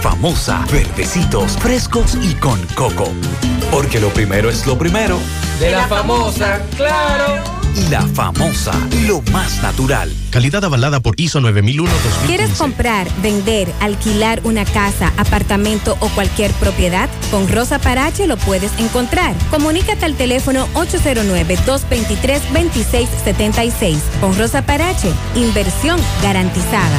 famosa, verdecitos, frescos y con coco. Porque lo primero es lo primero. De la famosa, claro y la famosa, lo más natural. Calidad avalada por ISO 9001 ¿Quieres comprar, vender, alquilar una casa, apartamento o cualquier propiedad? Con Rosa Parache lo puedes encontrar. Comunícate al teléfono 809-223-2676. Con Rosa Parache, inversión garantizada.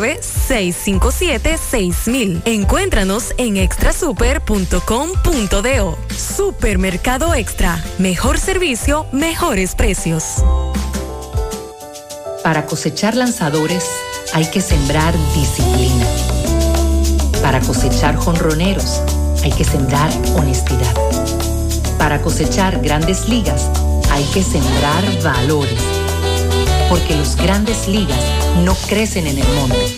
657-6000. Encuéntranos en extrasuper.com.do. Supermercado Extra. Mejor servicio, mejores precios. Para cosechar lanzadores hay que sembrar disciplina. Para cosechar jonroneros hay que sembrar honestidad. Para cosechar grandes ligas hay que sembrar valores. Porque los grandes ligas no crecen en el monte,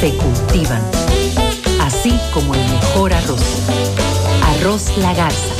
se cultivan. Así como el mejor arroz. Arroz La Garza.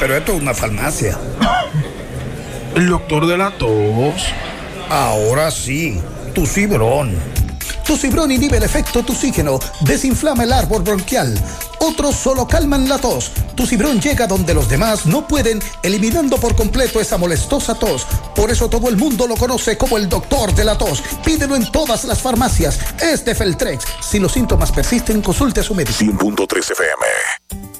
pero esto es una farmacia. ¿El doctor de la tos? Ahora sí, tu cibrón. Tu cibrón inhibe el efecto toxígeno, desinflama el árbol bronquial. Otros solo calman la tos. Tu cibrón llega donde los demás no pueden, eliminando por completo esa molestosa tos. Por eso todo el mundo lo conoce como el doctor de la tos. Pídelo en todas las farmacias. Es de Feltrex. Si los síntomas persisten, consulte a su médico. 100.3 FM.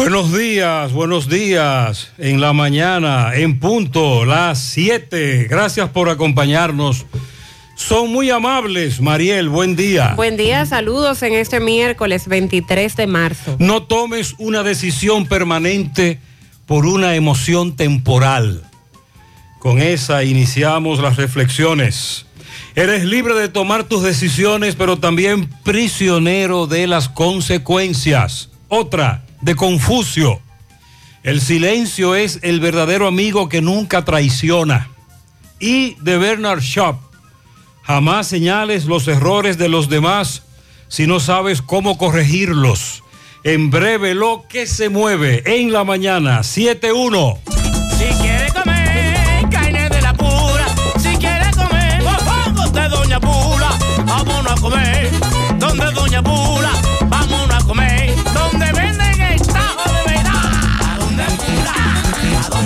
Buenos días, buenos días. En la mañana, en punto, las 7. Gracias por acompañarnos. Son muy amables, Mariel. Buen día. Buen día, saludos en este miércoles 23 de marzo. No tomes una decisión permanente por una emoción temporal. Con esa iniciamos las reflexiones. Eres libre de tomar tus decisiones, pero también prisionero de las consecuencias. Otra de Confucio. El silencio es el verdadero amigo que nunca traiciona. Y de Bernard Shaw. Jamás señales los errores de los demás si no sabes cómo corregirlos. En breve lo que se mueve en la mañana 7-1. Si quiere comer carne de la pura, si quiere comer de Doña Pula, vámonos a comer donde Doña Pula,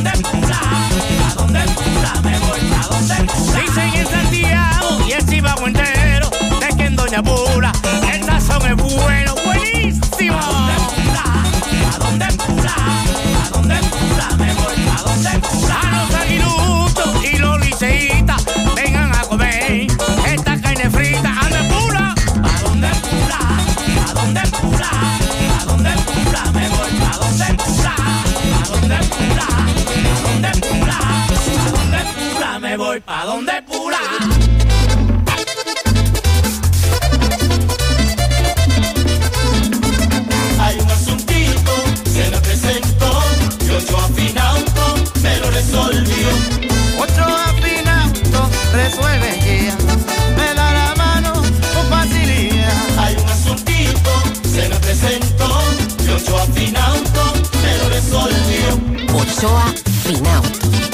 donde el cura, a el cura me voy, a donde el cura. En Santiago y el chivago entero, de que en Doña Pula el sazón es bueno, buenísimo. A donde el cura, a donde el cura, a el cura me voy, a donde el. A los aguilutos y los liceitas, vengan a comer esta carne frita, a donde el. A donde el cura, a donde el cura, a donde el cura me voy, a donde el. A donde el cura. Pa' donde pula. Hay un asuntito, se me presentó, y ocho afinauto me lo resolvió. Ocho afinauto resuelve ya, me da la mano con facilidad. Hay un asuntito, se me presentó, y ocho afinauto me lo resolvió. Ochoa Finauto.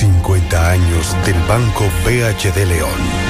50 años del Banco BHD León.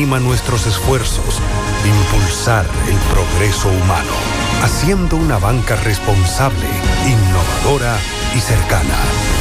nuestros esfuerzos de impulsar el progreso humano, haciendo una banca responsable, innovadora y cercana.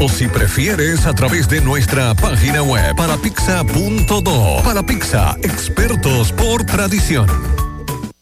O si prefieres, a través de nuestra página web parapizza.do. Para Pizza, expertos por tradición.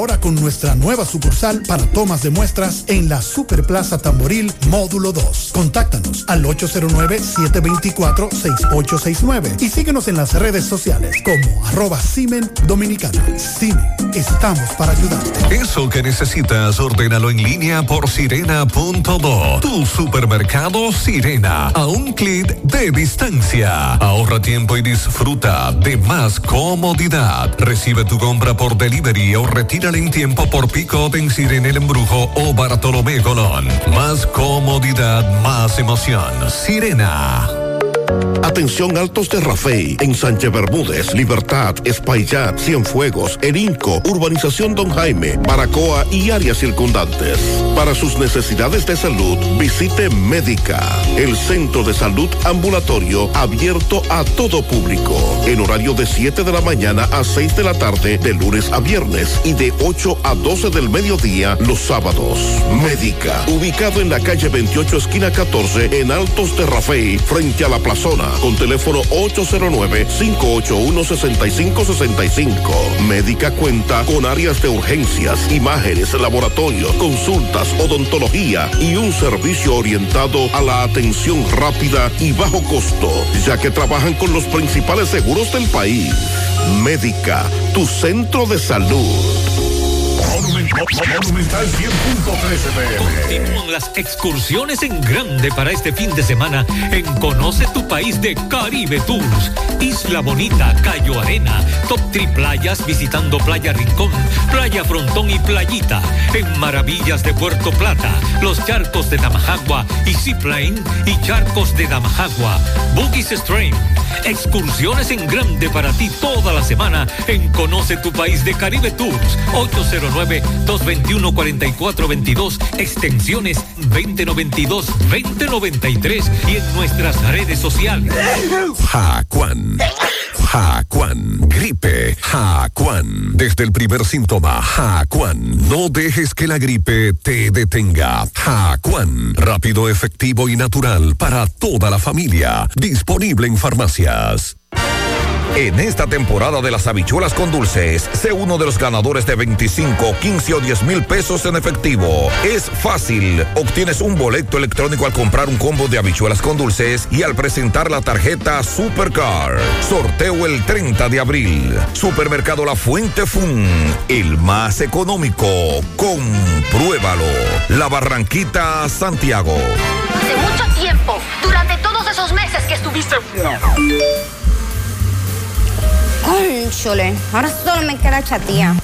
con nuestra nueva sucursal para tomas de muestras en la Superplaza Tamboril Módulo 2. Contáctanos al 809-724-6869 y síguenos en las redes sociales como arroba Simen Dominicana. Simen, estamos para ayudarte. Eso que necesitas, ordénalo en línea por sirena.do. Tu supermercado Sirena, a un clic de distancia. Ahorra tiempo y disfruta de más comodidad. Recibe tu compra por delivery o en tiempo por pick-up en El Embrujo o Bartolomé Colón. Más comodidad, más emoción. Sirena. Atención Altos de Rafey, en Sánchez Bermúdez, Libertad, Espaillat, Cienfuegos, Erinco, Urbanización Don Jaime, Baracoa y áreas circundantes. Para sus necesidades de salud, visite Médica, el centro de salud ambulatorio abierto a todo público, en horario de 7 de la mañana a 6 de la tarde, de lunes a viernes y de 8 a 12 del mediodía los sábados. Médica, ubicado en la calle 28, esquina 14, en Altos de Rafey, frente a la plazona, con teléfono 809-581-6565. Médica cuenta con áreas de urgencias, imágenes, laboratorio, consultas, odontología y un servicio orientado a la atención rápida y bajo costo, ya que trabajan con los principales seguros del país. Médica, tu centro de salud. Monumental 100.13 pm. Continúan las excursiones en grande para este fin de semana en Conoce tu País de Caribe Tours. Isla Bonita, Cayo Arena, Top Tri Playas visitando Playa Rincón, Playa Frontón y Playita. En Maravillas de Puerto Plata, los charcos de Damajagua y Seaplane y charcos de Damajagua. Boogies Stream. Excursiones en grande para ti toda la semana en Conoce tu País de Caribe Tours. 809-221-4422, extensiones 2092, 2093 y en nuestras redes sociales. Jacuan. Jacuan. Gripe. Jacuan. Desde el primer síntoma, Jacuan. No dejes que la gripe te detenga. Jacuan. Rápido, efectivo y natural para toda la familia. Disponible en farmacias. En esta temporada de las habichuelas con dulces, sé uno de los ganadores de 25, 15 o 10 mil pesos en efectivo. Es fácil. Obtienes un boleto electrónico al comprar un combo de habichuelas con dulces y al presentar la tarjeta Supercar. Sorteo el 30 de abril. Supermercado La Fuente Fun. El más económico. Compruébalo. La Barranquita, Santiago. Hace mucho tiempo, durante todos esos meses que estuviste. Cónchole, ahora solo me queda chatía.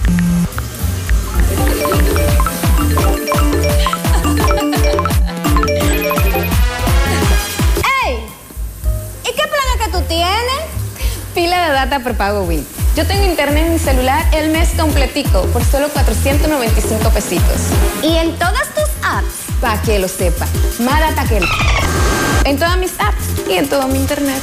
¡Ey! ¿Y qué planes que tú tienes? Pila de data prepago Win. Yo tengo internet en mi celular el mes completico por solo 495 pesitos. ¿Y en todas tus apps? Para que lo sepa. Más data que el... En todas mis apps y en todo mi internet.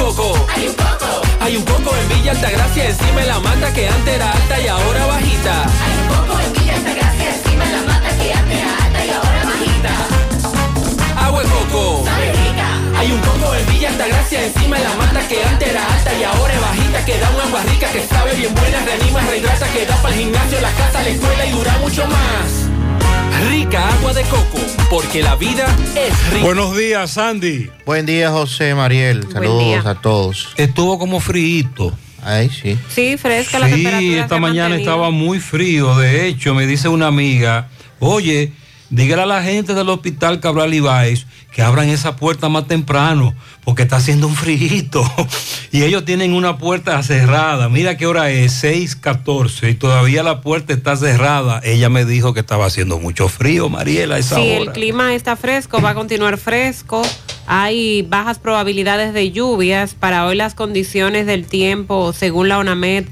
Hay un coco. Hay un coco. Hay un coco en Villa Altagracia encima de la mata que antes era alta y ahora bajita. Hay un coco en Villa Altagracia encima de la mata que antes era alta y ahora bajita. Agua de coco. Sabe rica. Hay un coco en Villa Altagracia encima de la mata que antes era alta y ahora es bajita. Que da un agua rica que sabe bien buena, reanima, rehidrata, que da para el gimnasio, la casa, la escuela y dura mucho más. Rica agua de coco, porque la vida es rica. Buenos días, Sandy. Buen día, José Mariel. Saludos a todos. Estuvo como frío. Ay, sí. Sí, fresca la Sí, temperatura. esta se ha mañana mantenido. estaba muy frío. De hecho, me dice una amiga, oye, dígale a la gente del hospital Cabral Ibáez que abran esa puerta más temprano, porque está haciendo un frío. y ellos tienen una puerta cerrada. Mira qué hora es, 6:14, y todavía la puerta está cerrada. Ella me dijo que estaba haciendo mucho frío, Mariela, esa Sí, hora. el clima está fresco, va a continuar fresco. Hay bajas probabilidades de lluvias. Para hoy las condiciones del tiempo, según la ONAMED,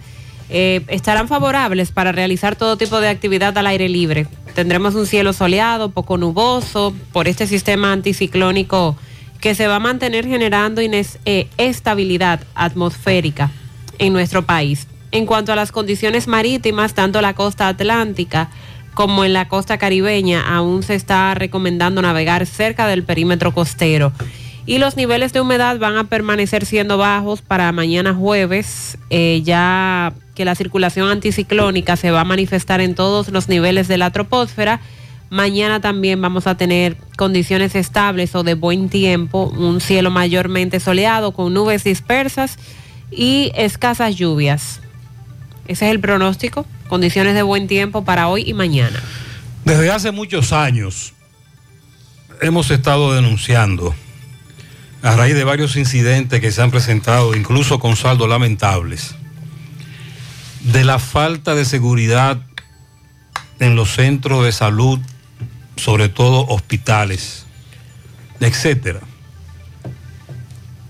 eh, estarán favorables para realizar todo tipo de actividad al aire libre. Tendremos un cielo soleado, poco nuboso, por este sistema anticiclónico que se va a mantener generando eh, estabilidad atmosférica en nuestro país. En cuanto a las condiciones marítimas, tanto la costa atlántica como en la costa caribeña, aún se está recomendando navegar cerca del perímetro costero. Y los niveles de humedad van a permanecer siendo bajos para mañana jueves, eh, ya que la circulación anticiclónica se va a manifestar en todos los niveles de la troposfera. Mañana también vamos a tener condiciones estables o de buen tiempo, un cielo mayormente soleado con nubes dispersas y escasas lluvias. Ese es el pronóstico, condiciones de buen tiempo para hoy y mañana. Desde hace muchos años hemos estado denunciando, a raíz de varios incidentes que se han presentado, incluso con saldos lamentables, de la falta de seguridad en los centros de salud, sobre todo hospitales, etcétera.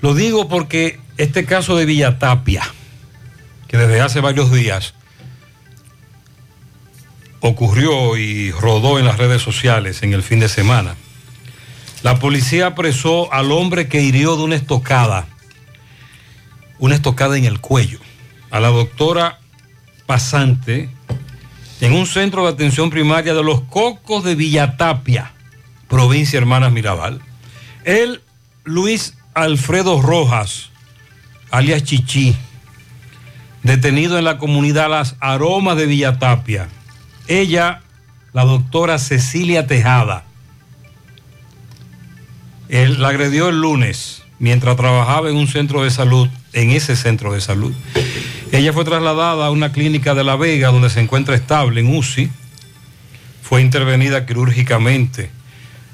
Lo digo porque este caso de Villatapia, que desde hace varios días ocurrió y rodó en las redes sociales en el fin de semana. La policía apresó al hombre que hirió de una estocada una estocada en el cuello a la doctora pasante en un centro de atención primaria de los Cocos de Villatapia, provincia Hermanas Mirabal. Él, Luis Alfredo Rojas, alias Chichi, detenido en la comunidad Las Aromas de Villatapia. Ella, la doctora Cecilia Tejada. Él la agredió el lunes mientras trabajaba en un centro de salud, en ese centro de salud. Ella fue trasladada a una clínica de La Vega donde se encuentra estable en UCI. Fue intervenida quirúrgicamente.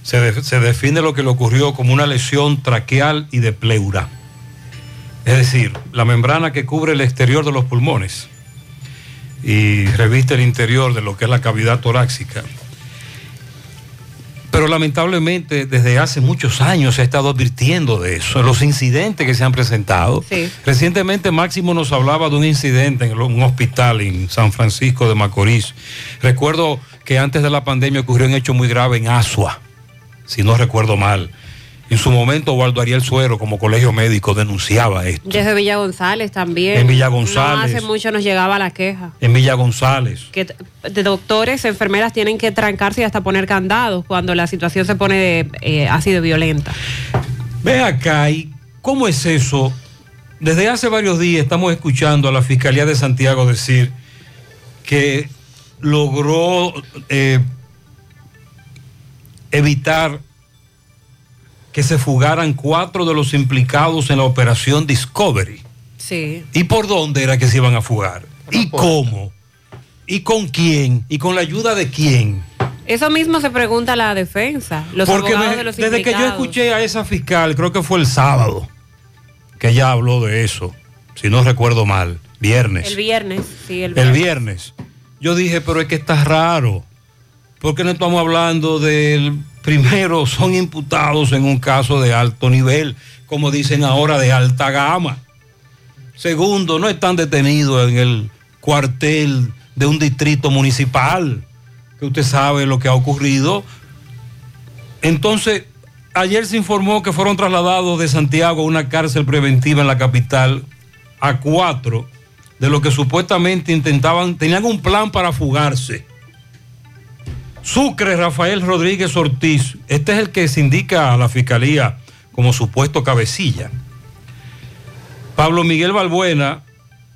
Se, se define lo que le ocurrió como una lesión traqueal y de pleura. Es decir, la membrana que cubre el exterior de los pulmones y reviste el interior de lo que es la cavidad torácica. Pero lamentablemente desde hace muchos años se ha estado advirtiendo de eso, los incidentes que se han presentado. Sí. Recientemente Máximo nos hablaba de un incidente en un hospital en San Francisco de Macorís. Recuerdo que antes de la pandemia ocurrió un hecho muy grave en Asua, si no recuerdo mal. En su momento, Waldo Ariel Suero, como colegio médico, denunciaba esto. Desde Villa González también. En Villa González. No hace mucho nos llegaba la queja. En Villa González. Que de doctores, enfermeras tienen que trancarse y hasta poner candados cuando la situación se pone eh, así de violenta. Ve acá, ¿y cómo es eso? Desde hace varios días estamos escuchando a la Fiscalía de Santiago decir que logró eh, evitar que se fugaran cuatro de los implicados en la operación Discovery. Sí. ¿Y por dónde era que se iban a fugar? ¿Y cómo? ¿Y con quién? ¿Y con la ayuda de quién? Eso mismo se pregunta la defensa. Los Porque abogados me- de los desde que yo escuché a esa fiscal, creo que fue el sábado, que ella habló de eso, si no recuerdo mal, viernes. El viernes, sí, el El viernes. viernes. Yo dije, pero es que está raro. Porque no estamos hablando del primero, son imputados en un caso de alto nivel, como dicen ahora, de alta gama. Segundo, no están detenidos en el cuartel de un distrito municipal, que usted sabe lo que ha ocurrido. Entonces, ayer se informó que fueron trasladados de Santiago a una cárcel preventiva en la capital a cuatro de los que supuestamente intentaban, tenían un plan para fugarse. Sucre Rafael Rodríguez Ortiz, este es el que se indica a la fiscalía como supuesto cabecilla. Pablo Miguel Balbuena,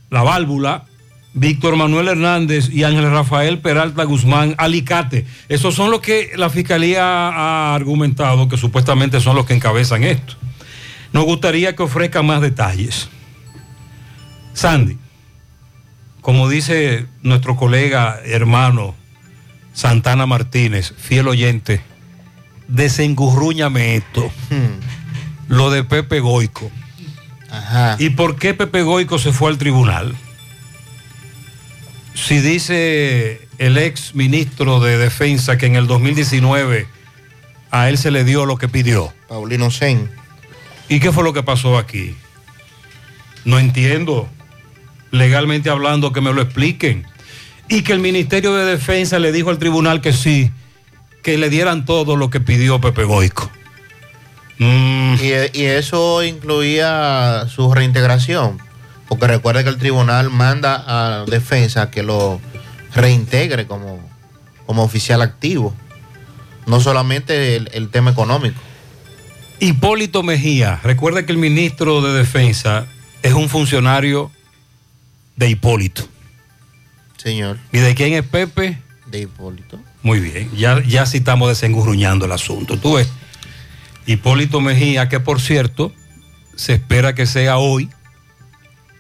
la válvula, Víctor Manuel Hernández y Ángel Rafael Peralta Guzmán Alicate. Esos son los que la fiscalía ha argumentado que supuestamente son los que encabezan esto. Nos gustaría que ofrezcan más detalles. Sandy, como dice nuestro colega hermano Santana Martínez, fiel oyente, desengurrúñame esto. Lo de Pepe Goico. ¿Y por qué Pepe Goico se fue al tribunal? Si dice el ex ministro de Defensa que en el 2019 a él se le dio lo que pidió. Paulino Sen. ¿Y qué fue lo que pasó aquí? No entiendo. Legalmente hablando, que me lo expliquen. Y que el Ministerio de Defensa le dijo al tribunal que sí, que le dieran todo lo que pidió Pepe Goico. Mm. Y, y eso incluía su reintegración. Porque recuerde que el tribunal manda a defensa que lo reintegre como, como oficial activo. No solamente el, el tema económico. Hipólito Mejía, recuerde que el ministro de Defensa es un funcionario de Hipólito. Señor. ¿Y de quién es Pepe? De Hipólito. Muy bien, ya, ya sí estamos desengurruñando el asunto. Tú ves, Hipólito Mejía, que por cierto, se espera que sea hoy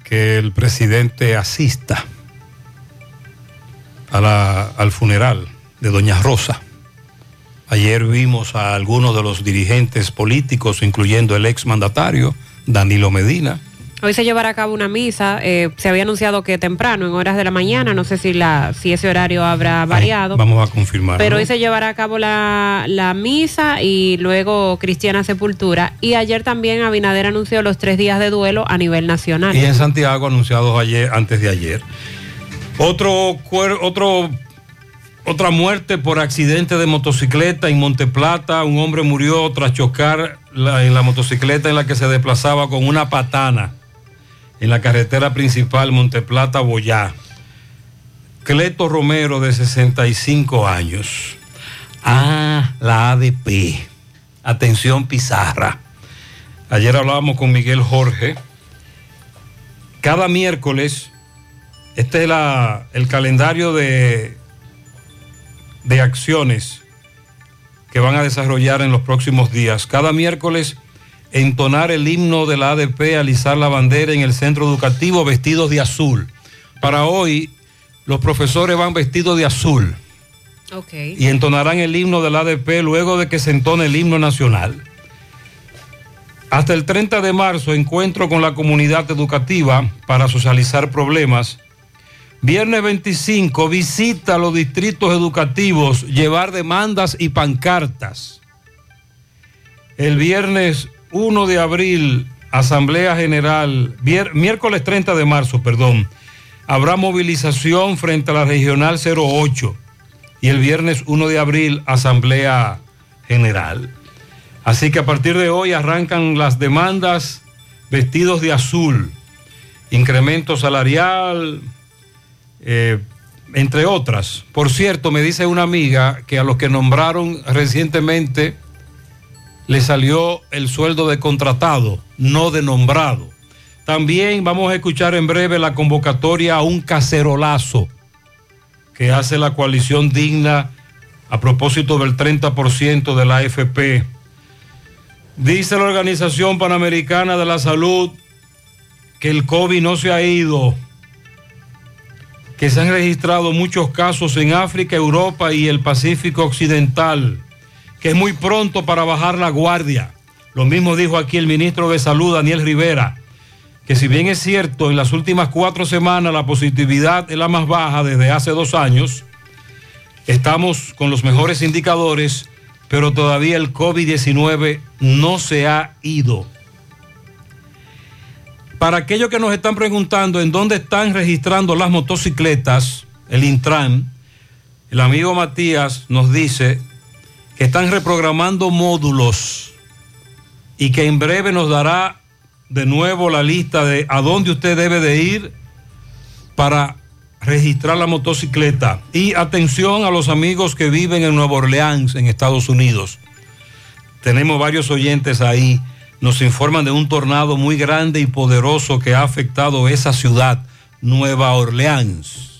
que el presidente asista a la- al funeral de Doña Rosa. Ayer vimos a algunos de los dirigentes políticos, incluyendo el ex mandatario Danilo Medina. Hoy se llevará a cabo una misa. eh, se había anunciado que temprano, en horas de la mañana. No sé si, la, si ese horario habrá variado. Vamos a confirmar. Pero hoy se llevará a cabo la, la misa y luego Cristiana Sepultura. Y ayer también Abinader anunció los tres días de duelo a nivel nacional. Y en Santiago anunciados ayer, antes de ayer. Otro, cuer- otro, otra muerte por accidente de motocicleta en Monteplata. Un hombre murió tras chocar la- en la motocicleta en la que se desplazaba con una patana en la carretera principal Monteplata Boyá. Cleto Romero de 65 años. Ah, la ADP. Atención Pizarra. Ayer hablábamos con Miguel Jorge. Cada miércoles, este es el calendario de, de acciones que van a desarrollar en los próximos días. Cada miércoles, entonar el himno de la ADP, alisar la bandera en el centro educativo vestidos de azul. Para hoy, los profesores van vestidos de azul y entonarán el himno del ADP luego de que se entone el himno nacional. Hasta el 30 de marzo, encuentro con la comunidad educativa para socializar problemas. Viernes 25, visita a los distritos educativos, llevar demandas y pancartas. El viernes 1 de abril, Asamblea General, miércoles 30 de marzo, perdón, habrá movilización frente a la Regional 08 y el viernes 1 de abril Asamblea General. Así que a partir de hoy arrancan las demandas vestidos de azul, incremento salarial, eh, entre otras. Por cierto, me dice una amiga que a los que nombraron recientemente le salió el sueldo de contratado, no de nombrado. También vamos a escuchar en breve la convocatoria a un cacerolazo que hace la coalición digna a propósito del 30% de la AFP. Dice la Organización Panamericana de la Salud que el COVID no se ha ido, que se han registrado muchos casos en África, Europa y el Pacífico Occidental, que es muy pronto para bajar la guardia. Lo mismo dijo aquí el ministro de Salud, Daniel Rivera, que si bien es cierto, en las últimas cuatro semanas la positividad es la más baja desde hace dos años, estamos con los mejores indicadores, pero todavía el COVID-19 no se ha ido. Para aquellos que nos están preguntando en dónde están registrando las motocicletas, el Intran, el amigo Matías nos dice que están reprogramando módulos y que en breve nos dará de nuevo la lista de a dónde usted debe de ir para registrar la motocicleta. Y atención a los amigos que viven en Nueva Orleans, en Estados Unidos. Tenemos varios oyentes ahí. Nos informan de un tornado muy grande y poderoso que ha afectado esa ciudad, Nueva Orleans.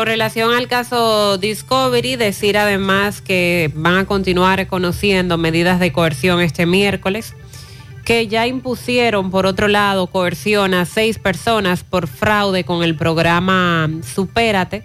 Con relación al caso Discovery, decir además que van a continuar conociendo medidas de coerción este miércoles, que ya impusieron, por otro lado, coerción a seis personas por fraude con el programa Supérate,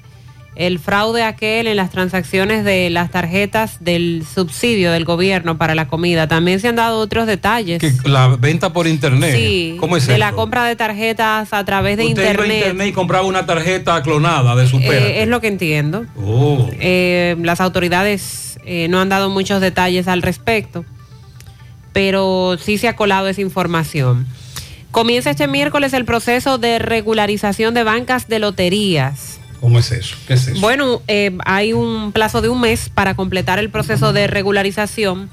el fraude aquel en las transacciones de las tarjetas del subsidio del gobierno para la comida. También se han dado otros detalles. Que la venta por internet. Sí, ¿Cómo es de eso? la compra de tarjetas a través de Usted iba a internet. internet y compraba una tarjeta clonada de Supera. Eh, es lo que entiendo. Oh. Eh, las autoridades eh, no han dado muchos detalles al respecto, pero sí se ha colado esa información. Comienza este miércoles el proceso de regularización de bancas de loterías. ¿Cómo es eso? Bueno, eh, hay un plazo de un mes para completar el proceso de regularización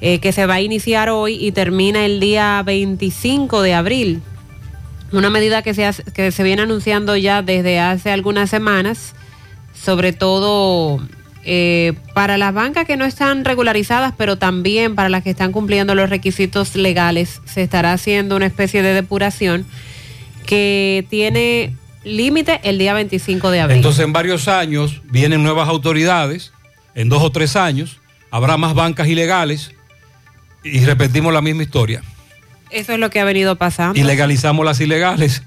eh, que se va a iniciar hoy y termina el día 25 de abril. Una medida que se, hace- que se viene anunciando ya desde hace algunas semanas, sobre todo eh, para las bancas que no están regularizadas, pero también para las que están cumpliendo los requisitos legales, se estará haciendo una especie de depuración que tiene límite el día 25 de abril. Entonces en varios años vienen nuevas autoridades, en dos o tres años habrá más bancas ilegales y repetimos la misma historia. Eso es lo que ha venido pasando. Y legalizamos las ilegales.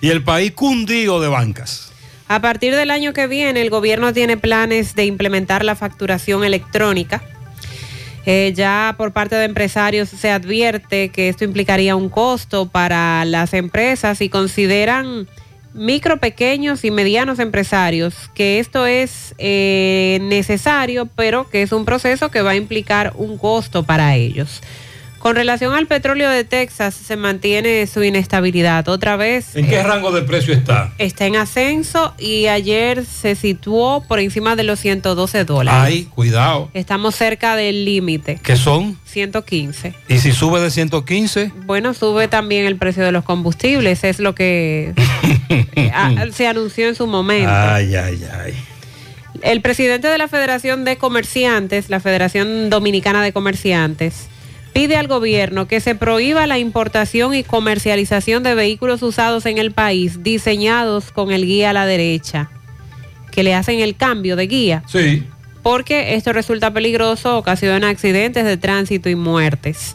Y el país cundido de bancas. A partir del año que viene, el gobierno tiene planes de implementar la facturación electrónica. Eh, ya por parte de empresarios se advierte que esto implicaría un costo para las empresas y consideran micro, pequeños y medianos empresarios que esto es eh, necesario, pero que es un proceso que va a implicar un costo para ellos. Con relación al petróleo de Texas, se mantiene su inestabilidad. Otra vez ¿En qué eh, rango de precio está? está en ascenso y ayer se situó por encima de los 112 dólares. Ay, cuidado. Estamos cerca del límite, ¿Qué son? 115. Y si sube de 115, Bueno, sube también el precio de los combustibles, es lo que eh, a- se anunció en su momento. ay, ay, ay. El presidente de la Federación de Comerciantes, la Federación Dominicana de Comerciantes, pide al gobierno que se prohíba la importación y comercialización de vehículos usados en el país diseñados con el guía a la derecha, que le hacen el cambio de guía, Sí. porque esto resulta peligroso, ocasiona accidentes de tránsito y muertes.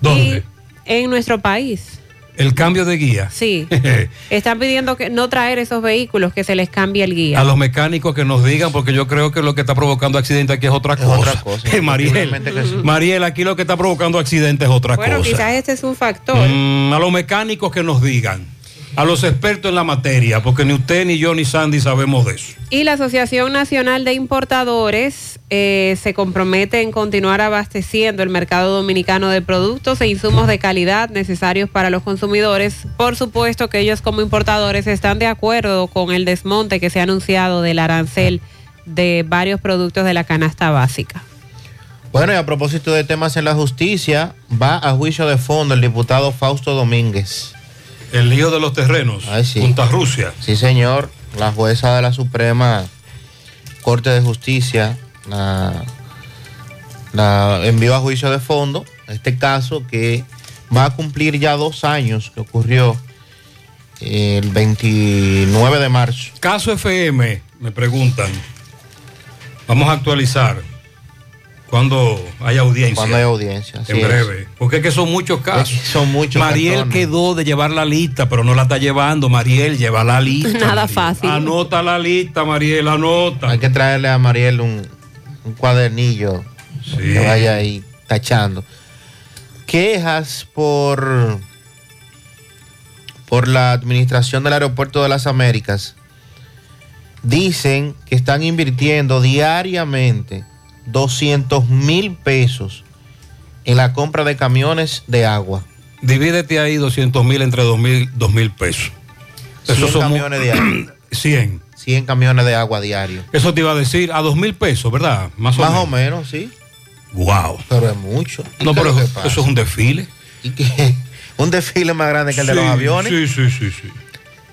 ¿Dónde? En nuestro país, El cambio de guía. sí. Están pidiendo que no traer esos vehículos, que se les cambie el guía. A los mecánicos que nos digan, porque yo creo que lo que está provocando accidentes aquí es otra cosa. otra cosa, Eh, Mariel, sí. Mariel, aquí lo que está provocando accidentes es otra Bueno, cosa. quizás este es un factor. Mm, a los mecánicos que nos digan, a los expertos en la materia, porque ni usted, ni yo, ni Sandy sabemos de eso. Y la Asociación Nacional de Importadores eh, se compromete en continuar abasteciendo el mercado dominicano de productos e insumos de calidad necesarios para los consumidores. Por supuesto que ellos como importadores están de acuerdo con el desmonte que se ha anunciado del arancel de varios productos de la canasta básica. Bueno, y a propósito de temas en la justicia, va a juicio de fondo el diputado Fausto Domínguez. El lío de los terrenos, Ay, sí. Rusia. Sí, señor. La jueza de la Suprema Corte de Justicia la, la envió a juicio de fondo este caso que va a cumplir ya dos años que ocurrió el 29 de marzo. Caso FM, me preguntan. Vamos a actualizar cuando hay audiencia. Cuando hay audiencia. En es. breve. Porque es que son muchos casos. Es que son muchos Mariel cantones. quedó de llevar la lista, pero no la está llevando. Mariel, lleva la lista. Nada Mariel. fácil. Anota la lista, Mariel, anota. Hay que traerle a Mariel un, un cuadernillo que vaya ahí tachando. Quejas por, por la administración del aeropuerto de las Américas. Dicen que están invirtiendo diariamente 200 mil pesos en la compra de camiones de agua. Divídete ahí 200 mil entre 2 mil, pesos. 100 son mu- camiones diarios. 100. 100 camiones de agua diario. Eso te iba a decir, a 2 mil pesos, ¿verdad? Más o Más menos. o menos, sí. Wow. Pero es mucho. ¿Y No, pero eso, eso es un desfile. ¿Y qué? Un desfile más grande que el de los Sí, aviones. Sí, sí, sí, sí.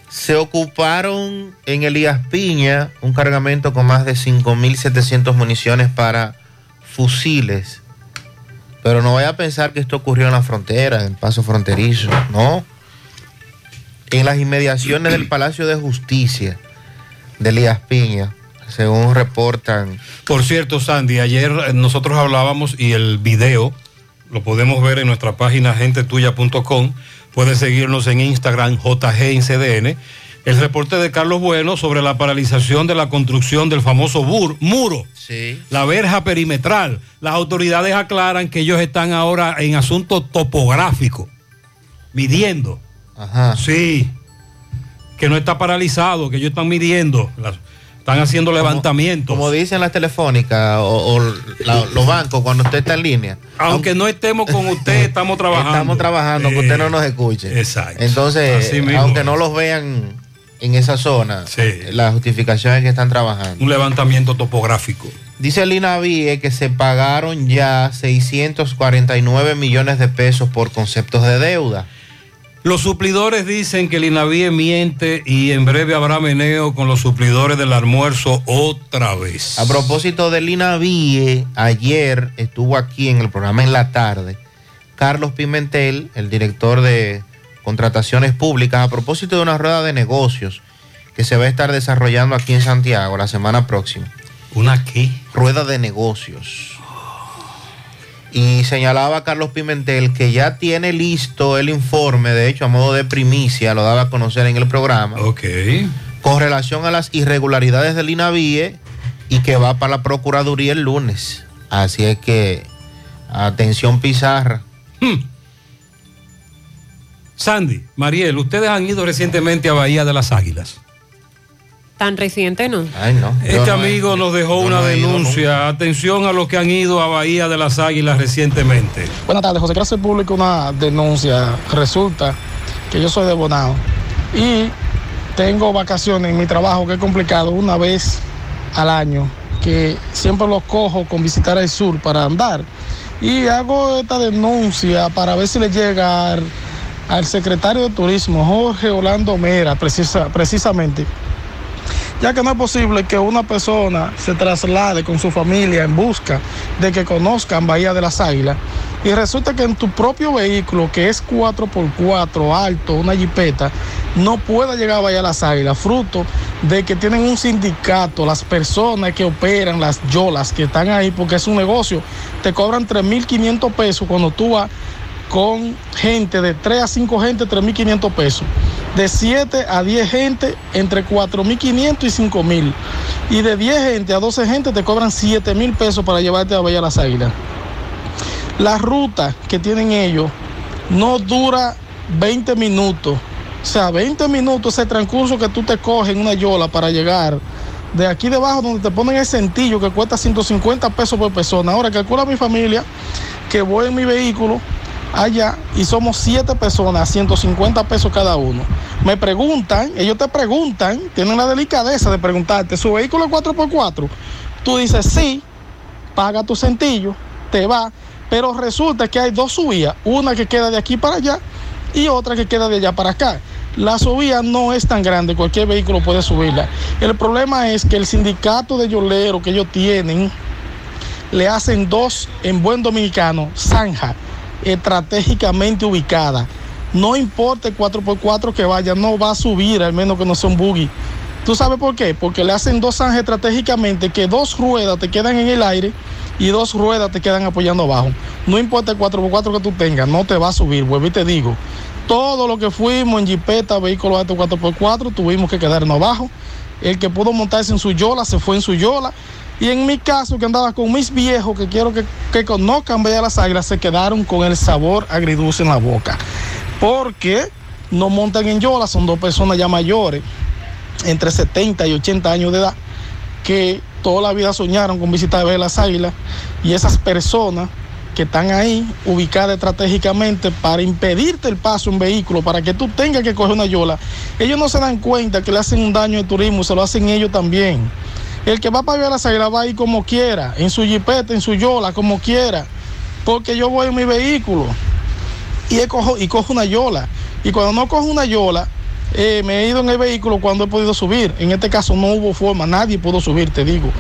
Se ocuparon en Elías Piña un cargamento con más de 5.700 municiones para fusiles. Pero no vaya a pensar que esto ocurrió en la frontera, en paso fronterizo. No. En las inmediaciones del Palacio de Justicia de Elías Piña, según reportan. Por cierto, Sandy, ayer eh, nosotros hablábamos y el video lo podemos ver en nuestra página gentetuya.com. Puedes seguirnos en Instagram, JGIncDN. El reporte de Carlos Bueno sobre la paralización de la construcción del famoso bur- muro, Sí. la verja perimetral. Las autoridades aclaran que ellos están ahora en asunto topográfico, midiendo. Ajá. Sí, que no está paralizado, que ellos están midiendo, las- están haciendo levantamientos. Como dicen las telefónicas o, o la- los bancos cuando usted está en línea. Aunque no estemos con usted, estamos trabajando. Estamos trabajando, que usted no nos escuche. Exacto. Entonces, aunque no los vean en esa zona, la justificación es que están trabajando. Un levantamiento topográfico. Dice el INAVIE que se pagaron ya 649 millones de pesos por conceptos de deuda. Los suplidores dicen que el INAVIE miente y en breve habrá meneo con los suplidores del almuerzo otra vez. A propósito del INAVIE, ayer estuvo aquí en el programa en la tarde Carlos Pimentel, el director de contrataciones públicas, a propósito de una rueda de negocios que se va a estar desarrollando aquí en Santiago la semana próxima. ¿Una qué? Rueda de negocios. Y señalaba Carlos Pimentel que ya tiene listo el informe, de hecho a modo de primicia, lo daba a conocer en el programa. Ok. Con relación a las irregularidades del INAVIE y que va para la Procuraduría el lunes. Así es que, atención Pizarra. Sandy, Mariel, ustedes han ido recientemente a Bahía de las Águilas. Tan reciente, ¿no? Ay, no. Este amigo nos dejó una denuncia. Atención a los que han ido a Bahía de las Águilas recientemente. Buenas tardes, José. Gracias público una denuncia. Resulta que yo soy de Bonao y tengo vacaciones en mi trabajo que es complicado una vez al año, que siempre los cojo con visitar el sur para andar. Y hago esta denuncia para ver si le llega al, al secretario de Turismo, Jorge Orlando Mera, precisa- precisamente ya que no es posible que una persona se traslade con su familia en busca de que conozcan Bahía de las Águilas y resulta que en tu propio vehículo, que es 4x4 alto, una jipeta, no pueda llegar a Bahía de las Águilas, fruto de que tienen un sindicato, las personas que operan las yolas que están ahí, porque es un negocio, te cobran 3.500 pesos cuando tú vas con gente de 3 a 5 gente, 3.500 pesos. De 7 a 10 gente, entre 4.500 y 5.000. Y de 10 gente a 12 gente te cobran 7.000 pesos para llevarte a Bahía Las Águilas. La ruta que tienen ellos no dura 20 minutos. O sea, 20 minutos ese transcurso que tú te coges en una yola para llegar de aquí debajo donde te ponen el sentillo que cuesta 150 pesos por persona. Ahora calcula mi familia que voy en mi vehículo allá y somos siete personas, 150 pesos cada uno. Me preguntan, ellos te preguntan, tienen la delicadeza de preguntarte, ¿su vehículo es 4x4? Tú dices sí, paga tu centillo, te va, pero resulta que hay dos subidas, una que queda de aquí para allá y otra que queda de allá para acá. La subida no es tan grande, cualquier vehículo puede subirla. El problema es que el sindicato de yoleros que ellos tienen le hacen dos, en buen dominicano, zanja, estratégicamente ubicada. No importa el 4x4 que vaya, no va a subir, al menos que no sea un buggy. ¿Tú sabes por qué? Porque le hacen dos zanjas estratégicamente que dos ruedas te quedan en el aire y dos ruedas te quedan apoyando abajo. No importa el 4x4 que tú tengas, no te va a subir, vuelvo y te digo. Todo lo que fuimos en jipeta, vehículos altos 4x4, tuvimos que quedarnos abajo. El que pudo montarse en su yola se fue en su yola. Y en mi caso, que andaba con mis viejos, que quiero que, conozcan Bella las Águilas, se quedaron con el sabor agridulce en la boca. Porque no montan en yola, son dos personas ya mayores, entre 70 y 80 años de edad, que toda la vida soñaron con visitar Bella las Águilas. Y esas personas que están ahí ubicadas estratégicamente para impedirte el paso en vehículo, para que tú tengas que coger una yola, ellos no se dan cuenta que le hacen un daño al turismo, se lo hacen ellos también. El que va para Villa Las Águilas va a ir como quiera, en su jipeta, en su yola, como quiera, porque yo voy en mi vehículo y, cojo, y cojo una yola. Y cuando no cojo una yola, eh, me he ido en el vehículo cuando he podido subir. En este caso no hubo forma, nadie pudo subir, te digo.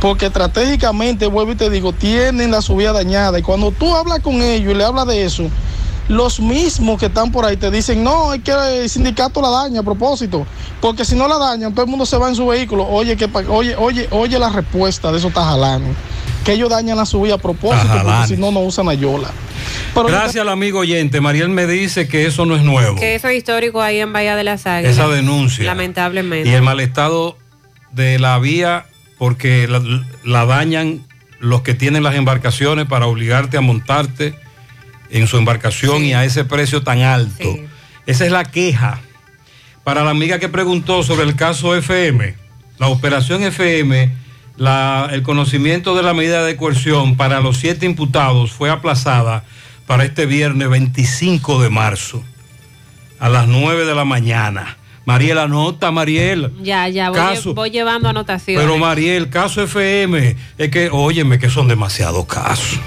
Porque estratégicamente, vuelvo y te digo, tienen la subida dañada. Y cuando tú hablas con ellos y le hablas de eso, los mismos que están por ahí te dicen, no, es que el sindicato la daña a propósito. Porque si no la dañan, todo el mundo se va en su vehículo. Oye, que, pa- oye, oye, oye la respuesta de esos tajalanes. Que ellos dañan la subida a propósito, Tajalanes. porque si no, no usan la yola. Pero Gracias al amigo oyente. Mariel me dice que eso no es nuevo. Que eso es histórico ahí en Bahía de las Águilas. Esa denuncia. Lamentablemente. Y el mal estado de la vía porque la, la dañan los que tienen las embarcaciones para obligarte a montarte en su embarcación y a ese precio tan alto. Esa es la queja. Para la amiga que preguntó sobre el caso FM, la operación FM, la- el conocimiento de la medida de coerción para los siete imputados fue aplazada para este viernes 25 de marzo a las 9 de la mañana. Mariel, anota, Mariel. Ya, ya, voy, Caso. voy llevando anotaciones. Pero Mariel, caso FM, es que, óyeme, que son demasiados casos.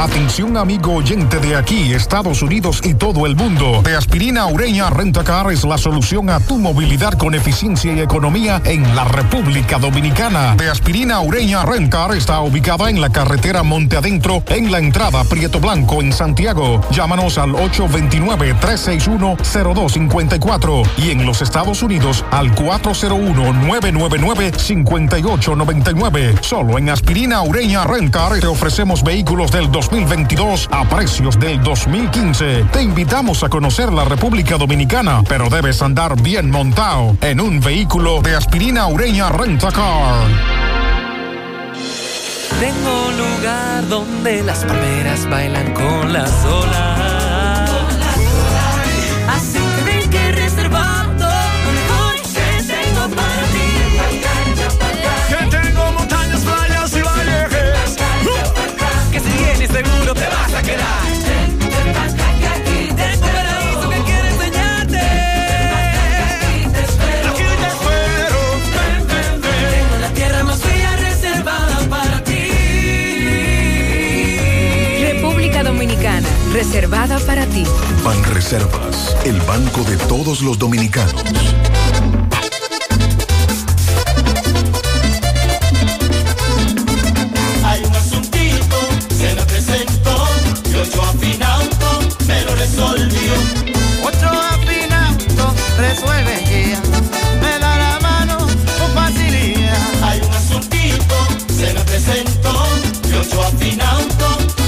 Atención amigo oyente de aquí, Estados Unidos y todo el mundo. De aspirina Ureña Rentacar es la solución a tu movilidad con eficiencia y economía en la República Dominicana. De aspirina Ureña Rencar está ubicada en la carretera Monte Adentro, en la entrada Prieto Blanco en Santiago. Llámanos al 829-361-0254 y en los Estados Unidos al 401-999-5899. Solo en aspirina Ureña Rencar te ofrecemos vehículos del 2022 a precios del 2015. Te invitamos a conocer la República Dominicana, pero debes andar bien montado en un vehículo de aspirina Ureña Rentacar. Tengo lugar donde las palmeras bailan con las olas. Reservada para ti. Ban Reservas, el banco de todos los dominicanos. Hay un asuntito, se me presentó, y ocho afinauto me lo resolvió. Ocho afinauto resuelve guía, me da la mano con facilidad. Hay un asuntito, se me presentó, y ocho afinauto me lo resolvió.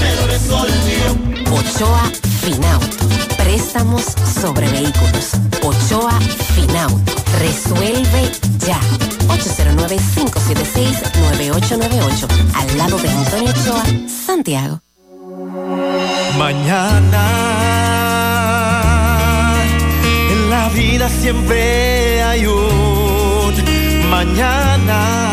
Ochoa Finauto. Préstamos sobre vehículos. Ochoa Finauto. Resuelve ya. 809-576-9898. Al lado de Antonio Ochoa, Santiago. Mañana en la vida siempre hay un mañana.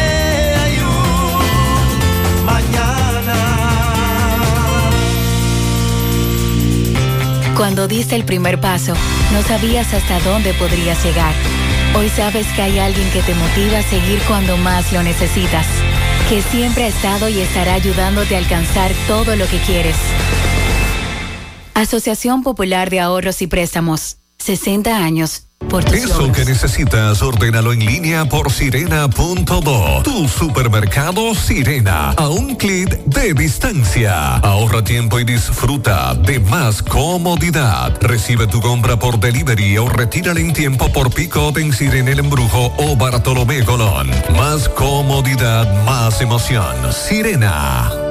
Cuando diste el primer paso, no sabías hasta dónde podrías llegar. Hoy sabes que hay alguien que te motiva a seguir cuando más lo necesitas, que siempre ha estado y estará ayudándote a alcanzar todo lo que quieres. Asociación Popular de Ahorros y Préstamos, 60 años. Por Eso que necesitas, ordénalo en línea por sirena.do. Tu supermercado Sirena, a un clic de distancia. Ahorra tiempo y disfruta de más comodidad. Recibe tu compra por delivery o retírala en tiempo por pick-up en Sirena El Embrujo o Bartolomé Colón. Más comodidad, más emoción. Sirena.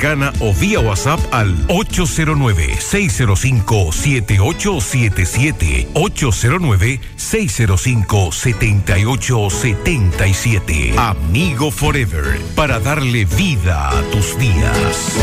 o vía WhatsApp al 809-605-7877. 809-605-7877. Amigo Forever, para darle vida a tus días.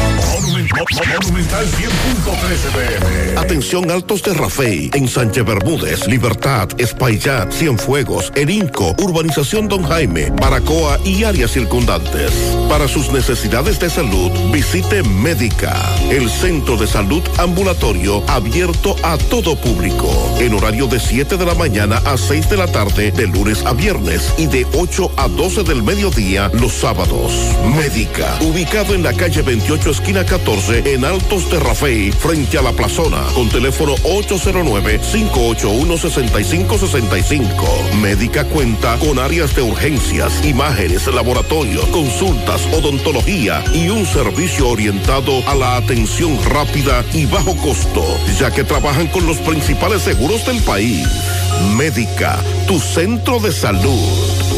Monumental 100.13 pm. Atención Altos de Rafey, en Sánchez Bermúdez, Libertad, Espaillat, Cienfuegos, Erinco, Urbanización Don Jaime, Baracoa y áreas circundantes. Para sus necesidades de salud, visite Médica, el centro de salud ambulatorio abierto a todo público, en horario de 7 de la mañana a 6 de la tarde, de lunes a viernes y de 8 a 12 del mediodía los sábados. Médica, ubicado en la calle 28, esquina 14, en Altos de frente a la plazona, con teléfono 809-581-6565. Médica cuenta con áreas de urgencias, imágenes, laboratorio, consultas, odontología y un servicio orientado a la atención rápida y bajo costo, ya que trabajan con los principales seguros del país. Médica, tu centro de salud.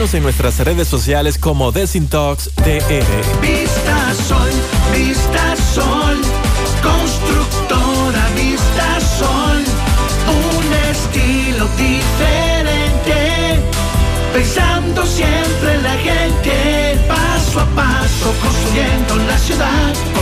Síguenos en nuestras redes sociales como Desintox TR. Vista Sol, Vista Sol, constructora Vista Sol, un estilo diferente, pensando siempre en la gente, paso a paso construyendo la ciudad,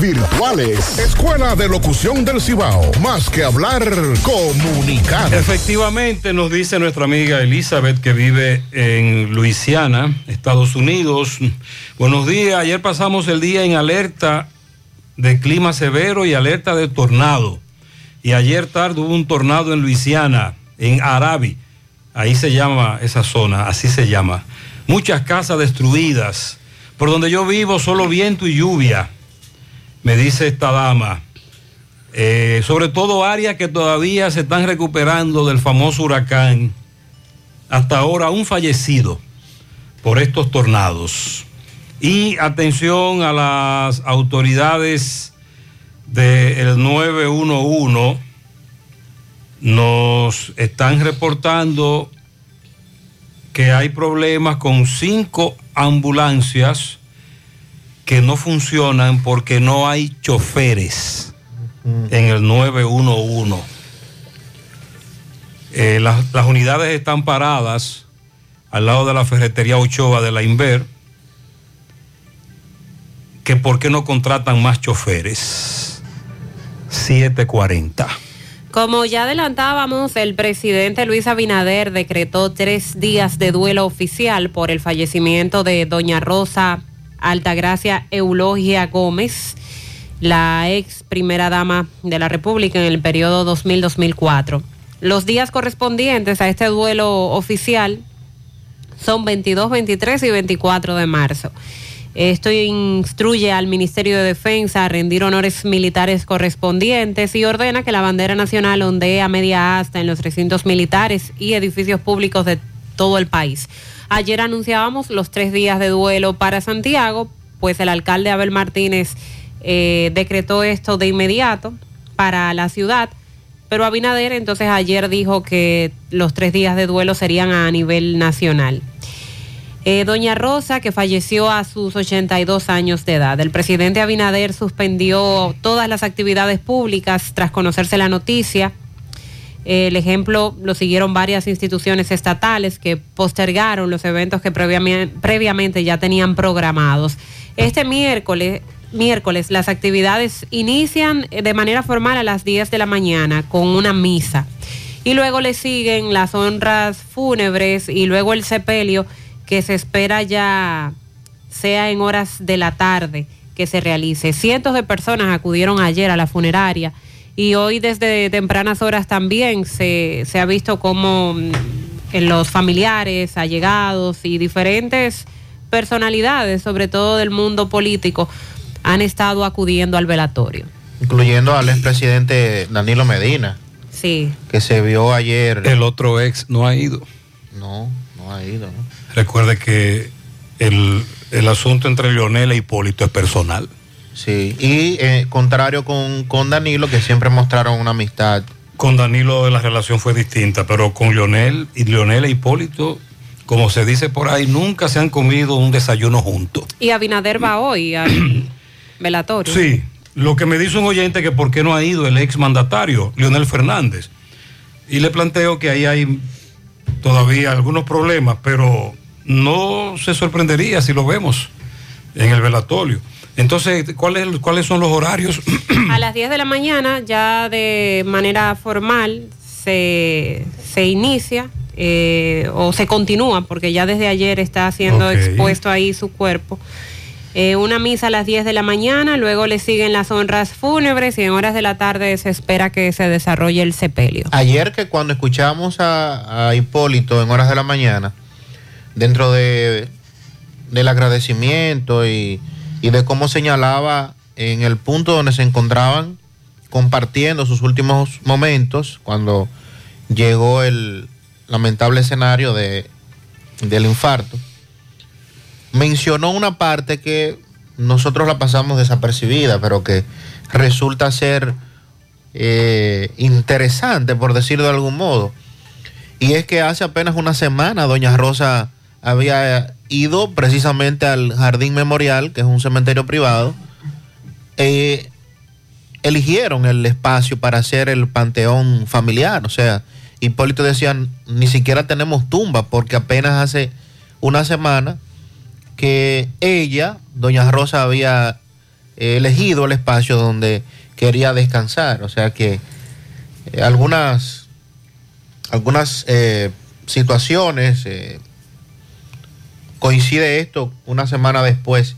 virtuales. Escuela de Locución del Cibao. Más que hablar, comunicar. Efectivamente, nos dice nuestra amiga Elizabeth que vive en Luisiana, Estados Unidos. Buenos días, ayer pasamos el día en alerta de clima severo y alerta de tornado. Y ayer tarde hubo un tornado en Luisiana, en Arabi. Ahí se llama esa zona, así se llama. Muchas casas destruidas. Por donde yo vivo, solo viento y lluvia, me dice esta dama. Eh, sobre todo áreas que todavía se están recuperando del famoso huracán. Hasta ahora un fallecido por estos tornados. Y atención a las autoridades del 911 nos están reportando que hay problemas con cinco ambulancias que no funcionan porque no hay choferes en el 911. Eh, las, las unidades están paradas al lado de la ferretería Ochoa de la Inver. Que por qué no contratan más choferes. 740. Como ya adelantábamos, el presidente Luis Abinader decretó tres días de duelo oficial por el fallecimiento de doña Rosa Altagracia Eulogia Gómez, la ex primera dama de la República en el periodo 2000-2004. Los días correspondientes a este duelo oficial son 22, 23 y 24 de marzo. Esto instruye al Ministerio de Defensa a rendir honores militares correspondientes y ordena que la bandera nacional ondee a media asta en los recintos militares y edificios públicos de todo el país. Ayer anunciábamos los tres días de duelo para Santiago, pues el alcalde Abel Martínez eh, decretó esto de inmediato para la ciudad, pero Abinader entonces ayer dijo que los tres días de duelo serían a nivel nacional. Eh, Doña Rosa, que falleció a sus 82 años de edad. El presidente Abinader suspendió todas las actividades públicas tras conocerse la noticia. El ejemplo lo siguieron varias instituciones estatales que postergaron los eventos que previamente, ya tenían programados. Este miércoles, miércoles las actividades inician de manera formal a las 10 de la mañana con una misa. Y luego le siguen las honras fúnebres y luego el sepelio que se espera ya sea en horas de la tarde que se realice. Cientos de personas acudieron ayer a la funeraria y hoy desde tempranas horas también se, se ha visto como mm, en los familiares, allegados y diferentes personalidades, sobre todo del mundo político, han estado acudiendo al velatorio. Incluyendo al expresidente Danilo Medina, Sí. que se vio ayer. El otro ex no ha ido. No, no ha ido. ¿no? Recuerde que el, el asunto entre Leonel e Hipólito es personal. Sí, y eh, contrario con, con Danilo, que siempre mostraron una amistad. Con Danilo la relación fue distinta, pero con Leonel y Leonel e Hipólito, como se dice por ahí, nunca se han comido un desayuno juntos. Y Abinader va hoy al velatorio. Sí, lo que me dice un oyente que por qué no ha ido el ex mandatario, Leonel Fernández. Y le planteo que ahí hay todavía algunos problemas, pero no se sorprendería si lo vemos en el velatorio. Entonces, ¿cuáles, ¿cuáles son los horarios? A las 10 de la mañana, ya de manera formal, se, se inicia eh, o se continúa, porque ya desde ayer está siendo expuesto ahí su cuerpo. Eh, una misa a las 10 de la mañana, luego le siguen las honras fúnebres y en horas de la tarde se espera que se desarrolle el sepelio. Ayer que cuando escuchamos a, a Hipólito en horas de la mañana, dentro de, del agradecimiento y, y de cómo señalaba en el punto donde se encontraban compartiendo sus últimos momentos, cuando llegó el lamentable escenario de, del infarto, mencionó una parte que nosotros la pasamos desapercibida, pero que resulta ser eh, interesante, por decirlo de algún modo. Y es que hace apenas una semana doña Rosa había ido precisamente al Jardín Memorial, que es un cementerio privado. Eh, eligieron el espacio para hacer el panteón familiar. O sea, Hipólito decía, ni siquiera tenemos tumba, porque apenas hace una semana que ella, doña Rosa, había eh, elegido el espacio donde quería descansar. O sea que eh, algunas, algunas situaciones coincide esto una semana después,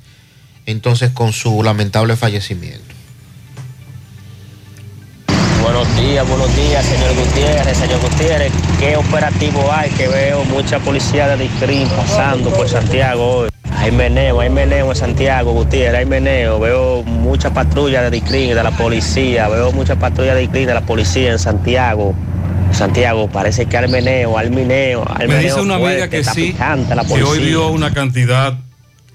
entonces con su lamentable fallecimiento. Buenos días, buenos días, señor Gutiérrez, señor Gutiérrez. ¿Qué operativo hay? Que veo mucha policía de DICRIM pasando por Santiago hoy. Hay meneo, hay meneo en Santiago, Gutiérrez, hay meneo. Veo mucha patrulla de DICRIM, de la policía. Veo mucha patrulla de DICRIM, de la policía en Santiago. Santiago, parece que hay meneo, hay Me meneo dice una amiga que está sí, picante la que hoy vio una cantidad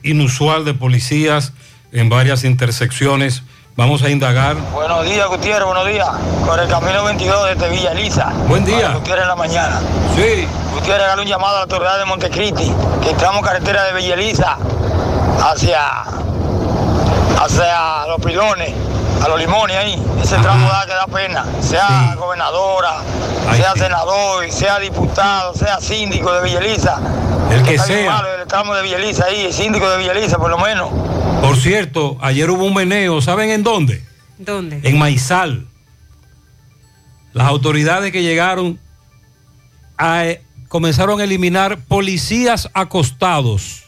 inusual de policías en varias intersecciones. Vamos a indagar. Buenos días, Gutiérrez, buenos días. Por el camino 22 desde Villa Elisa. Buen día. Gutiérrez en la mañana. Sí. Gutiérrez, haga un llamado a la autoridad de Montecristi, que entramos carretera de Villa Elisa hacia, hacia los pilones, a los limones ahí. Ese tramo da que da pena. Sea gobernadora, sea senador, sea diputado, sea síndico de Villa Elisa. El que sea. malo el tramo de Villa Elisa ahí, el síndico de Villa Elisa por lo menos. Por cierto, ayer hubo un meneo, ¿saben en dónde? ¿Dónde? En Maizal. Las autoridades que llegaron a- eh, comenzaron a eliminar policías acostados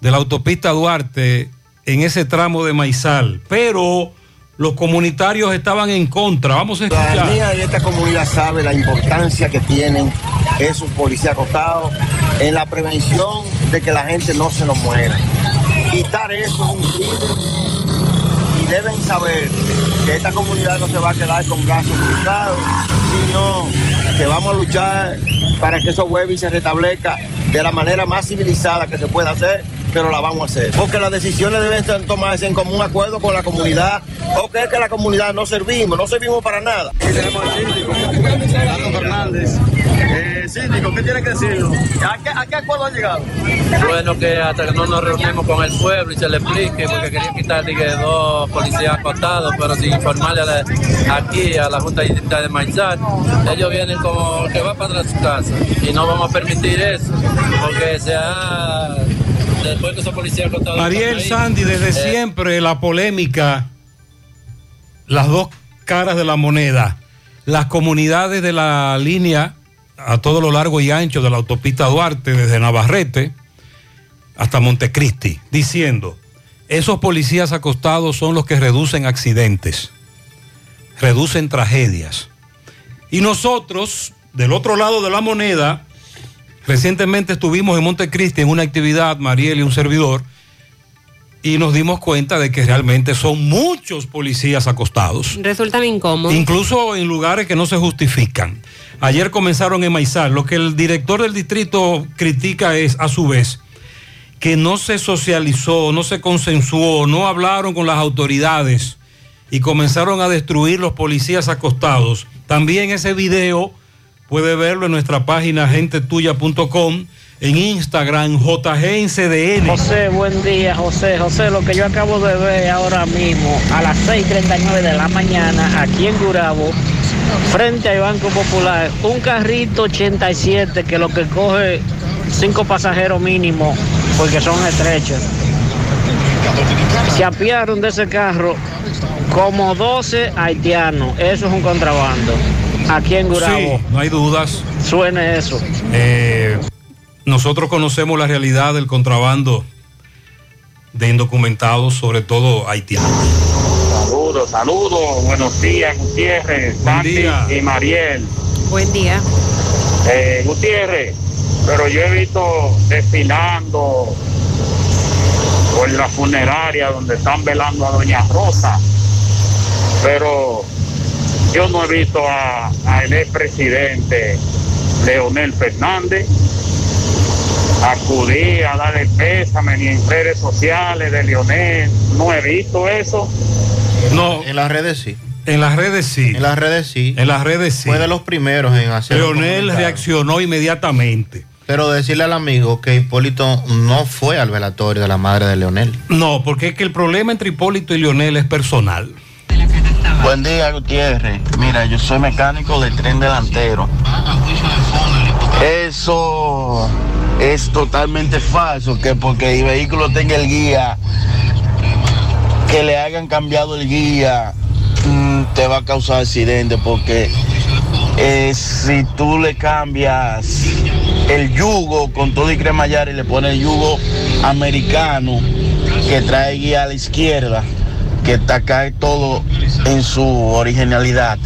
de la autopista Duarte en ese tramo de Maizal. Pero los comunitarios estaban en contra. Vamos a La escuchar. ciudadanía de esta comunidad sabe la importancia que tienen esos policías acostados en la prevención de que la gente no se nos muera. Quitar eso es un crimen y deben saber que esta comunidad no se va a quedar con brazos cruzados, sino que vamos a luchar para que eso vuelva y se restablezca de la manera más civilizada que se pueda hacer pero la vamos a hacer. Porque las decisiones deben estar- tomarse en común acuerdo con la comunidad, o que es que la comunidad no servimos, no servimos para nada. Fernández. Eh, síndico, ¿qué tiene que decirnos? ¿A qué, a qué acuerdo han llegado? Bueno, que hasta que no nos reunimos con el pueblo y se le explique, porque querían quitar dije, dos policías acostados, pero sin informarle a la- aquí a la Junta Distrital de Maizal. Ellos vienen como que va para su casa y no vamos a permitir eso, porque se ha. Después que esos policías acostados. Mariel están ahí, Sandy, desde eh, siempre la polémica, las dos caras de la moneda, las comunidades de la línea a todo lo largo y ancho de la autopista Duarte, desde Navarrete hasta Montecristi, diciendo, esos policías acostados son los que reducen accidentes, reducen tragedias. Y nosotros, del otro lado de la moneda, Recientemente estuvimos en Montecristi en una actividad, Mariel y un servidor, y nos dimos cuenta de que realmente son muchos policías acostados, Resultan incómodos. incluso en lugares que no se justifican. Ayer comenzaron en Maizal. Lo que el director del distrito critica es, a su vez, que no se socializó, no se consensuó, no hablaron con las autoridades y comenzaron a destruir los policías acostados. También ese video puede verlo en nuestra página gentetuya.com, en Instagram, JGNCDN. José, buen día, José. José, lo que yo acabo de ver ahora mismo, a las 6:39 de la mañana, aquí en Gurabo, frente al Banco Popular, un carrito 87 que lo que coge cinco pasajeros mínimo, porque son estrechos. Se apiaron de ese carro como 12 haitianos. Eso es un contrabando. Aquí en Gurabo. Sí, no hay dudas. Suene eso. Eh, nosotros conocemos la realidad del contrabando de indocumentados, sobre todo haitianos. Saludos, saludos. Buenos días, Gutiérrez, Santi día. y Mariel. Buen día. Eh, Gutiérrez, pero yo he visto desfilando por la funeraria donde están velando a Doña Rosa, pero yo no he visto a, a el expresidente Leonel Fernández acudir a darle pésame ni en redes sociales de Leonel, no he visto eso. No. En las redes sí. En las redes sí. En las redes sí. En las redes sí. Fue de los primeros en hacer. Leonel reaccionó inmediatamente. Pero decirle al amigo que Hipólito no fue al velatorio de la madre de Leonel. No, porque es que el problema entre Hipólito y Leonel es personal. Buen día, Gutiérrez. Mira, yo soy mecánico de tren delantero. Eso es totalmente falso, que porque el vehículo tenga el guía, que le hayan cambiado el guía, mm, te va a causar accidente, porque eh, si tú le cambias el yugo con todo y cremallar y le pones el yugo americano que trae guía a la izquierda, que está acá todo en su originalidad,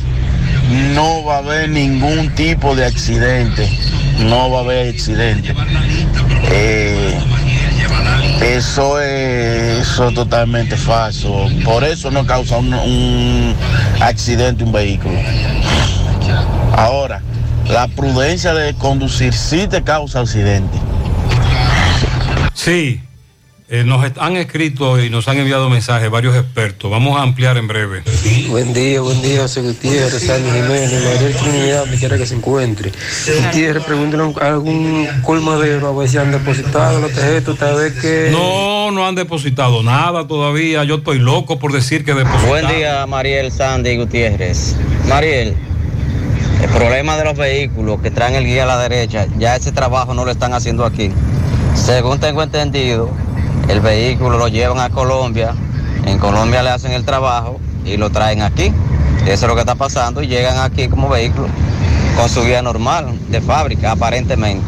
no va a haber ningún tipo de accidente. No va a haber accidente. Eh, eso es, eso es totalmente falso. Por eso no causa un, un accidente un vehículo. Ahora, la prudencia de conducir sí te causa accidente. Sí, eh, nos han escrito y nos han enviado mensajes varios expertos. Vamos a ampliar en breve. Buen día, buen día, José Gutiérrez, Sandy Jiménez, María Trinidad, me quiera que se encuentre. Gutiérrez, pregúntale a algún colmadero a ver si han depositado los tarjetas, tal vez que... No, no han depositado nada todavía. Yo estoy loco por decir que depositaron. Buen día, Mariel Sandy Gutiérrez. Mariel, el problema de los vehículos que traen el guía a la derecha, ya ese trabajo no lo están haciendo aquí. Según tengo entendido, el vehículo lo llevan a Colombia, en Colombia le hacen el trabajo y lo traen aquí. Eso es lo que está pasando y llegan aquí como vehículo con su guía normal de fábrica, aparentemente.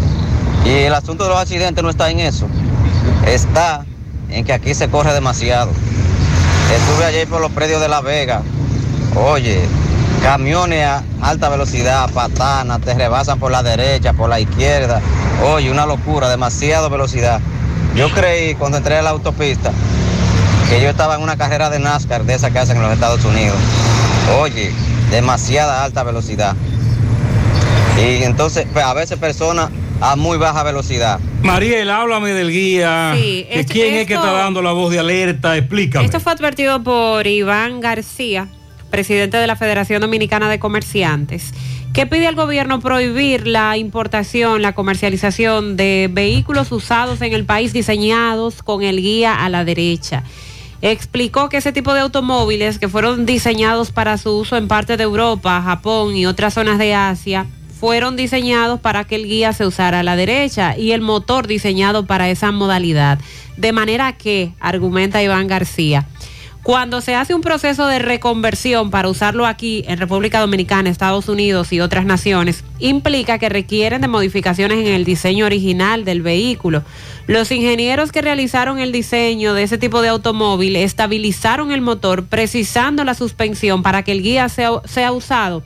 Y el asunto de los accidentes no está en eso, está en que aquí se corre demasiado. Estuve ayer por los predios de La Vega. Oye, camiones a alta velocidad, patanas, te rebasan por la derecha, por la izquierda. Oye, una locura, demasiada velocidad. Yo creí cuando entré a la autopista que yo estaba en una carrera de NASCAR de esa que hacen en los Estados Unidos. Oye, demasiada alta velocidad. Y entonces, pues, a veces personas a muy baja velocidad. Mariel, háblame del guía. Sí, ¿Que esto- ¿Quién es que está dando la voz de alerta? Explícame. Esto fue advertido por Iván García, presidente de la Federación Dominicana de Comerciantes, que pide al gobierno prohibir la importación, la comercialización de vehículos usados en el país diseñados con el guía a la derecha. Explicó que ese tipo de automóviles que fueron diseñados para su uso en parte de Europa, Japón y otras zonas de Asia, fueron diseñados para que el guía se usara a la derecha y el motor diseñado para esa modalidad. De manera que, argumenta Iván García, cuando se hace un proceso de reconversión para usarlo aquí en República Dominicana, Estados Unidos y otras naciones, implica que requieren de modificaciones en el diseño original del vehículo. Los ingenieros que realizaron el diseño de ese tipo de automóvil estabilizaron el motor precisando la suspensión para que el guía sea, sea usado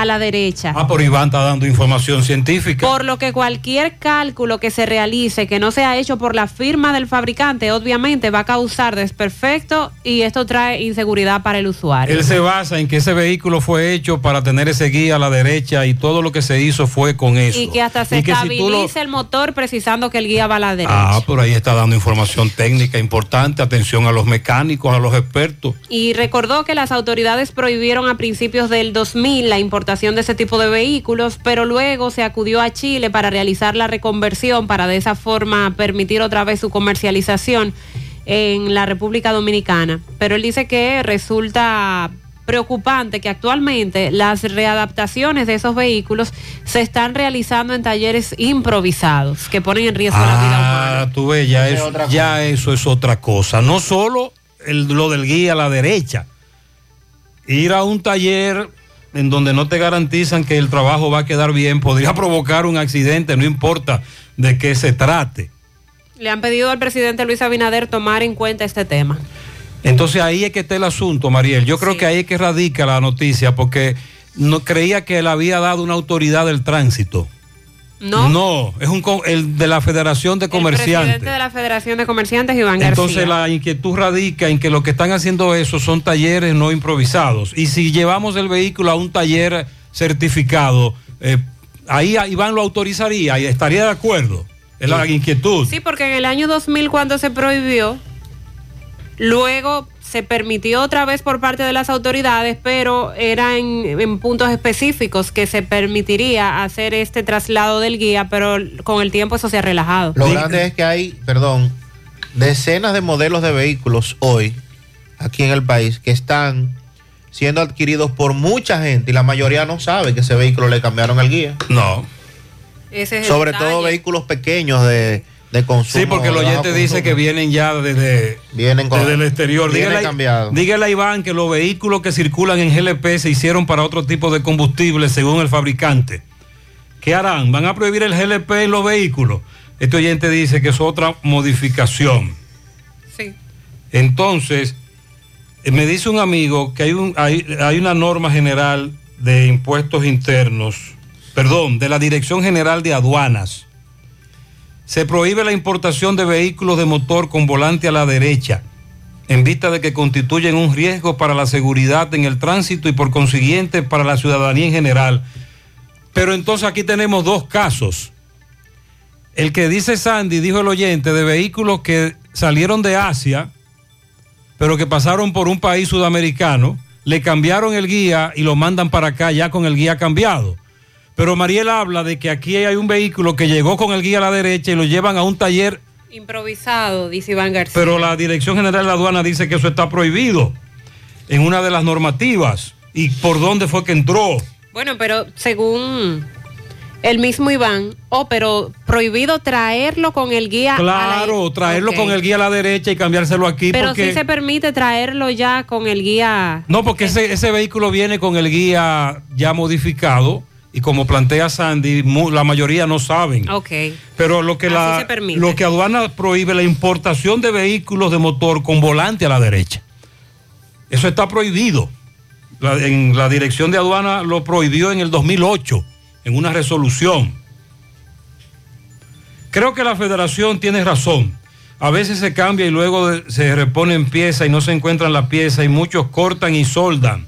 a la derecha. Ah, por Iván está dando información científica. Por lo que cualquier cálculo que se realice que no sea hecho por la firma del fabricante, obviamente va a causar desperfecto y esto trae inseguridad para el usuario. Él se basa en que ese vehículo fue hecho para tener ese guía a la derecha y todo lo que se hizo fue con eso. Y que hasta se si estabilice lo- el motor precisando que el guía va a la derecha. Ah, por ahí está dando información técnica importante. Atención a los mecánicos, a los expertos. Y recordó que las autoridades prohibieron a principios del 2000 la importación de ese tipo de vehículos, pero luego se acudió a Chile para realizar la reconversión para de esa forma permitir otra vez su comercialización en la República Dominicana. Pero él dice que resulta preocupante que actualmente las readaptaciones de esos vehículos se están realizando en talleres improvisados que ponen en riesgo la vida humana. Ah, tú ves, ya, es eso, otra ya eso es otra cosa. No solo el- lo del guía a la derecha. Ir a un taller en donde no te garantizan que el trabajo va a quedar bien podría provocar un accidente, no importa de qué se trate. Le han pedido al presidente Luis Abinader tomar en cuenta este tema. Entonces ahí es que está el asunto, Mariel. Yo creo que ahí es que radica la noticia, porque no creía que él había dado una autoridad del tránsito. No. No, es un el de la Federación de El Comerciantes. presidente de la Federación de Comerciantes, Iván Entonces García. la inquietud radica en que lo que están haciendo eso son talleres no improvisados. Y si llevamos el vehículo a un taller certificado, eh, ahí Iván lo autorizaría y estaría de acuerdo. Es la inquietud. Sí, porque en el año 2000 cuando se prohibió, luego se permitió otra vez por parte de las autoridades, pero era en, en puntos específicos que se permitiría hacer este traslado del guía, pero con el tiempo eso se ha relajado. Lo grande es que hay, perdón, decenas de modelos de vehículos hoy aquí en el país que están siendo adquiridos por mucha gente y la mayoría no sabe que ese vehículo le cambiaron el guía. No. Ese es el Sobre todo vehículos pequeños de, de consumo. Sí, porque el oyente dice consumo. que vienen ya desde, Vienen con- desde el exterior. Dígale, a Iván que los vehículos que circulan en GLP se hicieron para otro tipo de combustible según el fabricante. ¿Qué harán? ¿Van a prohibir el GLP en los vehículos? Este oyente dice que es otra modificación. Sí. Entonces, eh, me dice un amigo que hay, un, hay, hay una norma general de impuestos internos, perdón, de la Dirección General de Aduanas. Se prohíbe la importación de vehículos de motor con volante a la derecha, en vista de que constituyen un riesgo para la seguridad en el tránsito y por consiguiente para la ciudadanía en general. Pero entonces aquí tenemos dos casos. El que dice Sandy, dijo el oyente, de vehículos que salieron de Asia, pero que pasaron por un país sudamericano, le cambiaron el guía y lo mandan para acá ya con el guía cambiado. Pero Mariel habla de que aquí hay un vehículo que llegó con el guía a la derecha y lo llevan a un taller, Improvisado, dice Iván García. pero la Dirección General de Aduana dice que eso está prohibido en una de las normativas. ¿Y por dónde fue que entró? Bueno, pero según el mismo Iván, oh, pero prohibido traerlo con el guía. a la- Claro, traerlo con el guía a la derecha y cambiárselo aquí. Pero porque... sí se permite traerlo ya con el guía. No, porque ese, ese vehículo viene con el guía ya modificado y como plantea Sandy, la mayoría no saben. Ok. Pero lo que, la, lo que aduana prohíbe la importación de vehículos de motor con volante a la derecha. Eso está prohibido. La- en la dirección de aduana lo prohibió en el 2008, en una resolución. Creo que la federación tiene razón. A veces se cambia y luego se repone en pieza y no se encuentran la pieza y muchos cortan y soldan.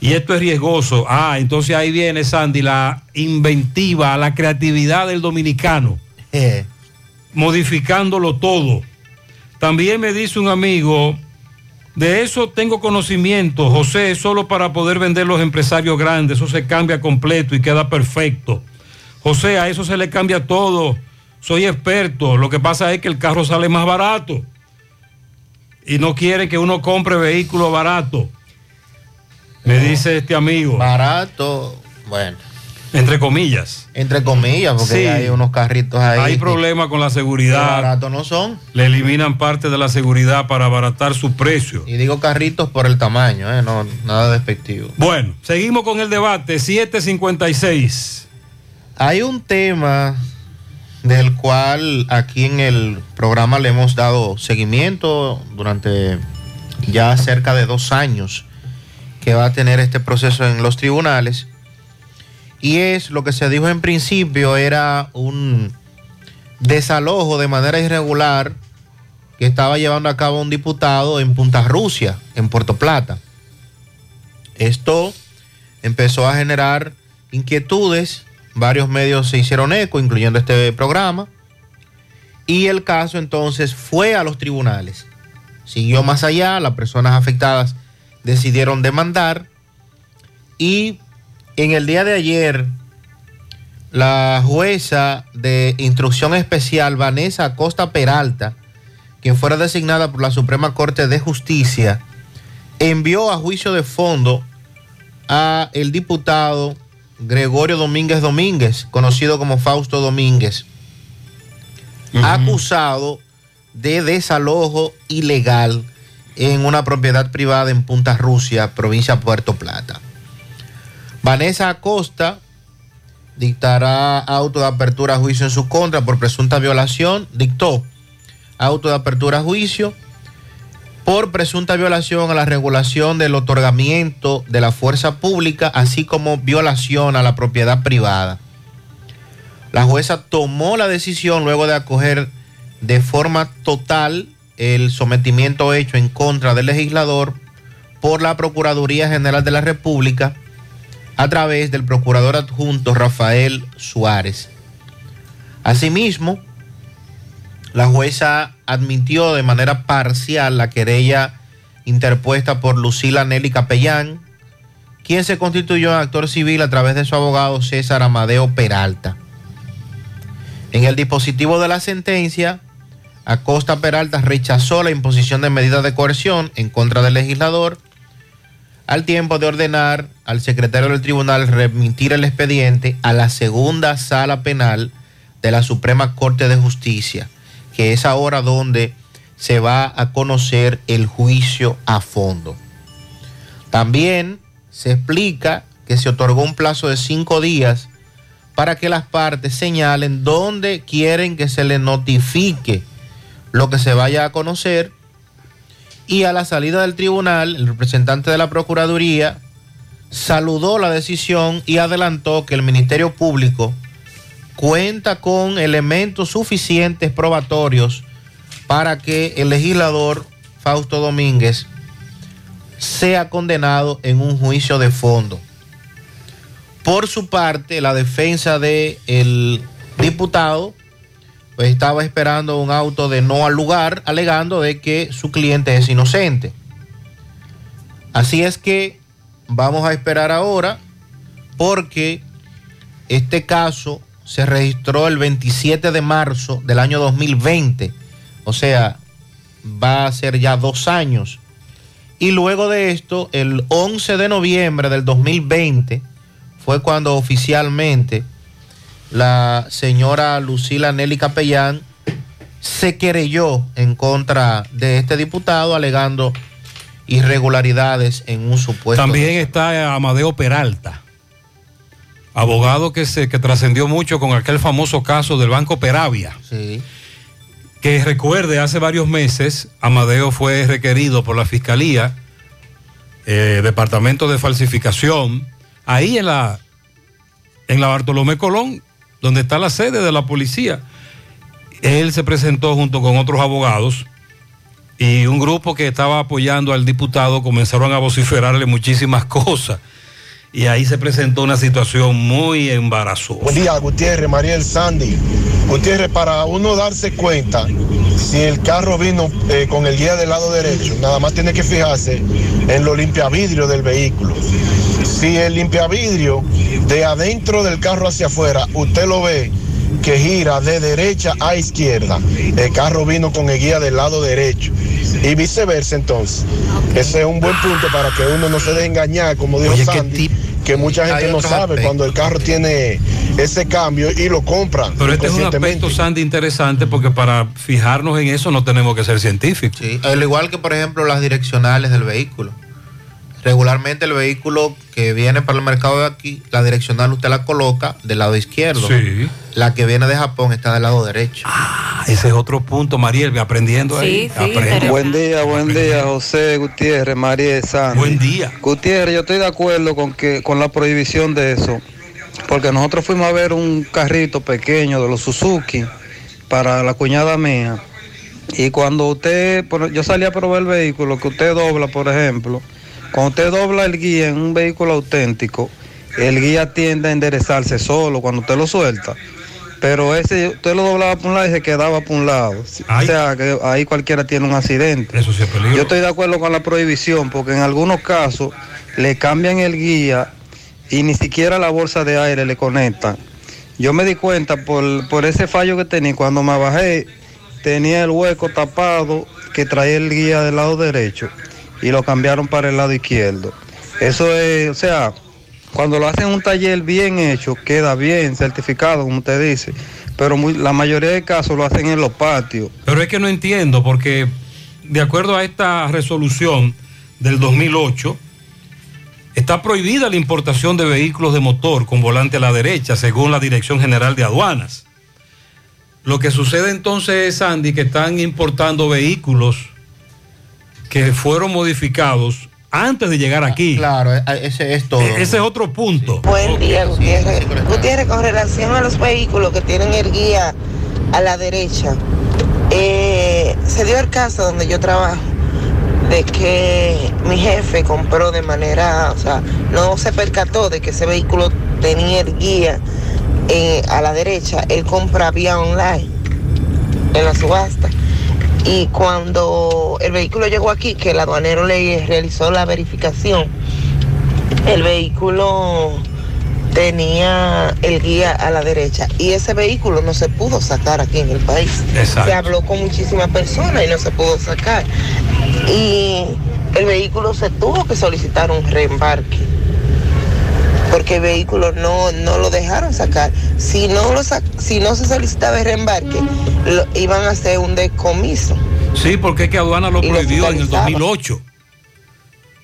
Y esto es riesgoso. Ah, entonces ahí viene, Sandy, la inventiva, la creatividad del dominicano. Modificándolo todo. También me dice un amigo, de eso tengo conocimiento, José, es solo para poder vender los empresarios grandes, eso se cambia completo y queda perfecto. José, a eso se le cambia todo, soy experto, lo que pasa es que el carro sale más barato y no quiere que uno compre vehículo barato. Me dice este amigo. Barato, bueno. Entre comillas. Entre comillas, porque Sí. hay unos carritos ahí. Hay problemas con la seguridad. baratos no son. Le eliminan parte de la seguridad para abaratar su precio. Y digo carritos por el tamaño, ¿eh? no, nada despectivo. Bueno, seguimos con el debate. 756. Hay un tema del cual aquí en el programa le hemos dado seguimiento durante ya cerca de dos años que va a tener este proceso en los tribunales. Y es lo que se dijo en principio, era un desalojo de manera irregular que estaba llevando a cabo un diputado en Punta Rusia, en Puerto Plata. Esto empezó a generar inquietudes, varios medios se hicieron eco, incluyendo este programa, y el caso entonces fue a los tribunales. Siguió más allá, las personas afectadas decidieron demandar y en el día de ayer la jueza de instrucción especial Vanessa Acosta Peralta, quien fuera designada por la Suprema Corte de Justicia, envió a juicio de fondo a el diputado Gregorio Domínguez Domínguez, conocido como Fausto Domínguez, acusado de desalojo ilegal en una propiedad privada en Punta Rusia, provincia Puerto Plata. Vanessa Acosta dictará auto de apertura a juicio en su contra por presunta violación, dictó auto de apertura a juicio por presunta violación a la regulación del otorgamiento de la fuerza pública, así como violación a la propiedad privada. La jueza tomó la decisión luego de acoger de forma total el sometimiento hecho en contra del legislador por la Procuraduría General de la República a través del procurador adjunto Rafael Suárez. Asimismo, la jueza admitió de manera parcial la querella interpuesta por Lucila Nelly Capellán, quien se constituyó en actor civil a través de su abogado César Amadeo Peralta. En el dispositivo de la sentencia, Acosta Peralta rechazó la imposición de medidas de coerción en contra del legislador, al tiempo de ordenar al secretario del tribunal remitir el expediente a la segunda sala penal de la Suprema Corte de Justicia, que es ahora donde se va a conocer el juicio a fondo. También se explica que se otorgó un plazo de cinco días para que las partes señalen dónde quieren que se les notifique lo que se vaya a conocer y a la salida del tribunal, el representante de la Procuraduría saludó la decisión y adelantó que el Ministerio Público cuenta con elementos suficientes probatorios para que el legislador Fausto Domínguez sea condenado en un juicio de fondo. Por su parte, la defensa del diputado pues estaba esperando un auto de no al lugar, alegando de que su cliente es inocente. Así es que vamos a esperar ahora porque este caso se registró el 27 de marzo del año 2020, o sea, va a ser ya dos años. Y luego de esto, el 11 de noviembre del 2020, fue cuando oficialmente la señora Lucila Nelly Capellán se querelló en contra de este diputado alegando irregularidades en un supuesto... También está Amadeo Peralta, abogado que, se, que trascendió mucho con aquel famoso caso del Banco Peravia. Sí. Que recuerde, hace varios meses, Amadeo fue requerido por la Fiscalía, eh, Departamento de Falsificación, ahí en la, en la Bartolomé Colón, donde está la sede de la policía. Él se presentó junto con otros abogados y un grupo que estaba apoyando al diputado comenzaron a vociferarle muchísimas cosas. Y ahí se presentó una situación muy embarazosa. Buen día, Gutiérrez, Mariel Sandy. Gutiérrez, para uno darse cuenta si el carro vino eh, con el guía del lado derecho, nada más tiene que fijarse en lo limpiavidrio del vehículo. Si el limpiavidrio de adentro del carro hacia afuera, usted lo ve que gira de derecha a izquierda, el carro vino con el guía del lado derecho. Y viceversa entonces. Ese es un buen punto para que uno no se deje engañar, como dijo Sandy, que mucha gente no sabe aspectos. cuando el carro tiene ese cambio y lo compra. Pero este es un aspecto, Sandy, interesante porque para fijarnos en eso no tenemos que ser científicos. Sí, al igual que por ejemplo las direccionales del vehículo. Regularmente el vehículo que viene para el mercado de aquí, la direccional usted la coloca del lado izquierdo. Sí. La que viene de Japón está del lado derecho. Ah, ese es otro punto, Mariel, aprendiendo ahí. Aprende. Buen día, buen día, José Gutiérrez, María Sandy. Buen día. Gutiérrez, yo estoy de acuerdo con que con la prohibición de eso, porque nosotros fuimos a ver un carrito pequeño de los Suzuki para la cuñada mía. Y cuando usted, yo salí a probar el vehículo, que usted dobla, por ejemplo, cuando usted dobla el guía en un vehículo auténtico, el guía tiende a enderezarse solo cuando usted lo suelta. Pero ese, usted lo doblaba por un lado y se quedaba por un lado. O sea, que ahí cualquiera tiene un accidente. Eso sí es peligro. Yo estoy de acuerdo con la prohibición porque en algunos casos le cambian el guía y ni siquiera la bolsa de aire le conectan. Yo me di cuenta por, por ese fallo que tenía cuando me bajé, tenía el hueco tapado que traía el guía del lado derecho y lo cambiaron para el lado izquierdo. Eso es, o sea, cuando lo hacen en un taller bien hecho, queda bien, certificado, como usted dice, pero muy- la mayoría de casos lo hacen en los patios. Pero es que no entiendo, porque de acuerdo a esta resolución del 2008, está prohibida la importación de vehículos de motor con volante a la derecha, según la Dirección General de Aduanas. Lo que sucede entonces es, Sandy, que están importando vehículos que fueron modificados antes de llegar aquí. Claro, e- ese es todo. E- Ese es otro punto. Buen día, Gutiérrez. Gutiérrez, con relación a los vehículos que tienen el guía a la derecha, eh, se dio el caso donde yo trabajo de que mi jefe compró de manera, o sea, no se percató de que ese vehículo tenía el guía eh, a la derecha. Él compra vía online en la subasta. Y cuando el vehículo llegó aquí, que el aduanero le realizó la verificación, el vehículo tenía el guía a la derecha y ese vehículo no se pudo sacar aquí en el país. Exacto. Se habló con muchísimas personas y no se pudo sacar. Y el vehículo se tuvo que solicitar un reembarque porque el vehículo no, no lo dejaron sacar. Si no, lo sac- si no se solicitaba el reembarque, lo- iban a hacer un decomiso. Sí, porque es que aduana lo prohibió en el fiscalizaba. 2008.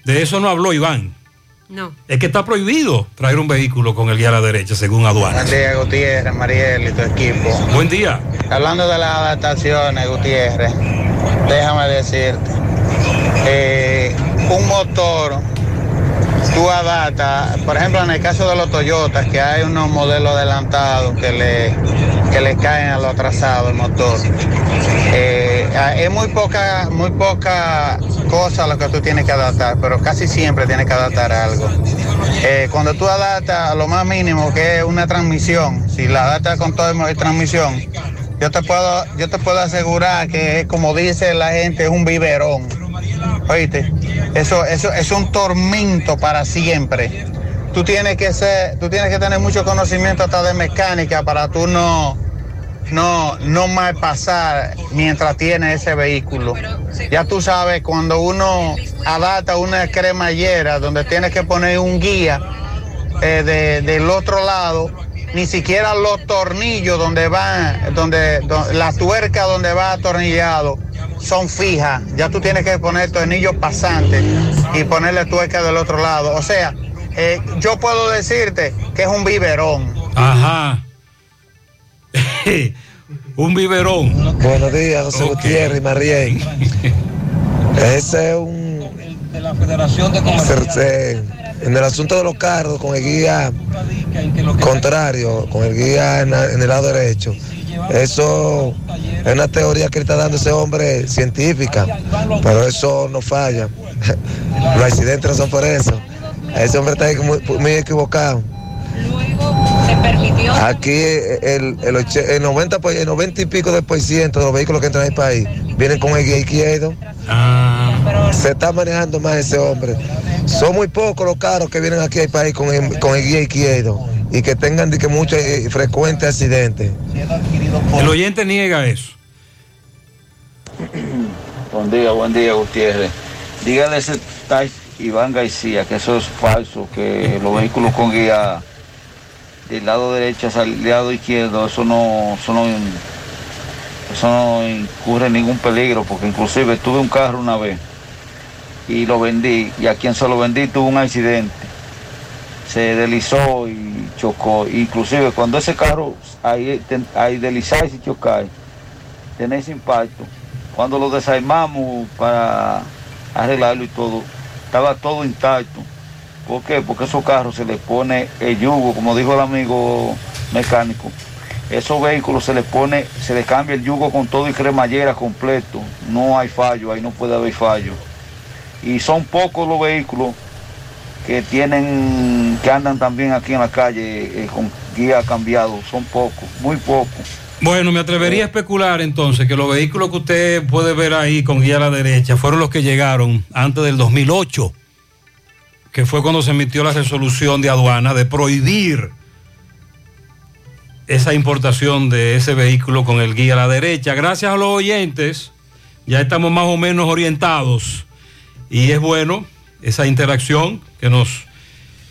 De eso no habló Iván. No. Es que está prohibido traer un vehículo con el guía a la derecha, según aduana. Buen día, Gutiérrez, Mariel y tu equipo. Buen día. Hablando de las adaptaciones, Gutiérrez, déjame decirte, eh, un motor, tú adaptas, por ejemplo, en el caso de los Toyotas, que hay unos modelos adelantados que le, que le caen a lo atrasado el motor. Eh, es muy poca, muy poca cosa lo que tú tienes que adaptar, pero casi siempre tienes que adaptar algo. Eh, cuando tú adaptas a lo más mínimo que es una transmisión, si la adaptas con todo el transmisión, yo te puedo, yo te puedo asegurar que como dice la gente, es un biberón. Oíste, eso, eso es un tormento para siempre. Tú tienes que ser, tú tienes que tener mucho conocimiento hasta de mecánica para tú no, no, no mal pasar mientras tiene ese vehículo. Ya tú sabes, cuando uno adapta una cremallera donde tienes que poner un guía eh, de- del otro lado, ni siquiera los tornillos donde van, donde, do- la tuerca donde va atornillado son fijas. Ya tú tienes que poner tornillos pasantes y ponerle tuerca del otro lado. O sea, eh, yo puedo decirte que es un biberón. Ajá. un biberón. Buenos días, José Ok. Gutiérrez y Mariel. Ese es un. De la Federación de se- En el asunto de los carros, con el guía contrario, con el guía en, el lado derecho, Eso es una teoría que está dando ese hombre científica, pero eso no falla. Los accidentes no son por eso. Ese hombre está muy equivocado. Aquí el, el, och- el 90, por- el 90 y pico de por ciento de los vehículos que entran al país vienen con el guía izquierdo. Se está manejando más ese hombre. Son muy pocos los carros que vienen aquí al país con el, con el guía izquierdo y que tengan de que muchos eh, frecuentes accidentes. El oyente niega eso. Buen día, buen día, Gutiérrez. Dígale a ese tal Iván García que eso es falso, que los vehículos con guía del lado derecho hacia el lado izquierdo, eso no, eso no, eso no incurre ningún peligro, porque inclusive tuve un carro una vez y lo vendí, y a quien se lo vendí tuvo un accidente. Se deslizó y chocó. Inclusive cuando ese carro ahí, ahí deslizar y chocar, tiene ese impacto. Cuando lo desarmamos para arreglarlo y todo, estaba todo intacto. ¿Por qué? Porque esos carros se les pone el yugo, como dijo el amigo mecánico. Esos vehículos se les pone, se les cambia el yugo con todo y cremallera completo. No hay fallo, ahí no puede haber fallo. Y son pocos los vehículos que tienen, que andan también aquí en la calle eh, con guía cambiado. Son pocos, muy pocos. Bueno, me atrevería a especular entonces que los vehículos que usted puede ver ahí con guía a la derecha fueron los que llegaron antes del 2008, que fue cuando se emitió la resolución de aduana de prohibir esa importación de ese vehículo con el guía a la derecha. Gracias a los oyentes, ya estamos más o menos orientados y es bueno esa interacción que nos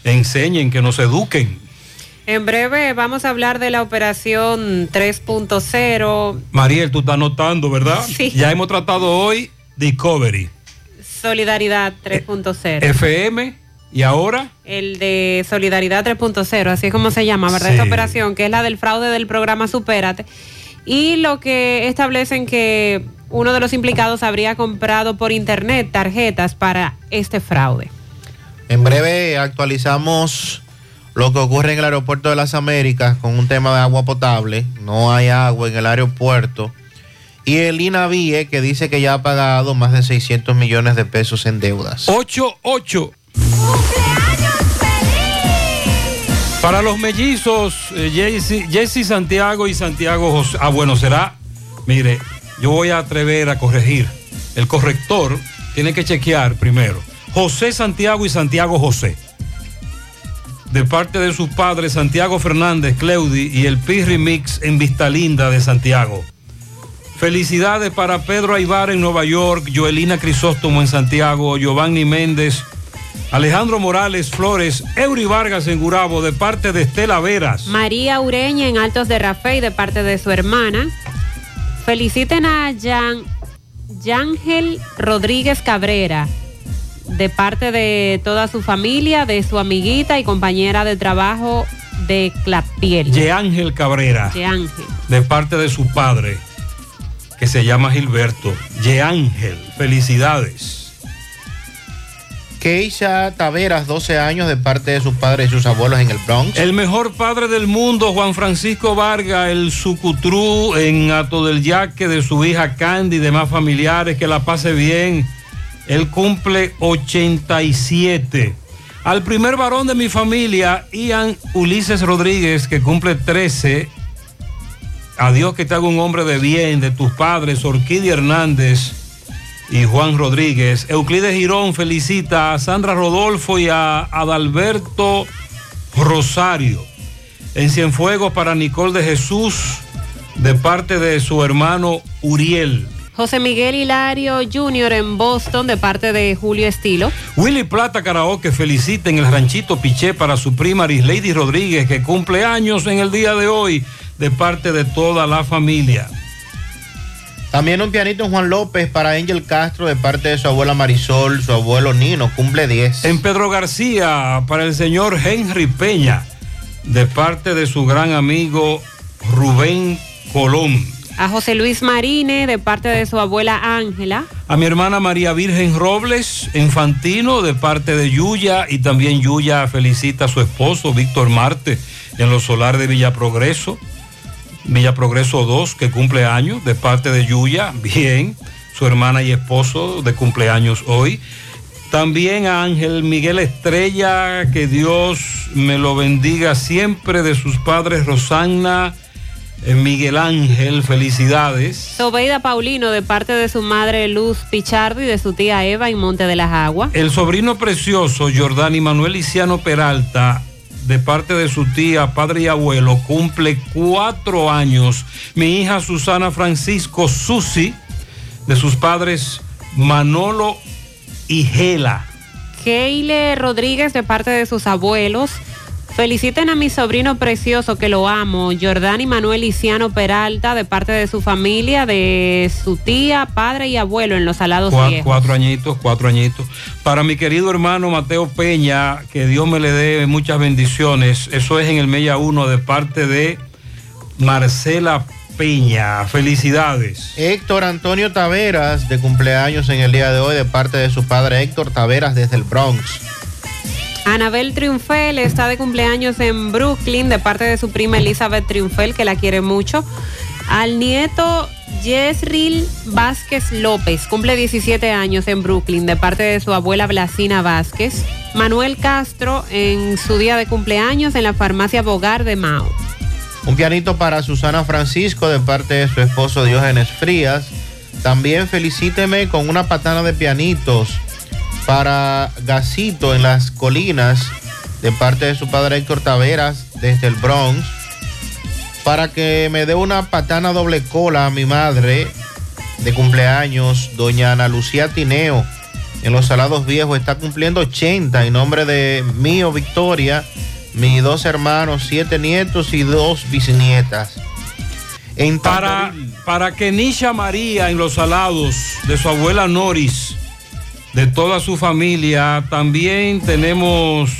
enseñen, que nos eduquen. En breve vamos a hablar de la operación 3.0, Mariel, tú estás notando, ¿verdad? Sí. Ya hemos tratado hoy Discovery, Solidaridad 3.0. FM y ahora El de Solidaridad 3.0, así es como se llama, ¿verdad? Sí. Esta operación, que es la del fraude del programa Supérate. Y lo que establecen que uno de los implicados habría comprado por internet tarjetas para este fraude. En breve actualizamos lo que ocurre en el aeropuerto de las Américas con un tema de agua potable. No hay agua en el aeropuerto. Y el INAVIE que dice que ya ha pagado más de 600 millones de pesos en deudas. 88. Para los mellizos, eh, Jessy Santiago y Santiago José. Ah, bueno, será. Mire, yo voy a atrever a corregir. El corrector tiene que chequear primero. José Santiago y Santiago José. De parte de sus padres, Santiago Fernández, Cleudi y el Pirri Mix en Vista Linda de Santiago. Felicidades para Pedro Aibar en Nueva York, Joelina Crisóstomo en Santiago, Giovanni Méndez, Alejandro Morales Flores, Eury Vargas en Gurabo, de parte de Estela Veras. María Ureña en Altos de Rafey de parte de su hermana. Feliciten a Jan, Yángel Rodríguez Cabrera de parte de toda su familia, de su amiguita y compañera de trabajo de Clapiel. Yeángel Cabrera, Yeángel. de parte de su padre, que se llama Gilberto. Yeángel, felicidades. Keisha Taveras, 12 años, de parte de sus padres y sus abuelos en el Bronx. El mejor padre del mundo, Juan Francisco Vargas, el sucutrú en Ato del Yaque de su hija Candy y demás familiares, que la pase bien. Él cumple 87. Al primer varón de mi familia, Ian Ulises Rodríguez, que cumple 13. Adiós que te haga un hombre de bien, de tus padres, Orquídea Hernández y Juan Rodríguez. Euclides Girón felicita a Sandra Rodolfo y a Adalberto Rosario. En Cienfuegos para Nicole de Jesús, de parte de su hermano Uriel. José Miguel Hilario Jr. en Boston de parte de Julio Estilo. Willy Plata Karaoke felicita en el ranchito Piché para su prima Lady Rodríguez, que cumple años en el día de hoy, de parte de toda la familia. También un pianito en Juan López para Angel Castro de parte de su abuela Marisol, su abuelo Nino, cumple 10. En Pedro García, para el señor Henry Peña, de parte de su gran amigo Rubén Colón. A José Luis Marine de parte de su abuela Ángela. A mi hermana María Virgen Robles, infantino, de parte de Yuya, y también Yuya felicita a su esposo Víctor Marte en los solar de Villa Progreso. Villa Progreso 2, que cumple años, de parte de Yuya, bien, su hermana y esposo de cumpleaños hoy. También a Ángel Miguel Estrella, que Dios me lo bendiga siempre, de sus padres Rosanna, eh, Miguel Ángel, felicidades. Sobeida Paulino de parte de su madre Luz Pichardo y de su tía Eva en Monte de las Aguas. El sobrino precioso, Jordani Manuel Liciano Peralta, de parte de su tía, padre y abuelo, cumple cuatro años. Mi hija Susana Francisco Susi, de sus padres Manolo y Gela. Keile Rodríguez de parte de sus abuelos. Feliciten a mi sobrino precioso que lo amo, Jordani Manuel Liciano Peralta, de parte de su familia, de su tía, padre y abuelo en los Salados Cua- Viejos. Cuatro añitos, cuatro añitos. Para mi querido hermano Mateo Peña, que Dios me le dé muchas bendiciones. Eso es en el Mella 1 de parte de Marcela Peña. Felicidades. Héctor Antonio Taveras, de cumpleaños en el día de hoy, de parte de su padre Héctor Taveras desde el Bronx. Anabel Triunfel está de cumpleaños en Brooklyn de parte de su prima Elizabeth Triunfel, que la quiere mucho. Al nieto Yesril Vázquez López, cumple 17 años en Brooklyn de parte de su abuela Blasina Vázquez. Manuel Castro en su día de cumpleaños en la farmacia Bogar de Mao. Un pianito para Susana Francisco de parte de su esposo Diógenes Frías. También felicíteme con una patana de pianitos para Gasito en las colinas de parte de su padre Héctor Taveras desde el Bronx. Para que me dé una patana doble cola a mi madre de cumpleaños, doña Ana Lucía Tineo, en los Salados Viejos, está cumpliendo 80 en nombre de mío, Victoria, mis dos hermanos, siete nietos y dos bisnietas. Para, para que Nisha María en los salados de su abuela Noris, de toda su familia, también tenemos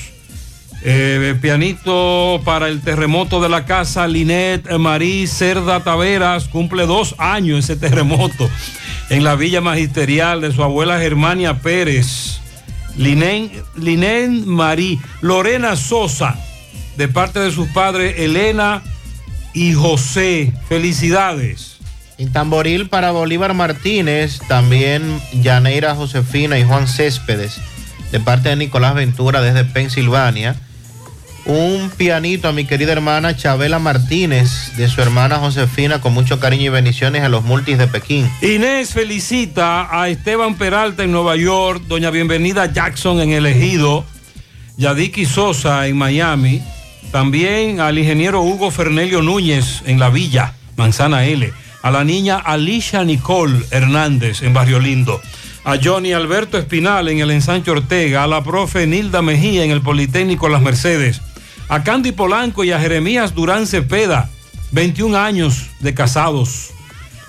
eh, pianito para el terremoto de la casa Linet Marí Cerda Taveras, cumple dos años ese terremoto en la villa magisterial de su abuela Germania Pérez. Linen, Marí, Lorena Sosa, de parte de sus padres Elena y José. Felicidades. En tamboril para Bolívar Martínez, también Yaneira Josefina y Juan Céspedes, de parte de Nicolás Ventura desde Pensilvania. Un pianito a mi querida hermana Chabela Martínez, de su hermana Josefina, con mucho cariño y bendiciones a los multis de Pekín. Inés felicita a Esteban Peralta en Nueva York, doña Bienvenida Jackson en El Ejido, Yadiki Sosa en Miami, también al ingeniero Hugo Fernelio Núñez en La Villa, Manzana L, a la niña Alicia Nicole Hernández en Barrio Lindo, a Johnny Alberto Espinal en el Ensancho Ortega, a la profe Nilda Mejía en el Politécnico Las Mercedes, a Candy Polanco y a Jeremías Durán Cepeda, 21 años de casados,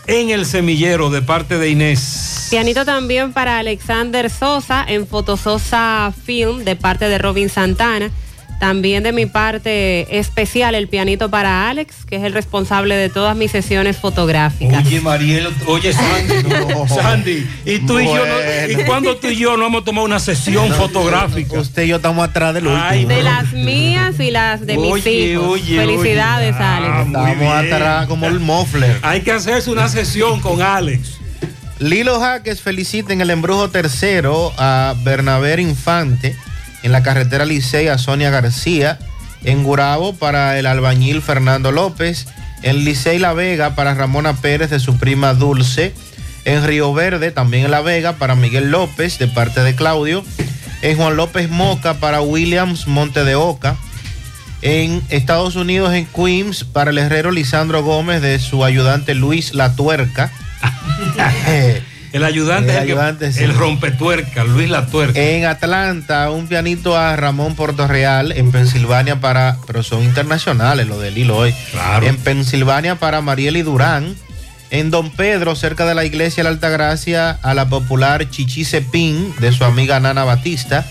en el semillero de parte de Inés. Pianito también para Alexander Sosa en Fotososa Film de parte de Robin Santana. También de mi parte especial el pianito para Alex, que es el responsable de todas mis sesiones fotográficas. Oye, Mariel, oye, Sandy, Sandy, y tú y yo, no- ¿y cuándo tú y yo no hemos tomado una sesión fotográfica? Usted y yo estamos atrás del Ay, De las mías y las de mis Oye, hijos. oye, Felicidades, oye. Ah, Alex. muy Estamos atrás como el mofler. Hay que hacerse una sesión con Alex. Lilo Jaques felicita en el embrujo tercero a Bernaber Infante en la carretera Licey a Sonia García, en Gurabo para el albañil Fernando López, en Licey La Vega para Ramona Pérez de su prima Dulce, en Río Verde también en La Vega para Miguel López de parte de Claudio, en Juan López Moca para Williams Monte de Oca, en Estados Unidos en Queens para el herrero Lisandro Gómez de su ayudante Luis La Tuerca. El ayudante, El es el, que- ayudante, sí. el rompetuerca, Luis La Tuerca. En Atlanta, un pianito a Ramón Portorreal. En Pensilvania para, pero son internacionales los del hilo hoy. Claro. En Pensilvania para Marieli Durán. En Don Pedro, cerca de la iglesia de la Altagracia, a la popular Chichi Cepín de su amiga Nana Batista.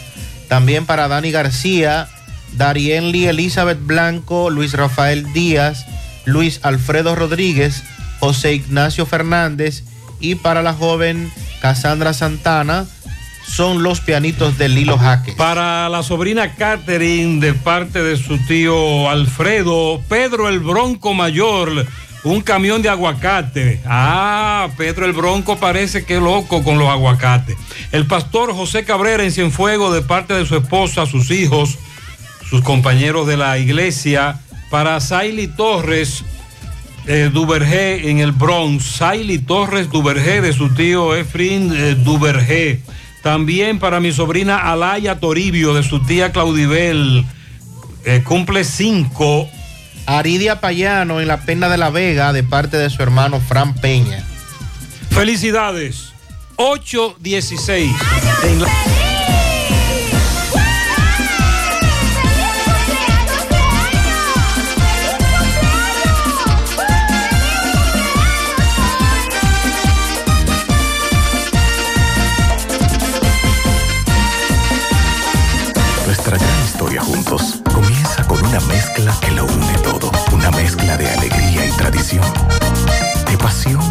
También para Dani García, Darienli Elizabeth Blanco, Luis Rafael Díaz, Luis Alfredo Rodríguez, José Ignacio Fernández y para la joven Cassandra Santana son los pianitos de Lilo Jaque. Para la sobrina Catherine, de parte de su tío Alfredo, Pedro el Bronco Mayor, Un camión de aguacate. Ah, Pedro el Bronco parece que loco con los aguacates. El pastor José Cabrera en Cienfuego de parte de su esposa, sus hijos, sus compañeros de la iglesia, para Saily Torres eh, Duvergé en el Bronx, Saily Torres Duvergé de su tío Efrin eh, Duvergé. También para mi sobrina Alaya Toribio de su tía Claudibel, eh, cumple cinco. Aridia Payano en la Pena de la Vega de parte de su hermano Fran Peña. Felicidades. 816. Mezcla que lo une todo. Una mezcla de alegría y tradición, de pasión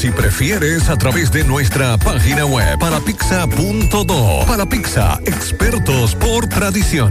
Si prefieres, a través de nuestra página web palapizza.do. Palapizza, expertos por tradición.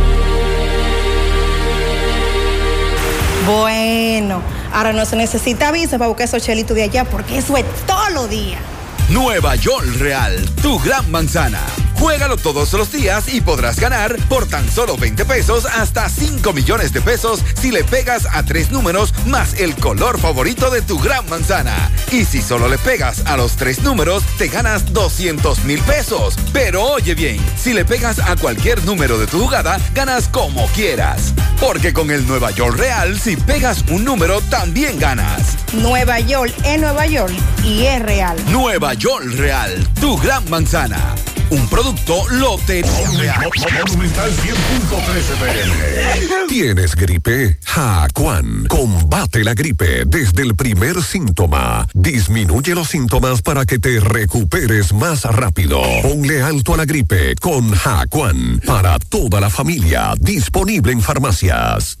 Bueno, ahora no se necesita visa para buscar esos chelitos de allá porque eso es todo lo día. Nueva York Real, tu gran manzana. Juégalo todos los días y podrás ganar por tan solo 20 pesos hasta 5 millones de pesos si le pegas a tres números más el color favorito de tu gran manzana. Y si solo le pegas a los tres números, te ganas 200 mil pesos. Pero oye bien, si le pegas a cualquier número de tu jugada, ganas como quieras. Porque con el Nueva York Real, si pegas un número, también ganas. Nueva York es Nueva York y es real. Nueva York Real, tu gran manzana. Un producto Lotería. Monumental 100.13 pm. ¿Tienes gripe? Jacuan. Combate la gripe desde el primer síntoma. Disminuye los síntomas para que te recuperes más rápido. Ponle alto a la gripe con Jacuan. Para toda la familia. Disponible en farmacias.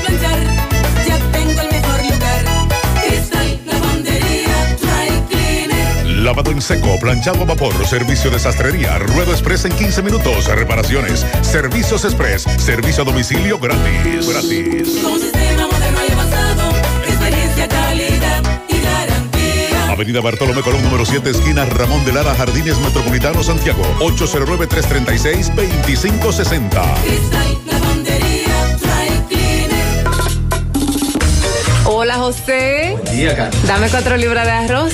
Lavado en seco, planchado a vapor, servicio de sastrería, ruedo express en 15 minutos, reparaciones, servicios express, servicio a domicilio gratis. Gratis. Con sistema moderno y avanzado, experiencia, calidad y garantía. Avenida Bartolomé Colón, número 7, esquina Ramón de Lara, Jardines Metropolitano, Santiago. 809-336-2560. Cristal Lavandería Dry Cleaner. Hola José. día, Carlos. Dame cuatro libras de arroz,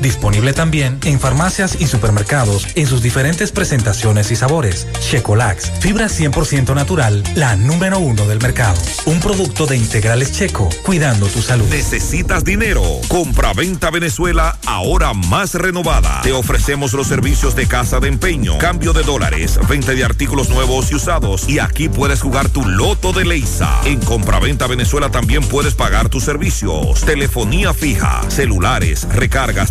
Disponible también en farmacias y supermercados en sus diferentes presentaciones y sabores. Checolax, fibra 100% natural, la número uno del mercado. Un producto de integrales checo, cuidando tu salud. ¿Necesitas dinero? Compra-venta Venezuela, ahora más renovada. Te ofrecemos los servicios de casa de empeño, cambio de dólares, venta de artículos nuevos y usados. Y aquí puedes jugar tu loto de Leisa. En Compra-venta Venezuela también puedes pagar tus servicios. Telefonía fija, celulares, recargas,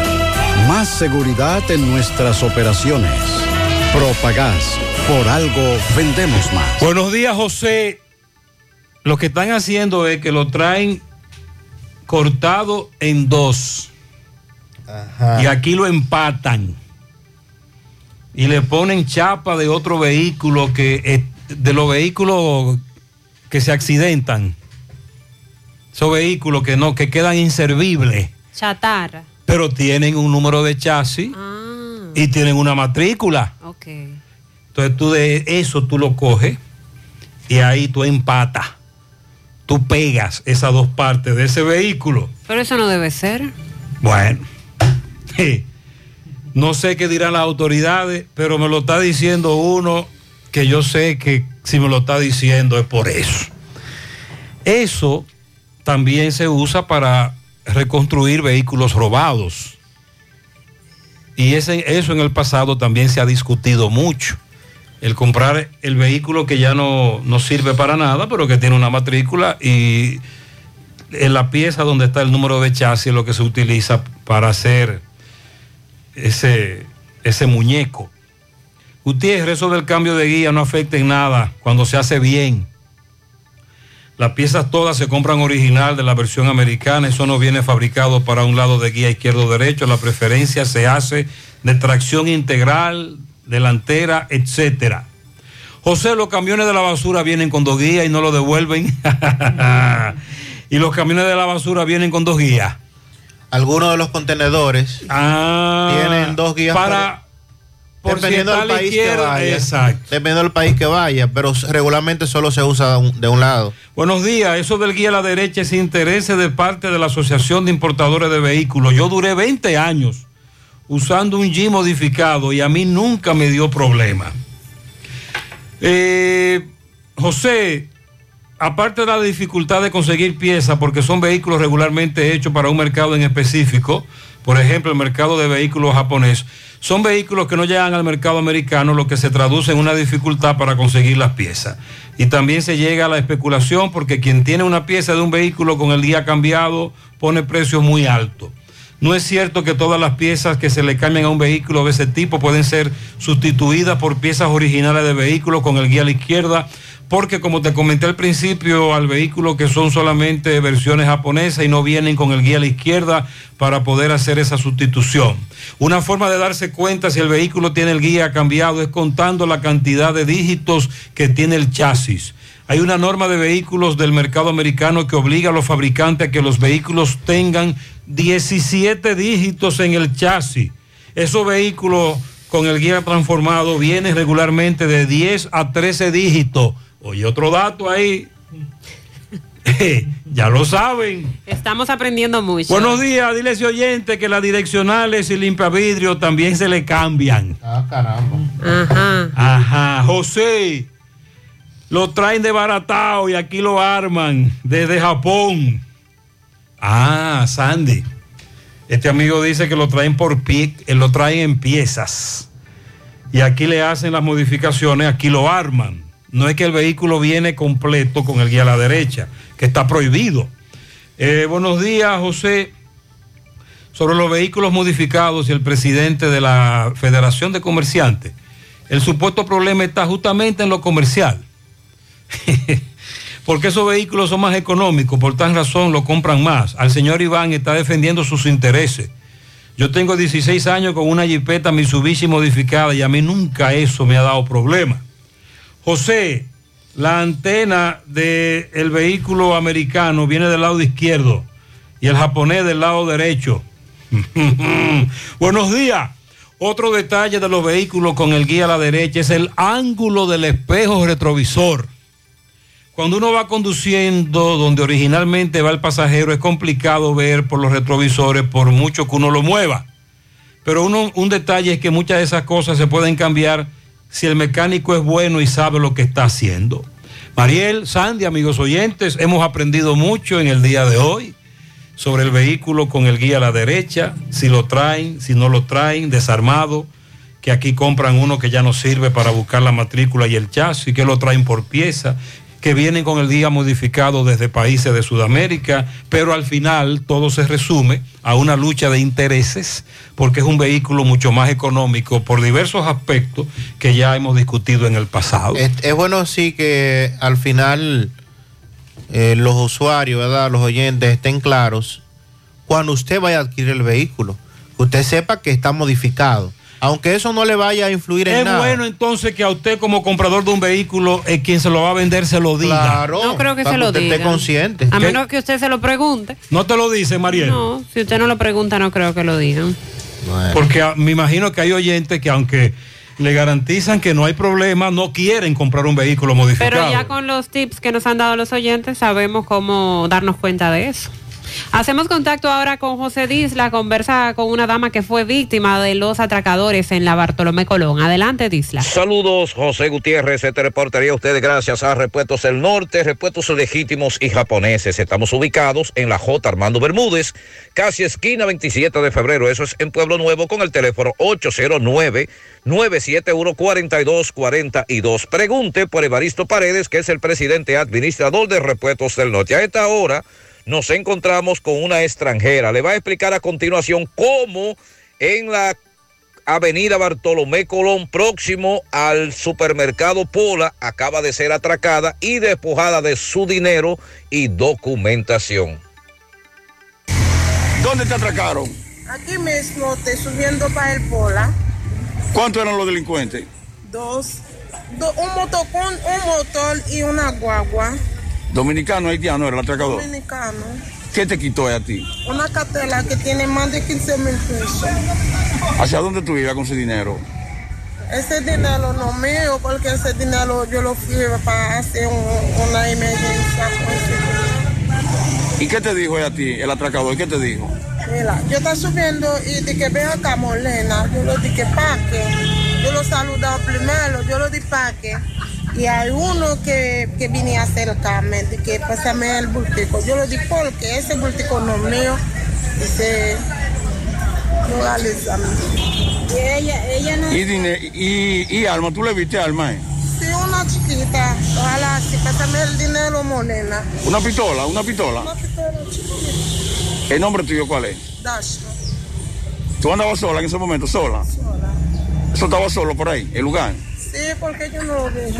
Más seguridad en nuestras operaciones. Propagás. Por algo vendemos más. Buenos días, José. Lo que están haciendo es que lo traen cortado en dos. Y aquí lo empatan. Y le ponen chapa de otro vehículo que de los vehículos que se accidentan. Esos vehículos que no, que quedan inservibles. Chatarra. Pero tienen un número de chasis y tienen una matrícula. Ok. Entonces tú de eso tú lo coges y ahí tú empatas. Tú pegas esas dos partes de ese vehículo. Pero eso no debe ser. Bueno, no sé qué dirán las autoridades, pero me lo está diciendo uno que yo sé que si me lo está diciendo es por eso. Eso también se usa para reconstruir vehículos robados. Y ese, eso en el pasado también se ha discutido mucho. El comprar el vehículo que ya no, no sirve para nada, pero que tiene una matrícula y en la pieza donde está el número de chasis lo que se utiliza para hacer ese, ese muñeco. Gutiérrez, eso del cambio de guía no afecta en nada cuando se hace bien. Las piezas todas se compran original de la versión americana, eso no viene fabricado para un lado de guía izquierdo-derecho, la preferencia se hace de tracción integral, delantera, etcétera. José, los camiones de la basura vienen con dos guías y no lo devuelven. y los camiones de la basura vienen con dos guías. Algunos de los contenedores tienen dos guías para dependiendo del país que vaya. exacto. Dependiendo del país que vaya, pero regularmente solo se usa de un, de un lado. Buenos días, eso del guía a la derecha es interés de parte de la Asociación de Importadores de Vehículos. Yo duré 20 años usando un G modificado y a mí nunca me dio problema. Eh, José, aparte de la dificultad de conseguir piezas, porque son vehículos regularmente hechos para un mercado en específico, por ejemplo, el mercado de vehículos japonés, son vehículos que no llegan al mercado americano, lo que se traduce en una dificultad para conseguir las piezas. Y también se llega a la especulación porque quien tiene una pieza de un vehículo con el día cambiado pone precios muy altos. No es cierto que todas las piezas que se le cambian a un vehículo de ese tipo pueden ser sustituidas por piezas originales de vehículos con el guía a la izquierda, porque como te comenté al principio, al vehículo que son solamente versiones japonesas y no vienen con el guía a la izquierda para poder hacer esa sustitución. Una forma de darse cuenta si el vehículo tiene el guía cambiado es contando la cantidad de dígitos que tiene el chasis. Hay una norma de vehículos del mercado americano que obliga a los fabricantes a que los vehículos tengan 17 dígitos en el chasis. Esos vehículos con el guía transformado vienen regularmente de 10 a 13 dígitos. Oye, otro dato ahí. ya lo saben. Estamos aprendiendo mucho. Buenos días, dile a ese oyente que las direccionales y limpiavidrio también se le cambian. Ah, caramba. Ajá. Ajá, José. Lo traen de baratao y aquí lo arman desde Japón. Ah, Sandy. Este amigo dice que lo traen por pie, eh, lo traen en piezas. Y aquí le hacen las modificaciones, aquí lo arman. No es que el vehículo viene completo con el guía a la derecha, que está prohibido. Eh, buenos días, José. Sobre los vehículos modificados y el presidente de la Federación de Comerciantes. El supuesto problema está justamente en lo comercial. Porque esos vehículos son más económicos, por tal razón lo compran más. Al señor Iván está defendiendo sus intereses. Yo tengo 16 años con una jipeta Mitsubishi modificada y a mí nunca eso me ha dado problema. José, la antena del vehículo americano viene del lado izquierdo y el japonés del lado derecho. Buenos días. Otro detalle de los vehículos con el guía a la derecha es el ángulo del espejo retrovisor. Cuando uno va conduciendo donde originalmente va el pasajero es complicado ver por los retrovisores por mucho que uno lo mueva. Pero uno, un detalle es que muchas de esas cosas se pueden cambiar si el mecánico es bueno y sabe lo que está haciendo. Mariel, Sandy, amigos oyentes, hemos aprendido mucho en el día de hoy sobre el vehículo con el guía a la derecha, si lo traen, si no lo traen, desarmado, que aquí compran uno que ya no sirve para buscar la matrícula y el chasis, que lo traen por pieza, que vienen con el guía modificado desde países de Sudamérica, pero al final todo se resume a una lucha de intereses, porque es un vehículo mucho más económico por diversos aspectos que ya hemos discutido en el pasado. Es, es bueno sí que al final eh, los usuarios, ¿verdad? los oyentes estén claros cuando usted vaya a adquirir el vehículo, que usted sepa que está modificado. Aunque eso no le vaya a influir en Es nada. bueno entonces que a usted como comprador de un vehículo, eh, quien se lo va a vender se lo diga. Claro. No creo que para se lo usted diga. esté consciente. A ¿Qué? menos que usted se lo pregunte. No te lo dice, Mariel. No, si usted no lo pregunta, no creo que lo digan. Porque ah, me imagino que hay oyentes que aunque le garantizan que no hay problema, no quieren comprar un vehículo modificado. Pero ya con los tips que nos han dado los oyentes, sabemos cómo darnos cuenta de eso. Hacemos contacto ahora con José Disla, conversa con una dama que fue víctima de los atracadores en la Bartolomé Colón. Adelante, Disla. Saludos, José Gutiérrez. Este reportaría a ustedes gracias a Repuestos del Norte, Repuestos Legítimos y Japoneses. Estamos ubicados en la J. Armando Bermúdez, casi esquina 27 de febrero. Eso es en Pueblo Nuevo con el teléfono 809-971-4242. Pregunte por Evaristo Paredes, que es el presidente administrador de Repuestos del Norte. A esta hora nos encontramos con una extranjera. Le va a explicar a continuación cómo en la Avenida Bartolomé Colón, próximo al supermercado Pola, acaba de ser atracada y despojada de su dinero y documentación. ¿Dónde te atracaron? Aquí mismo, estoy subiendo para el Pola. ¿Cuántos eran los delincuentes? Dos, do- un motocón, un motor y una guagua. Dominicano, haitiano era el atracador. Dominicano. ¿Qué te quitó a ti? Una cartela que tiene más de 15 mil pesos. ¿Hacia dónde tú ibas con ese dinero? Ese dinero no mío, porque ese dinero yo lo fui para hacer un- una emergencia. pues, ¿Y qué te dijo a ti, el atracador? ¿Qué te dijo? Mira, yo estaba subiendo y dije, ven acá, Molena. Yo le dije, paque. Yo lo saludaba primero, yo lo di paque. Y hay uno que, que vine a acercarme, que pásame el bultico. Yo lo di porque ese bultico no es mío. Dice, no dale a mí. Y ella, ella no... ¿Y, dine- y, y Alma, tú le viste a Alma? eh? Sí, una chiquita. Ojalá, sí, pásame el dinero, Molena. ¿Una pistola? ¿Una pistola? Una pistola chiquita. ¿El nombre tuyo cuál es? Dash. ¿Tú andabas sola en ese momento? ¿Sola? Sola. ¿Eso estaba solo por ahí, el lugar? Sí, porque yo no lo dije.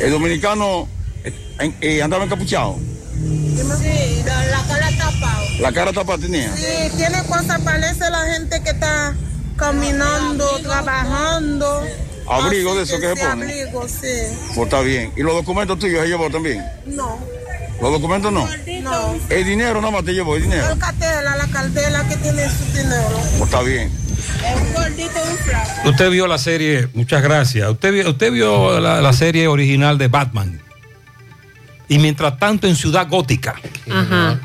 ¿El dominicano eh, en- eh, andaba encapuchado? Sí, la, la cara tapado. ¿La cara tapada tenía? Sí, tiene cosas, parece la gente que está caminando, trabajando. Abrigo de eso que se sí, pone. abrigo, sí. Pues está bien. ¿Y los documentos tuyos se llevó también? No, ¿Los documentos no? no. El dinero nada más te llevó, el dinero. El cartela, la cartela que tiene su dinero. Pues está bien. Es un gordito un flaco. Usted vio la serie, muchas gracias. Usted vio, usted vio la, la serie original de Batman. Y mientras tanto en Ciudad Gótica. Ajá.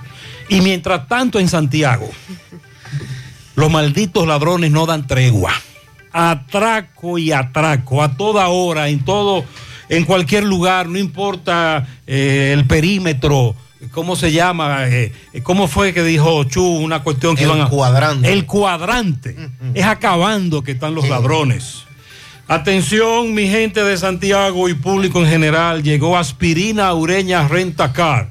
Y mientras tanto en Santiago. Los malditos ladrones no dan tregua. Atraco y atraco. A toda hora, en todo, en cualquier lugar, no importa eh, el perímetro. ¿Cómo se llama? Eh, ¿Cómo fue que dijo Chu una cuestión que El iban a. cuadrante. El cuadrante. Es acabando que están los ladrones. Atención, mi gente de Santiago y público en general, llegó Aspirina Ureña Renta Car.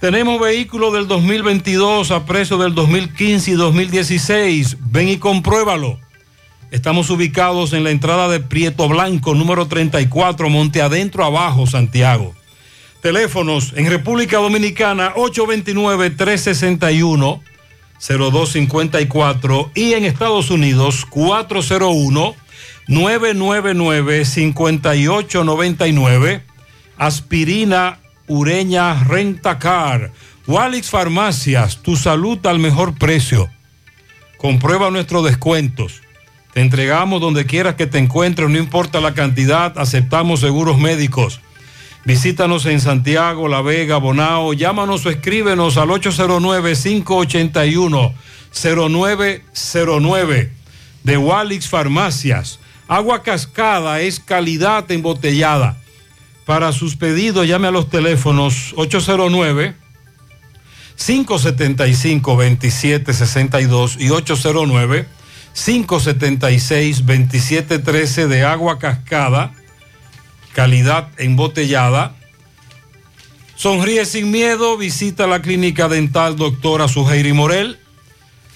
Tenemos vehículos del 2022 a precio del 2015 y 2016. Ven y compruébalo. Estamos ubicados en la entrada de Prieto Blanco, número 34, Monte Adentro, abajo, Santiago. Teléfonos en República Dominicana 829-361-0254 y en Estados Unidos 401-999-5899. Aspirina Ureña Rentacar. Walix Farmacias, tu salud al mejor precio. Comprueba nuestros descuentos. Te entregamos donde quieras que te encuentres, no importa la cantidad, aceptamos seguros médicos. Visítanos en Santiago, La Vega, Bonao, llámanos o escríbenos al 809-581-0909 de Walix Farmacias. Agua cascada es calidad embotellada. Para sus pedidos llame a los teléfonos 809 575-2762 y 809-576-2713 de agua cascada, calidad embotellada. Sonríe sin miedo, visita la clínica dental doctora Suheiri Morel.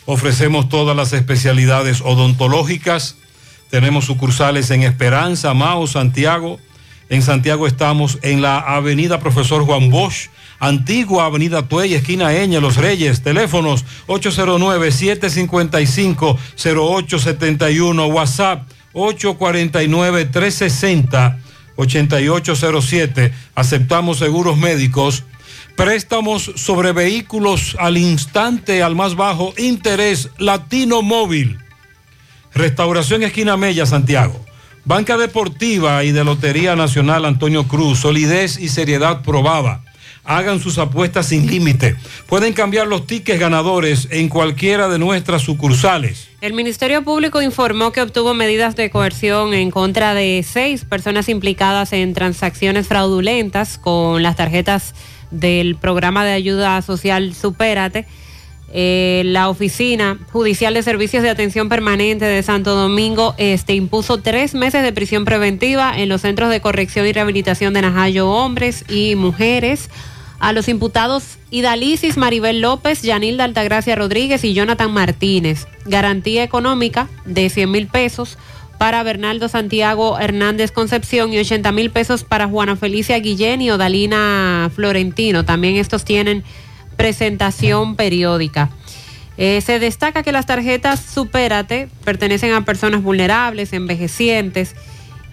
Ofrecemos todas las especialidades odontológicas. Tenemos sucursales en Esperanza, Mao, Santiago. En Santiago estamos en la avenida Profesor Juan Bosch, antigua avenida Tuey, esquina Eña, Los Reyes. Teléfonos 809-755-0871, WhatsApp 849-360-8807. Aceptamos seguros médicos. Préstamos sobre vehículos al instante, al más bajo interés, Latino Móvil. Restauración Esquina Mella, Santiago. Banca Deportiva y de Lotería Nacional Antonio Cruz, solidez y seriedad probada. Hagan sus apuestas sin límite. Pueden cambiar los tickets ganadores en cualquiera de nuestras sucursales. El Ministerio Público informó que obtuvo medidas de coerción en contra de seis personas implicadas en transacciones fraudulentas con las tarjetas del programa de ayuda social Supérate. Eh, la Oficina Judicial de Servicios de Atención Permanente de Santo Domingo este, impuso tres meses de prisión preventiva en los centros de corrección y rehabilitación de Najayo hombres y mujeres a los imputados Idalisis Maribel López, Yanilda Altagracia Rodríguez y Jonathan Martínez. Garantía económica de 100 mil pesos para Bernardo Santiago Hernández Concepción y 80 mil pesos para Juana Felicia Guillén y Odalina Florentino. También estos tienen presentación periódica. Eh, se destaca que las tarjetas Supérate pertenecen a personas vulnerables, envejecientes,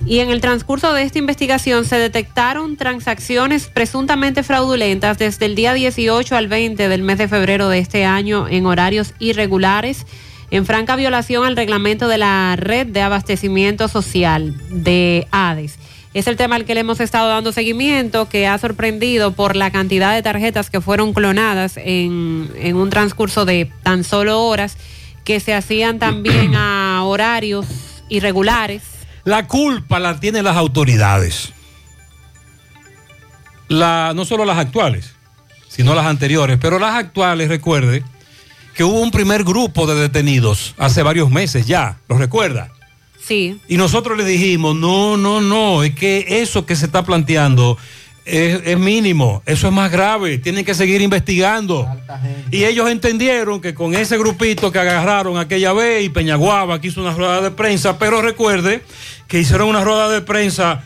y en el transcurso de esta investigación se detectaron transacciones presuntamente fraudulentas desde el día 18 al 20 del mes de febrero de este año en horarios irregulares, en franca violación al reglamento de la red de abastecimiento social de ADES. Es el tema al que le hemos estado dando seguimiento, que ha sorprendido por la cantidad de tarjetas que fueron clonadas en, en un transcurso de tan solo horas, que se hacían también a horarios irregulares. La culpa la tienen las autoridades. La, no solo las actuales, sino las anteriores. Pero las actuales, recuerde que hubo un primer grupo de detenidos hace varios meses ya. ¿Lo recuerda? Sí. Y nosotros le dijimos, no, no, no, es que eso que se está planteando es, es mínimo, eso es más grave, tienen que seguir investigando. Y ellos entendieron que con ese grupito que agarraron aquella vez y Peñaguaba que hizo una rueda de prensa, pero recuerde que hicieron una rueda de prensa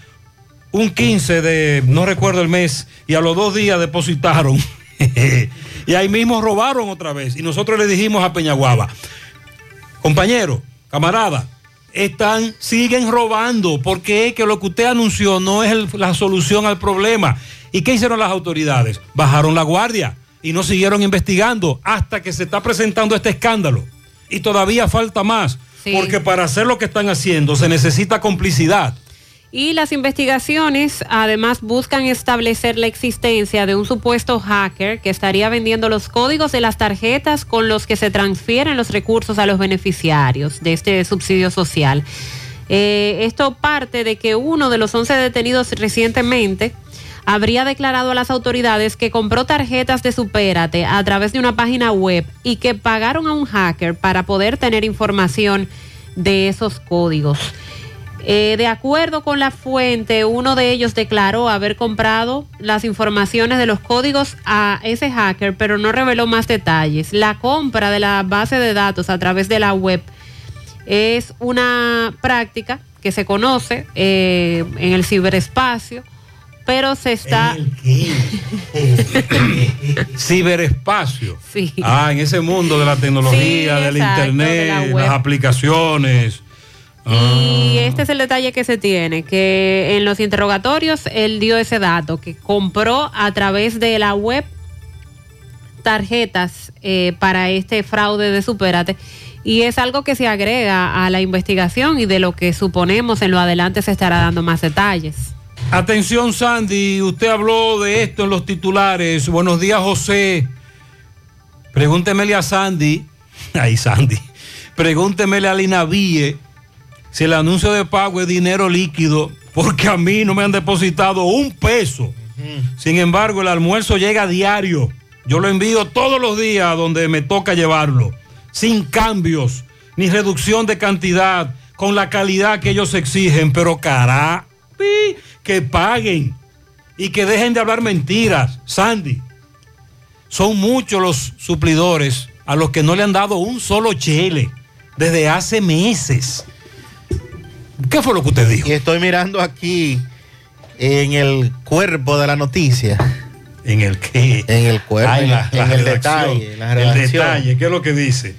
un 15 de, no recuerdo el mes, y a los dos días depositaron. y ahí mismo robaron otra vez. Y nosotros le dijimos a Peñaguaba, compañero, camarada, están, siguen robando, porque es que lo que usted anunció no es el- la solución al problema. ¿Y qué hicieron las autoridades? Bajaron la guardia y no siguieron investigando hasta que se está presentando este escándalo. Y todavía falta más, porque para hacer lo que están haciendo se necesita complicidad. Y las investigaciones además buscan establecer la existencia de un supuesto hacker que estaría vendiendo los códigos de las tarjetas con los que se transfieren los recursos a los beneficiarios de este subsidio social. Eh, esto parte de que uno de los 11 detenidos recientemente habría declarado a las autoridades que compró tarjetas de Supérate a través de una página web y que pagaron a un hacker para poder tener información de esos códigos. Eh, de acuerdo con la fuente, uno de ellos declaró haber comprado las informaciones de los códigos a ese hacker, pero no reveló más detalles. La compra de la base de datos a través de la web es una práctica que se conoce eh, en el ciberespacio, pero se está... Ciberespacio. Sí. Ah, en ese mundo de la tecnología, Sí, del exacto, internet, de la web. las aplicaciones. Y este es el detalle que se tiene, que en los interrogatorios él dio ese dato, que compró a través de la web tarjetas eh, para este fraude de Supérate. Y es algo que se agrega a la investigación y de lo que suponemos en lo adelante se estará dando más detalles. Atención, Sandy, usted habló de esto en los titulares. Buenos días, José. Pregúntemele a Sandy. Ay, Sandy. Pregúntemele a Lina Vie si el anuncio de pago es dinero líquido, porque a mí no me han depositado un peso. Sin embargo, el almuerzo llega a diario. Yo lo envío todos los días donde me toca llevarlo, sin cambios, ni reducción de cantidad, con la calidad que ellos exigen, pero cara, que paguen y que dejen de hablar mentiras. Sandy, son muchos los suplidores a los que no le han dado un solo chele desde hace meses. ¿Qué fue lo que usted dijo? Y estoy mirando aquí en el cuerpo de la noticia. ¿En el qué? En el cuerpo, Ay, en, la- en la el redacción. detalle. la El detalle, ¿qué es lo que dice?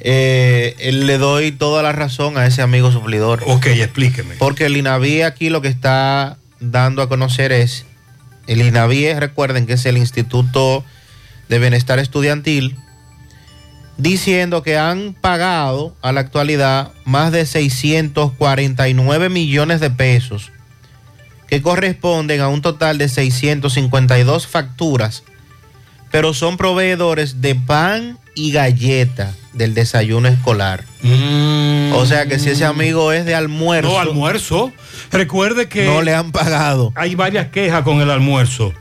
Eh, le doy toda la razón a ese amigo suplidor. Ok, explíqueme. Porque el INAVI aquí lo que está dando a conocer es, el INAVI, recuerden que es el Instituto de Bienestar Estudiantil, diciendo que han pagado a la actualidad más de 649 millones de pesos, que corresponden a un total de 652 facturas, pero son proveedores de pan y galleta del desayuno escolar. O sea que si ese amigo es de almuerzo. No, almuerzo. Recuerde que. No le han pagado. Hay varias quejas con el almuerzo.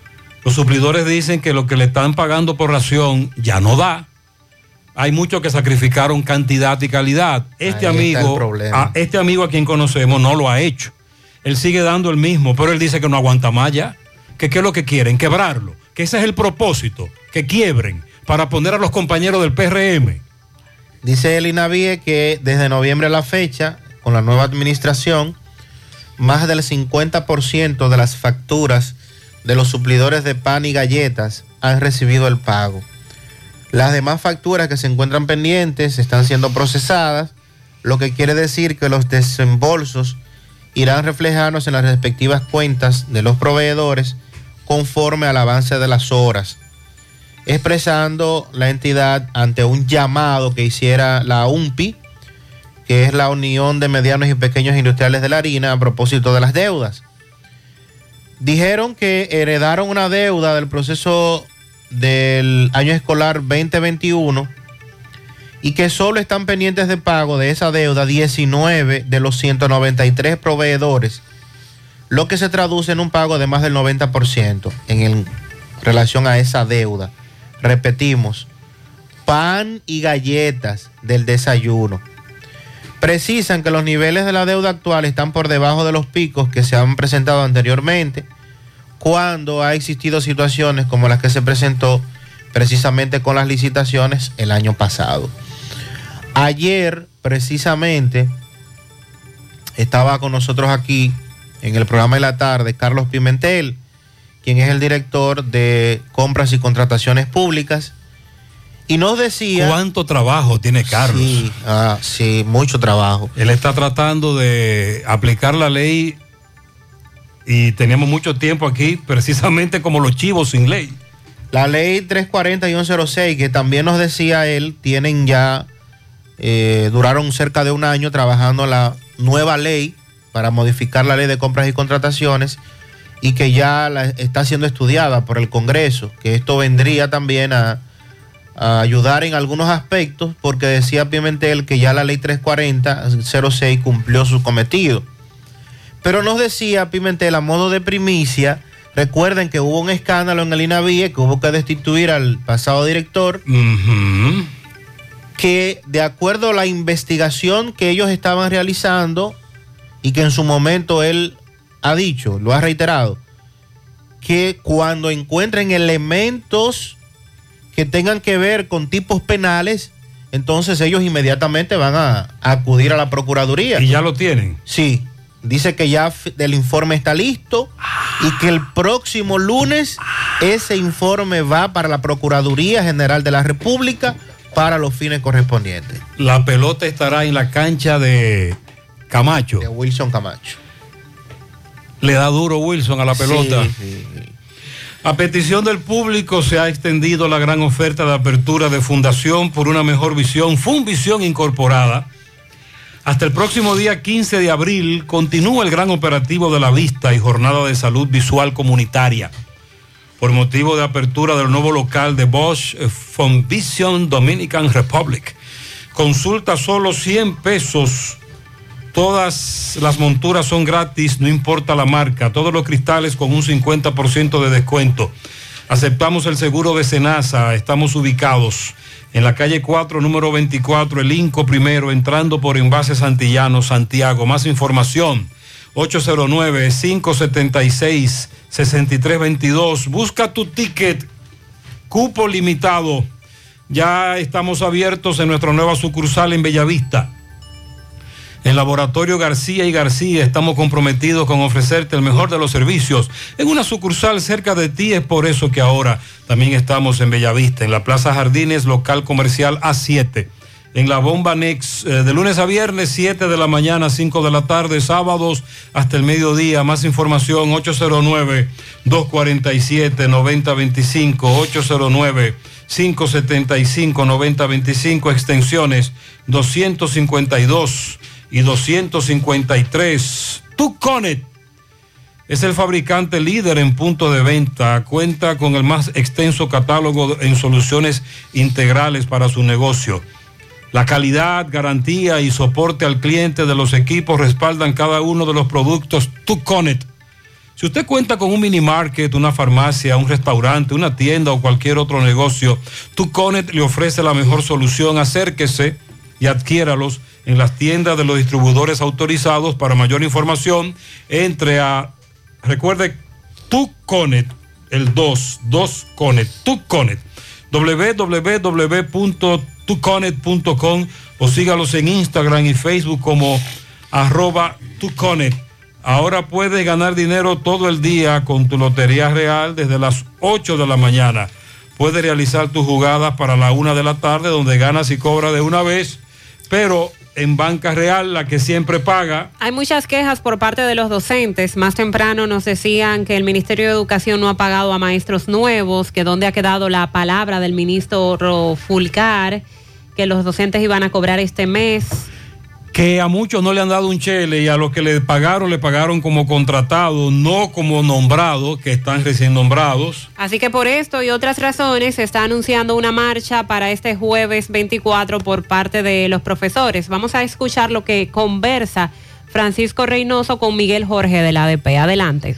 Los suplidores dicen que lo que le están pagando por ración ya no da. Hay muchos que sacrificaron cantidad y calidad. Este Ahí amigo, a este amigo a quien conocemos no lo ha hecho. Él sigue dando el mismo, pero él dice que no aguanta más ya. Que qué es lo que quieren, quebrarlo. Que ese es el propósito, que quiebren para poner a los compañeros del PRM. Dice el INAVIE que desde noviembre a la fecha, con la nueva administración, más del 50% de las facturas de los suplidores de pan y galletas han recibido el pago. Las demás facturas que se encuentran pendientes están siendo procesadas, lo que quiere decir que los desembolsos irán reflejándose en las respectivas cuentas de los proveedores conforme al avance de las horas expresando la entidad ante un llamado que hiciera la UMPI, que es la Unión de Medianos y Pequeños Industriales de la Harina, a propósito de las deudas. dijeron que heredaron una deuda del proceso del año escolar 2021 y que solo están pendientes de pago de esa deuda 19 de los 193 proveedores, lo que se traduce en un pago de más del 90% en el- relación a esa deuda. Repetimos, pan y galletas del desayuno. Precisan que los niveles de la deuda actual están por debajo de los picos que se han presentado anteriormente, cuando ha existido situaciones como las que se presentó precisamente con las licitaciones el año pasado. Ayer, precisamente, estaba con nosotros aquí en el programa de la tarde Carlos Pimentel, quien es el director de compras y contrataciones públicas, y nos decía... ¿Cuánto trabajo tiene Carlos? Sí, ah, sí, mucho trabajo. Él está tratando de aplicar la ley y tenemos mucho tiempo aquí, precisamente como los chivos sin ley. La ley 340 y 106, que también nos decía él, tienen ya, eh, duraron cerca de un año trabajando la nueva ley para modificar la ley de compras y contrataciones y que ya la- está siendo estudiada por el Congreso, que esto vendría también a, a ayudar en algunos aspectos, porque decía Pimentel que ya la ley 340-06 cumplió su cometido. Pero nos decía Pimentel a modo de primicia, recuerden que hubo un escándalo en el INAVIE que hubo que destituir al pasado director, que de acuerdo a la investigación que ellos estaban realizando y que en su momento él ha dicho, lo ha reiterado, que cuando encuentren elementos que tengan que ver con tipos penales, entonces ellos inmediatamente van a, a acudir a la Procuraduría. ¿Y ya lo tienen? Sí, dice que ya el informe está listo y que el próximo lunes ese informe va para la Procuraduría General de la República para los fines correspondientes. La pelota estará en la cancha de Camacho. De Wilson Camacho. Le da duro Wilson a la pelota. Sí, sí, A petición del público se ha extendido la gran oferta de apertura de Fundación por una mejor visión, Funvisión Incorporada. Hasta el próximo día 15 de abril continúa el gran operativo de la vista y jornada de salud visual comunitaria. Por motivo de apertura del nuevo local de Bosch eh, Funvision Dominican Republic. Consulta solo 100 pesos. Todas las monturas son gratis, no importa la marca. Todos los cristales con un 50% de descuento. Aceptamos el seguro de Senasa. Estamos ubicados en la calle 4, número 24, el Inco primero, entrando por Envase Santillano, Santiago. Más información, 809-576-6322. Busca tu ticket, cupo limitado. Ya estamos abiertos en nuestra nueva sucursal en Bellavista. En Laboratorio García y García estamos comprometidos con ofrecerte el mejor de los servicios en una sucursal cerca de ti. Es por eso que ahora también estamos en Bellavista, en la Plaza Jardines, local comercial A7. En la Bomba Nex, eh, de lunes a viernes, 7 de la mañana, 5 de la tarde, sábados hasta el mediodía. Más información, 809-247-9025, 809-575-9025, extensiones 252 y 253. Tuconet es el fabricante líder en punto de venta. Cuenta con el más extenso catálogo en soluciones integrales para su negocio. La calidad, garantía y soporte al cliente de los equipos respaldan cada uno de los productos Tuconet. Si usted cuenta con un mini market, una farmacia, un restaurante, una tienda o cualquier otro negocio, Tuconet le ofrece la mejor solución. Acérquese y adquiéralos en las tiendas de los distribuidores autorizados. Para mayor información, entre a, recuerde, Tuconet, el 2, 2 Conet, Tuconet, www.tuconet.com o sígalos en Instagram y Facebook como arroba Tuconet. Ahora puedes ganar dinero todo el día con tu Lotería Real desde las 8 de la mañana. Puedes realizar tus jugadas para la 1 de la tarde donde ganas y cobras de una vez, pero en Banca Real, la que siempre paga, Hay muchas quejas por parte de los docentes. Más temprano nos decían que el Ministerio de Educación no ha pagado a maestros nuevos, que dónde ha quedado la palabra del ministro Fulcar, que los docentes iban a cobrar este mes. Que a muchos no le han dado un chele y a los que le pagaron, le pagaron como contratado, no como nombrado, que están recién nombrados. Así que por esto y otras razones se está anunciando una marcha para este jueves 24 por parte de los profesores. Vamos a escuchar lo que conversa Francisco Reynoso con Miguel Jorge de la ADP. Adelante.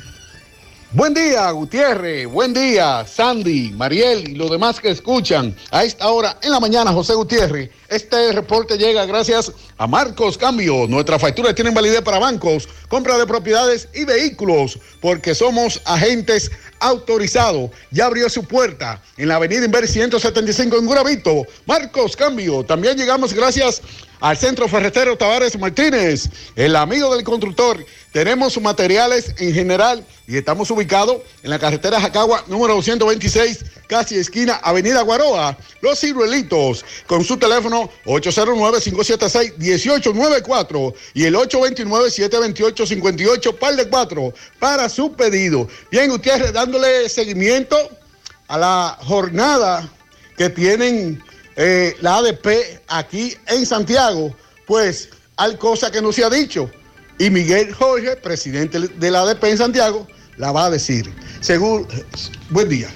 Buen día, Gutiérrez. Buen día, Sandy, Mariel y los demás que escuchan. A esta hora en la mañana, José Gutiérrez. Este reporte llega gracias a Marcos Cambio. Nuestras facturas tienen validez para bancos, compra de propiedades y vehículos, porque somos agentes autorizados. Ya abrió su puerta en la avenida Inver 175 en Guravito. Marcos Cambio. También llegamos gracias al Centro Ferretero Tavares Martínez, el amigo del constructor. Tenemos materiales en general y estamos ubicados en la carretera Jacagua número 226, casi esquina Avenida Guaroa. Los ciruelitos con su teléfono 809-576-1894 y el 829-728-58, par de 4 para su pedido. Bien, Gutiérrez, dándole seguimiento a la jornada que tienen eh, la ADP aquí en Santiago, pues hay cosas que no se ha dicho. Y Miguel Jorge, presidente de la ADP en Santiago, la va a decir. Según, buen día.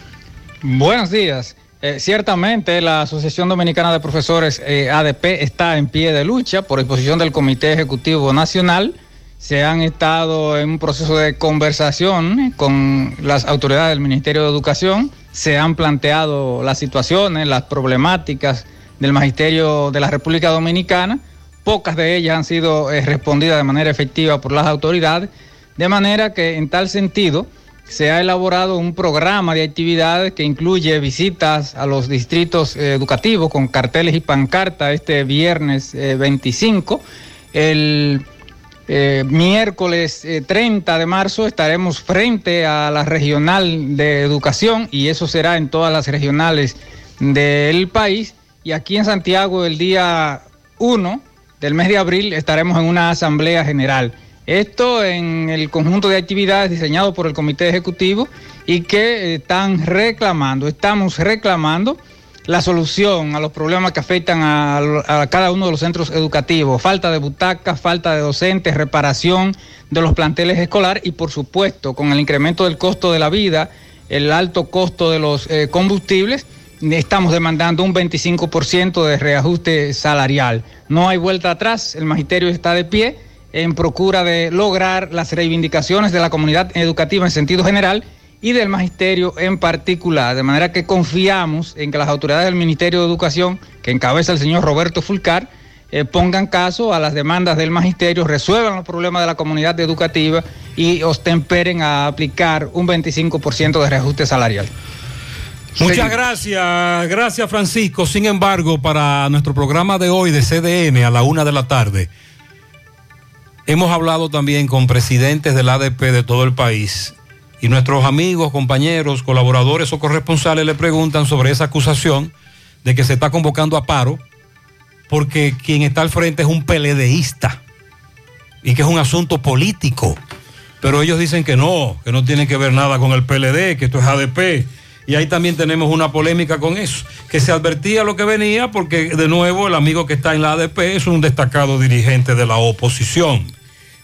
Buenos días. Eh, ciertamente la Asociación Dominicana de Profesores eh, ADP está en pie de lucha por disposición del Comité Ejecutivo Nacional. Se han estado en un proceso de conversación con las autoridades del Ministerio de Educación. Se han planteado las situaciones, las problemáticas del Magisterio de la República Dominicana. Pocas de ellas han sido eh, respondidas de manera efectiva por las autoridades. De manera que en tal sentido se ha elaborado un programa de actividades que incluye visitas a los distritos eh, educativos con carteles y pancartas este viernes eh, 25. El eh, miércoles eh, 30 de marzo estaremos frente a la regional de educación y eso será en todas las regionales del país. Y aquí en Santiago el día 1 del mes de abril estaremos en una asamblea general. Esto en el conjunto de actividades diseñado por el Comité Ejecutivo y que están reclamando, estamos reclamando la solución a los problemas que afectan a, cada uno de los centros educativos. Falta de butacas, falta de docentes, reparación de los planteles escolares y por supuesto con el incremento del costo de la vida, el alto costo de los eh, combustibles, estamos demandando un 25% de reajuste salarial. No hay vuelta atrás, el magisterio está de pie en procura de lograr las reivindicaciones de la comunidad educativa en sentido general y del magisterio en particular. De manera que confiamos en que las autoridades del Ministerio de Educación, que encabeza el señor Roberto Fulcar, eh, pongan caso a las demandas del magisterio, resuelvan los problemas de la comunidad educativa y ostemperen a aplicar un 25% de reajuste salarial. Muchas gracias, gracias Francisco. Sin embargo, para nuestro programa de hoy de CDN a la una de la tarde, hemos hablado también con presidentes del ADP de todo el país y nuestros amigos, compañeros, colaboradores o corresponsales le preguntan sobre esa acusación de que se está convocando a paro porque quien está al frente es un peledeísta y que es un asunto político. Pero ellos dicen que no, que no tiene que ver nada con el PLD, que esto es ADP. Y ahí también tenemos una polémica con eso, que se advertía lo que venía porque de nuevo el amigo que está en la ADP es un destacado dirigente de la oposición.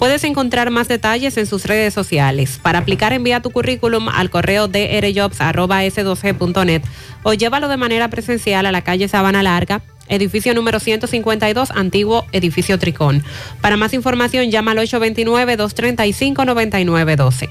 Puedes encontrar más detalles en sus redes sociales. Para aplicar, envía tu currículum al correo drjobs.s2g.net o llévalo de manera presencial a la calle Sabana Larga, edificio número 152, antiguo edificio Tricón. Para más información, llama al 829-235-9912.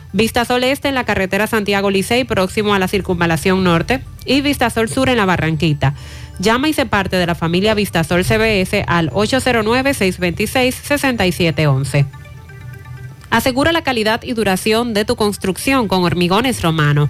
Vistasol Este en la carretera Santiago Licey, próximo a la circunvalación norte, y Vistasol Sur en la Barranquita. Llama y se parte de la familia Vistasol CBS al 809-626-6711. Asegura la calidad y duración de tu construcción con Hormigones Romano,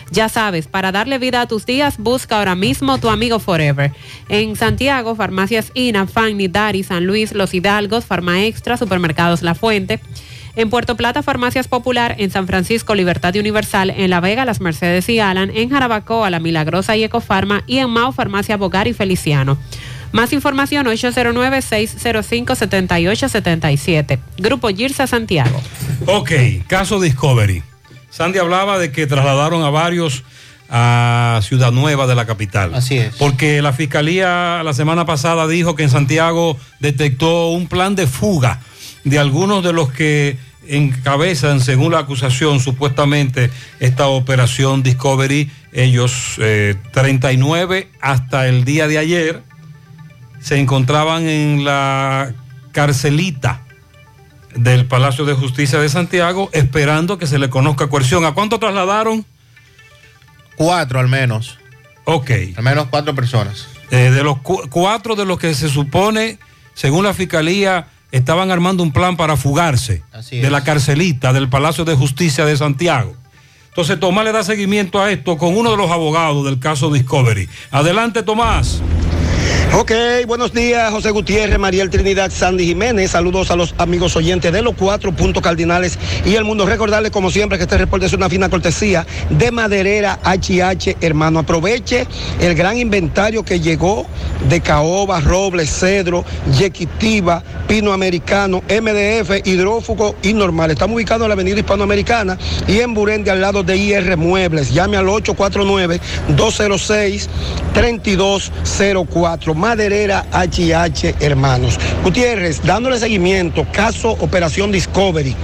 Ya sabes, para darle vida a tus días, busca ahora mismo tu amigo Forever. En Santiago, farmacias INA, Fanny, Dari, San Luis, Los Hidalgos, Farma Extra, Supermercados La Fuente. En Puerto Plata, Farmacias Popular, en San Francisco, Libertad Universal, en La Vega, Las Mercedes y Alan, en Jarabacoa, La Milagrosa y Ecofarma y en Mao, Farmacia Bogar y Feliciano. Más información 809-605-7877. Grupo Girsa Santiago. Ok, caso Discovery. Sandy hablaba de que trasladaron a varios a Ciudad Nueva de la capital. Así es. Porque la fiscalía la semana pasada dijo que en Santiago detectó un plan de fuga de algunos de los que encabezan, según la acusación, supuestamente esta operación Discovery. Ellos, eh, 39 hasta el día de ayer, se encontraban en la carcelita del Palacio de Justicia de Santiago esperando que se le conozca coerción. ¿A cuánto trasladaron? Cuatro al menos. Ok. Al menos cuatro personas. Eh, de los cu- cuatro de los que se supone, según la fiscalía, estaban armando un plan para fugarse de la carcelita del Palacio de Justicia de Santiago. Entonces Tomás le da seguimiento a esto con uno de los abogados del caso Discovery. Adelante Tomás. Ok, buenos días, José Gutiérrez, Mariel Trinidad, Sandy Jiménez. Saludos a los amigos oyentes de los cuatro puntos cardinales y el mundo. Recordarles, como siempre, que este reporte es una fina cortesía de Maderera HH, hermano. Aproveche el gran inventario que llegó de caoba, roble, cedro, yequitiva, pino americano, MDF, hidrófugo y normal. Estamos ubicados en la avenida hispanoamericana y en Burendi, al lado de IR Muebles. Llame al 849-206-3204. Maderera HH Hermanos. Gutiérrez, dándole seguimiento, caso Operación Discovery.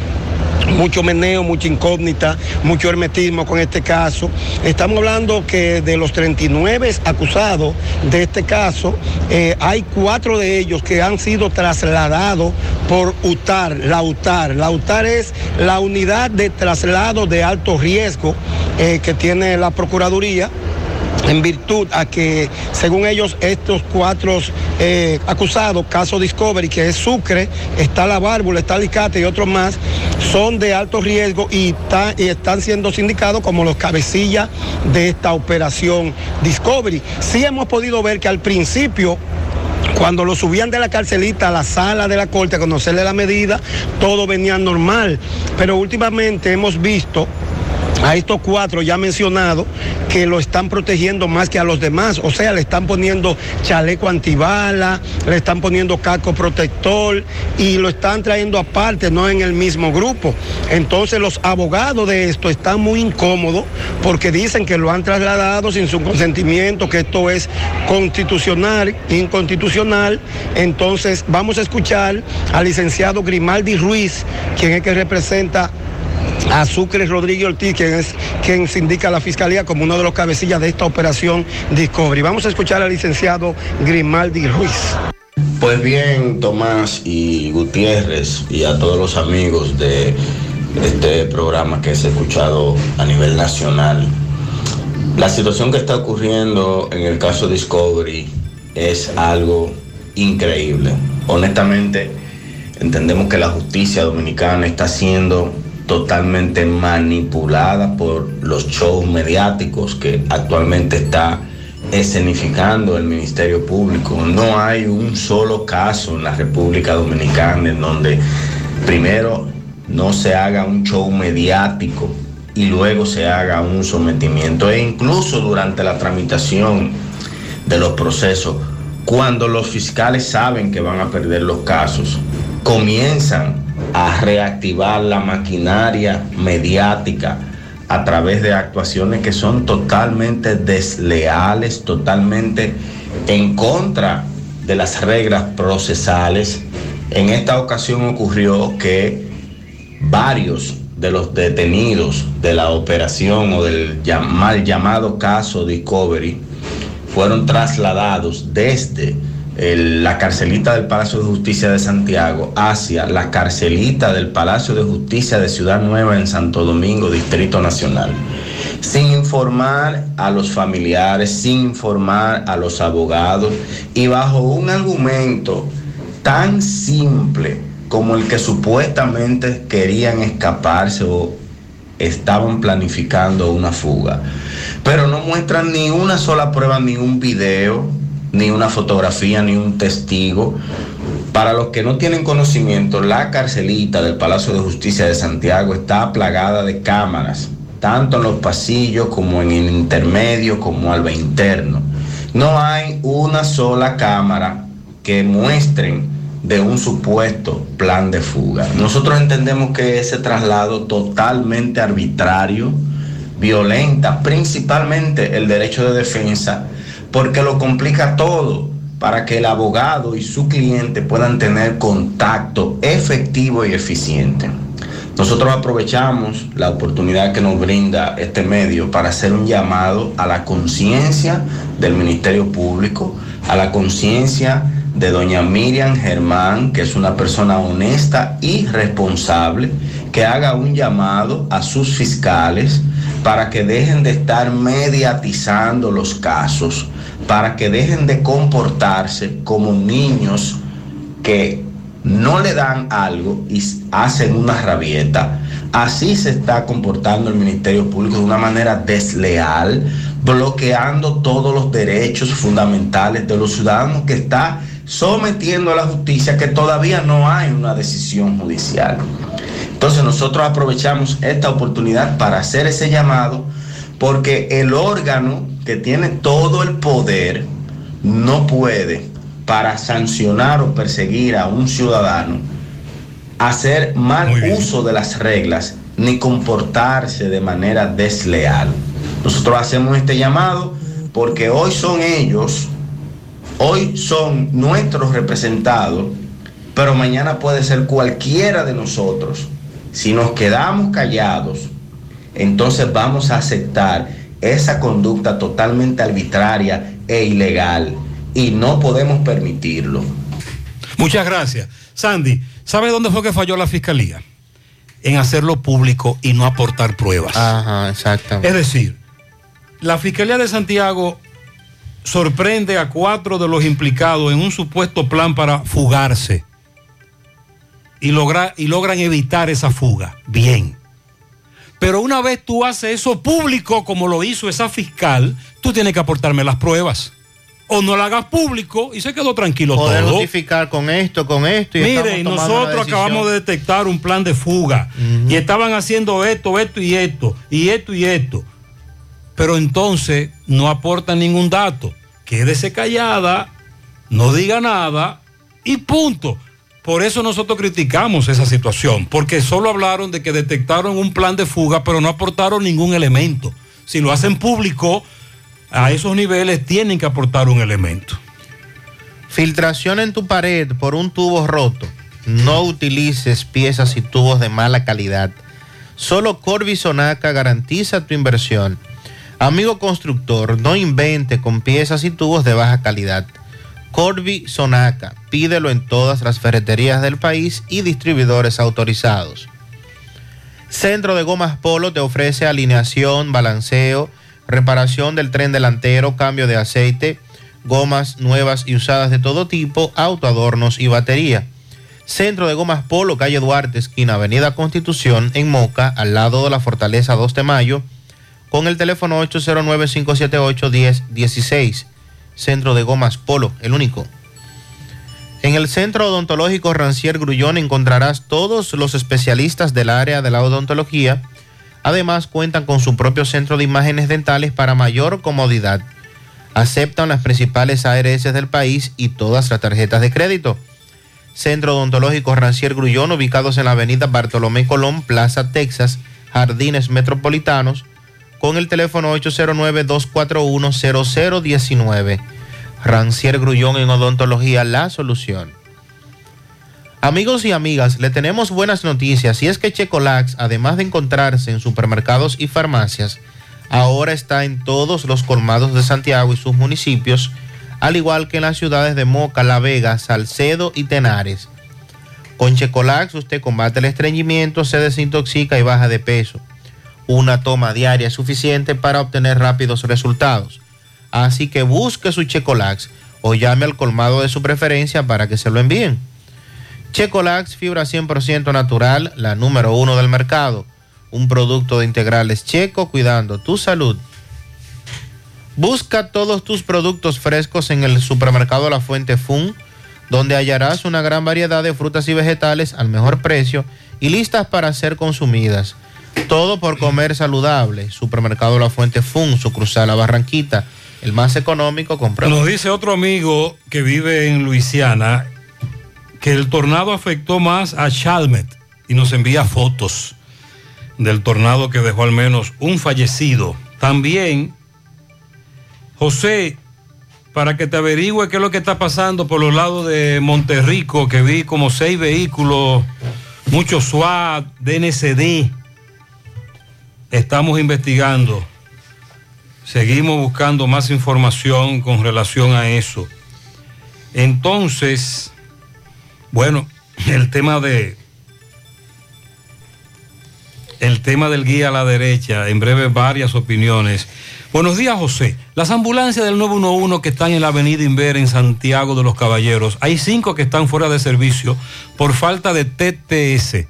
Mucho meneo, mucha incógnita, mucho hermetismo con este caso. Estamos hablando que de los 39 acusados de este caso, eh, hay cuatro de ellos que han sido trasladados por UTAR, la UTAR. La UTAR es la unidad de traslado de alto riesgo eh, que tiene la Procuraduría en virtud a que, según ellos, estos cuatro eh, acusados, caso Discovery, que es Sucre, está la Bárbula, está Alicate y otros más, son de alto riesgo y, y están siendo sindicados como los cabecillas de esta operación Discovery. Sí hemos podido ver que al principio cuando lo subían de la carcelita a la sala de la corte a conocerle la medida, todo venía normal. Pero últimamente hemos visto a estos cuatro ya mencionados que lo están protegiendo más que a los demás. O sea, le están poniendo chaleco antibala, le están poniendo casco protector y lo están trayendo aparte, no en el mismo grupo. Entonces los abogados de esto están muy incómodos porque dicen que lo han trasladado sin su consentimiento, que esto es constitucional, inconstitucional. Entonces vamos a escuchar al licenciado Grimaldi Ruiz, quien es que representa a Sucre Rodríguez Ortiz, quien es quien se indica a la fiscalía como uno de los cabecillas de esta operación Discovery. Vamos a escuchar al licenciado Grimaldi Ruiz. Pues bien, Tomás y Gutiérrez y a todos los amigos de este programa que se ha escuchado a nivel nacional, la situación que está ocurriendo en el caso Discovery es algo increíble. Honestamente, entendemos que la justicia dominicana está siendo totalmente manipulada por los shows mediáticos que actualmente está escenificando el Ministerio Público. No hay un solo caso en la República Dominicana en donde primero no se haga un show mediático y luego se haga un sometimiento. E incluso durante la tramitación de los procesos cuando los fiscales saben que van a perder los casos, comienzan a reactivar la maquinaria mediática a través de actuaciones que son totalmente desleales, totalmente en contra de las reglas procesales. En esta ocasión ocurrió que varios de los detenidos de la operación o del mal llamado caso Discovery fueron trasladados desde la carcelita del Palacio de Justicia de Santiago hacia la carcelita del Palacio de Justicia de Ciudad Nueva en Santo Domingo, Distrito Nacional, sin informar a los familiares, sin informar a los abogados y bajo un argumento tan simple como el que supuestamente querían escaparse o estaban planificando una fuga. Pero no muestran ni una sola prueba, ni un video, ni una fotografía, ni un testigo. Para los que no tienen conocimiento, la carcelita del Palacio de Justicia de Santiago está plagada de cámaras, tanto en los pasillos como en el intermedio, como alba interno. No hay una sola cámara que muestren de un supuesto plan de fuga. Nosotros entendemos que ese traslado totalmente arbitrario violenta principalmente el derecho de defensa porque lo complica todo para que el abogado y su cliente puedan tener contacto efectivo y eficiente. Nosotros aprovechamos la oportunidad que nos brinda este medio para hacer un llamado a la conciencia del Ministerio Público, a la conciencia de doña Miriam Germán, que es una persona honesta y responsable, que haga un llamado a sus fiscales para que dejen de estar mediatizando los casos, para que dejen de comportarse como niños que no le dan algo y hacen una rabieta. Así se está comportando el Ministerio Público de una manera desleal, bloqueando todos los derechos fundamentales de los ciudadanos que está sometiendo a la justicia que todavía no hay una decisión judicial. Entonces nosotros aprovechamos esta oportunidad para hacer ese llamado porque el órgano que tiene todo el poder no puede para sancionar o perseguir a un ciudadano hacer mal uso de las reglas ni comportarse de manera desleal. Nosotros hacemos este llamado porque hoy son ellos, hoy son nuestros representados, pero mañana puede ser cualquiera de nosotros. Si nos quedamos callados, entonces vamos a aceptar esa conducta totalmente arbitraria e ilegal y no podemos permitirlo. Muchas gracias. Sandy, ¿sabe dónde fue que falló la fiscalía? En hacerlo público y no aportar pruebas. Ajá, exactamente. Es decir, la Fiscalía de Santiago sorprende a cuatro de los implicados en un supuesto plan para fugarse y, logra- y logran evitar esa fuga. Bien. Pero una vez tú haces eso público, como lo hizo esa fiscal, tú tienes que aportarme las pruebas. O no la hagas público y se quedó tranquilo Poder todo. justificar con esto, con esto. Y Mire, nosotros acabamos de detectar un plan de fuga y estaban haciendo esto, esto y esto, y esto y esto. Pero entonces no aportan ningún dato. Quédese callada, no diga nada y punto. Por eso nosotros criticamos esa situación, porque solo hablaron de que detectaron un plan de fuga, pero no aportaron ningún elemento. Si lo hacen público, a esos niveles tienen que aportar un elemento. Filtración en tu pared por un tubo roto. No utilices piezas y tubos de mala calidad. Solo Corby Sonaca garantiza tu inversión. Amigo constructor, no invente con piezas y tubos de baja calidad. Corby Sonaca, pídelo en todas las ferreterías del país y distribuidores autorizados. Centro de Gomas Polo te ofrece alineación, balanceo, reparación del tren delantero, cambio de aceite, gomas nuevas y usadas de todo tipo, autoadornos y batería. Centro de Gomas Polo, calle Duarte, esquina Avenida Constitución, en Moca, al lado de la Fortaleza 2 de Mayo, con el teléfono 809-578-1016. Centro de Gomas Polo, el único. En el Centro Odontológico Rancier Grullón encontrarás todos los especialistas del área de la odontología. Además, cuentan con su propio centro de imágenes dentales para mayor comodidad. Aceptan las principales ARS del país y todas las tarjetas de crédito. Centro Odontológico Rancier Grullón, ubicados en la avenida Bartolomé Colón, Plaza Texas, Jardines Metropolitanos, con el teléfono 809-241-0019. Rancier Grullón en Odontología, la solución. Amigos y amigas, le tenemos buenas noticias y es que Checolax, además de encontrarse en supermercados y farmacias, ahora está en todos los colmados de Santiago y sus municipios, al igual que en las ciudades de Moca, La Vega, Salcedo y Tenares. Con Checolax usted combate el estreñimiento, se desintoxica y baja de peso. Una toma diaria es suficiente para obtener rápidos resultados. Así que busque su Checolax o llame al colmado de su preferencia para que se lo envíen. Checolax, fibra 100% natural, la número uno del mercado. Un producto de integrales checo cuidando tu salud. Busca todos tus productos frescos en el supermercado La Fuente Fun, donde hallarás una gran variedad de frutas y vegetales al mejor precio y listas para ser consumidas. Todo por comer saludable. Supermercado La Fuente Fun, su cruzada Barranquita, el más económico, compra. Nos dice otro amigo que vive en Luisiana que el tornado afectó más a Chalmet y nos envía fotos del tornado que dejó al menos un fallecido. También, José, para que te averigüe qué es lo que está pasando por los lados de Monterrico, que vi como seis vehículos, muchos SWAT, DNCD. Estamos investigando. Seguimos buscando más información con relación a eso. Entonces, bueno, el tema de el tema del guía a la derecha, en breve varias opiniones. Buenos días, José. Las ambulancias del 911 que están en la avenida Inver en Santiago de los Caballeros, hay cinco que están fuera de servicio por falta de TTS.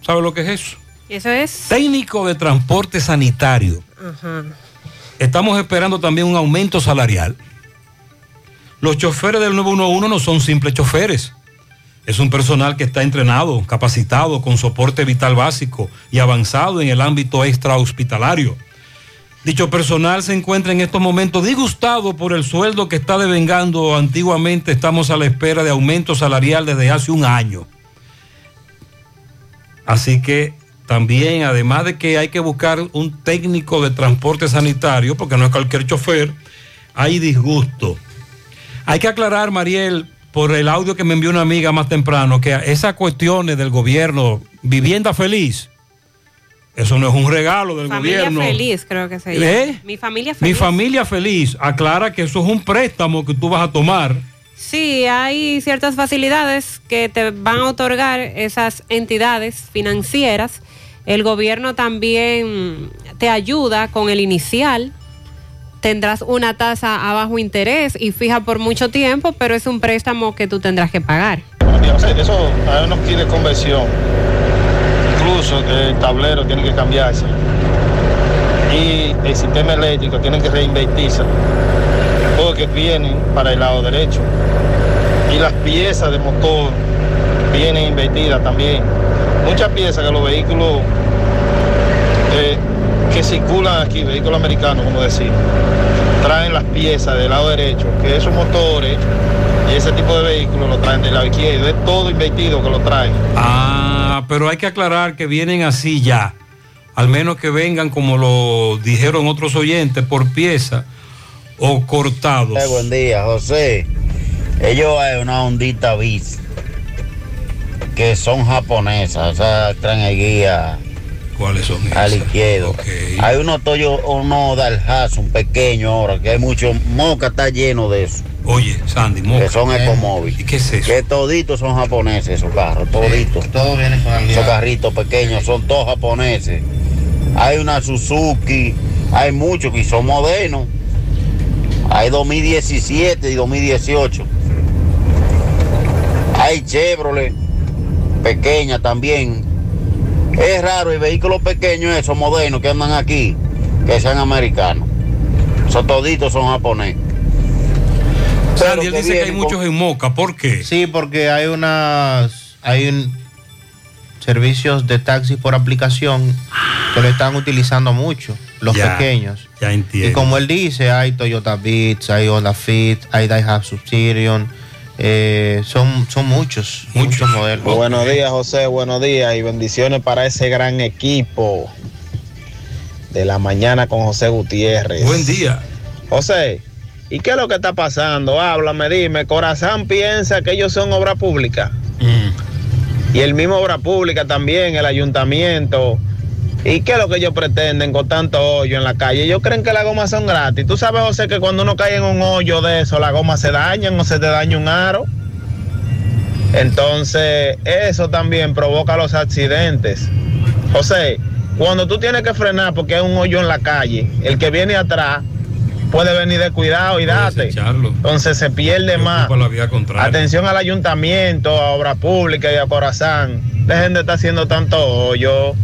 ¿Sabe lo que es eso? Eso es. Técnico de transporte sanitario. Estamos esperando también un aumento salarial. Los choferes del 911 no son simples choferes. Es un personal que está entrenado, capacitado, con soporte vital básico y avanzado en el ámbito extrahospitalario. Dicho personal se encuentra en estos momentos disgustado por el sueldo que está devengando antiguamente. Estamos a la espera de aumento salarial desde hace un año. Así que también, además de que hay que buscar un técnico de transporte sanitario, porque no es cualquier chofer, hay disgusto. Hay que aclarar, Mariel, por el audio que me envió una amiga más temprano, que esas cuestiones del gobierno, vivienda feliz, eso no es un regalo del Familia gobierno. feliz, creo que se llama. ¿Eh? Mi familia feliz. Mi familia feliz, aclara que eso es un préstamo que tú vas a tomar. Sí, hay ciertas facilidades que te van a otorgar esas entidades financieras. El gobierno también te ayuda con el inicial. Tendrás una tasa a bajo interés y fija por mucho tiempo, pero es un préstamo que tú tendrás que pagar. Eso a no quiere conversión. Incluso el tablero tiene que cambiarse. Y el sistema eléctrico tiene que reinvertirse. Porque vienen para el lado derecho. Y las piezas de motor vienen invertidas también. Muchas piezas que los vehículos eh, que circulan aquí, vehículos americanos, como decir, traen las piezas del lado derecho, que esos motores y ese tipo de vehículos lo traen del lado izquierdo. Es todo invertido que lo traen. Ah, pero hay que aclarar que vienen así ya. Al menos que vengan, como lo dijeron otros oyentes, por pieza o cortados. Eh, buen día, José. Ellos hay una ondita bis que son japonesas, o sea, traen el guía ¿Cuáles son al esas? izquierdo. Hay unos Toyo, uno Dalhaz, un pequeño ahora, que hay mucho, Moca está lleno de eso. Oye, Sandy, Moca. Que son Eh, ecomóviles. ¿Y qué es eso? Que toditos son japoneses esos carros, toditos. Todo viene con Esos carritos pequeños son todos japoneses. Hay una Suzuki, hay muchos que son modernos. Hay 2017 y 2018. Hay Chevrolet, pequeña también. Es raro el vehículo pequeño, esos modernos que andan aquí, que sean americanos. Esos toditos son japoneses. Sandy, él dice que hay muchos en Moca. ¿Por qué? Sí, porque hay unas, hay un- servicios de taxi por aplicación que lo están utilizando mucho. Los Ya, pequeños. Ya entiendo. Y como él dice, hay Toyota Beats, hay Honda Fit, hay Daihatsu Subsirion, eh, son, son muchos, muchos modelos. Buenos días, José. Buenos días y bendiciones para ese gran equipo de la mañana con José Gutiérrez. Buen día. José, ¿y qué es lo que está pasando? Háblame, dime. Corazán piensa que ellos son obra pública. Y el mismo obra pública también, el ayuntamiento. ¿Y qué es lo que ellos pretenden con tanto hoyo en la calle? Ellos creen que las gomas son gratis. Tú sabes, José, que cuando uno cae en un hoyo de eso, las gomas se dañan o se te daña un aro. Entonces, eso también provoca los accidentes. José, cuando tú tienes que frenar porque hay un hoyo en la calle, el que viene atrás puede venir de cuidado y date. Entonces se pierde más. Atención al ayuntamiento, a obra pública y a Corazán. Dejen de estar haciendo tanto hoyo,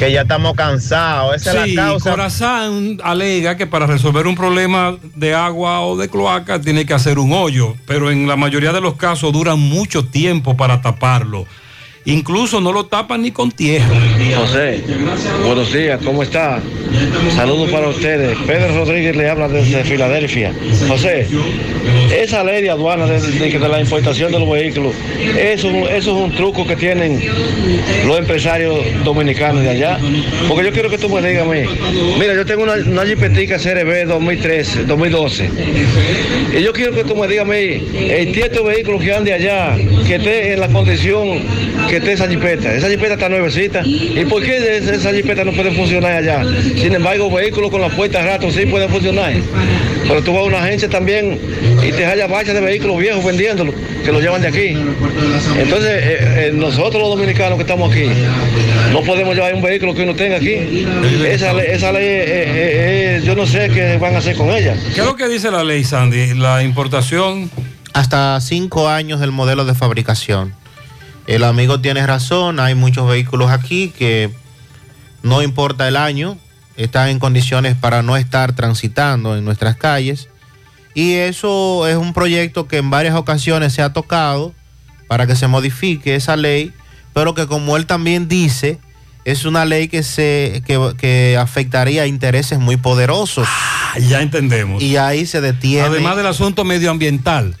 que ya estamos cansados. Esa Sí, es la causa. Corazán alega que para resolver un problema de agua o de cloaca tiene que hacer un hoyo, pero en la mayoría de los casos duran mucho tiempo para taparlo. Incluso no lo tapan ni con tierra. José, buenos días, ¿cómo está? Saludos para ustedes. Pedro Rodríguez le habla desde Filadelfia. José, esa ley de aduana de, la importación de los vehículos, eso, es un truco que tienen los empresarios dominicanos de allá. Porque yo quiero que tú me digas a mí, mira, yo tengo una, una Jeepetica CRB 2013, 2012. Y yo quiero que tú me digas a mí, el tieto vehículo que ande allá, que esté en la condición que esté esa jipeta. Esa jipeta está nuevecita. ¿Y por qué esa jipeta no puede funcionar allá? Sin embargo, vehículos con las puertas ratos sí pueden funcionar. Pero tú vas a una agencia también y te hallas bachas de vehículos viejos vendiéndolos, que los llevan de aquí. Entonces, eh, eh, nosotros los dominicanos que estamos aquí, no podemos llevar un vehículo que uno tenga aquí. Esa, ley- esa ley, eh, eh, eh, yo no sé qué van a hacer con ella. ¿Qué es lo que dice la ley, Sandy? La importación. Hasta cinco años del modelo de fabricación. El amigo tiene razón, hay muchos vehículos aquí que no importa el año, están en condiciones para no estar transitando en nuestras calles. Y eso es un proyecto que en varias ocasiones se ha tocado para que se modifique esa ley, pero que como él también dice, es una ley que, se, que, que afectaría a intereses muy poderosos. ya entendemos. Y ahí se detiene. Además del asunto medioambiental,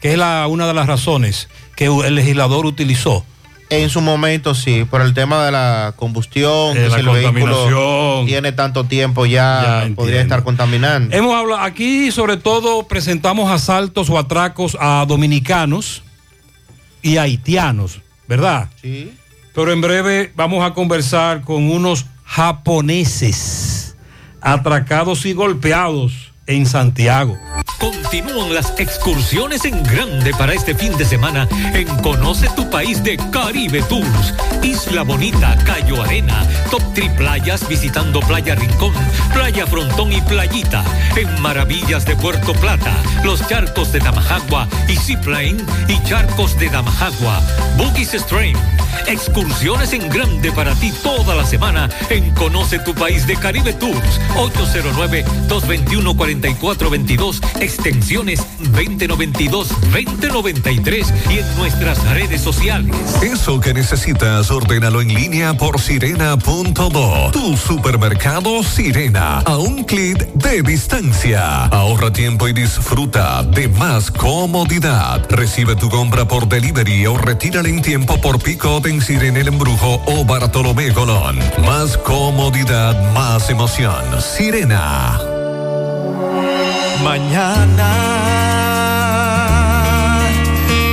que es la, una de las razones que el legislador utilizó. En su momento sí, por el tema de la combustión, Eh, que la si el vehículo tiene tanto tiempo ya, Ya podría entiendo. estar contaminando. Hemos hablado, aquí sobre todo presentamos asaltos o atracos a dominicanos y haitianos, ¿verdad? Sí. Pero en breve vamos a conversar con unos japoneses atracados y golpeados en Santiago. Continúan las excursiones en grande para este fin de semana en Conoce tu país de Caribe Tours. Isla Bonita, Cayo Arena, Top Tri Playas visitando Playa Rincón, Playa Frontón y Playita. En Maravillas de Puerto Plata, los charcos de Damajagua y Zipline y charcos de Damajagua. Boogies Strain. Excursiones en grande para ti toda la semana en Conoce tu país de Caribe Tours. 809-221-4422, extensiones 2092-2093 y en nuestras redes sociales. Eso que necesitas, ordénalo en línea por sirena.do. Tu supermercado Sirena, a un clic de distancia. Ahorra tiempo y disfruta de más comodidad. Recibe tu compra por delivery o retírala en tiempo por pick-up en Sirena El Embrujo o Bartolomé Colón. Más comodidad, más emoción. Sirena. Mañana,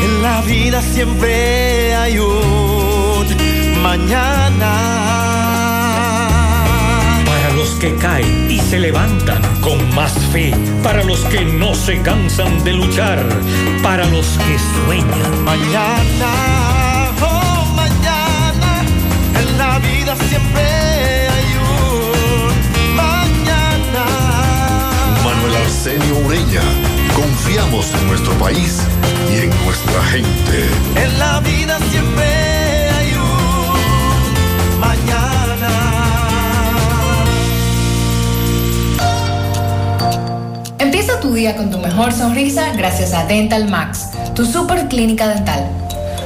en la vida siempre hay un mañana. Para los que caen y se levantan con más fe, para los que no se cansan de luchar, para los que sueñan. Mañana, oh mañana, en la vida siempre Confiamos en nuestro país y en nuestra gente. En la vida siempre hay un mañana. Empieza tu día con tu mejor sonrisa gracias a Dental Max, tu super clínica dental.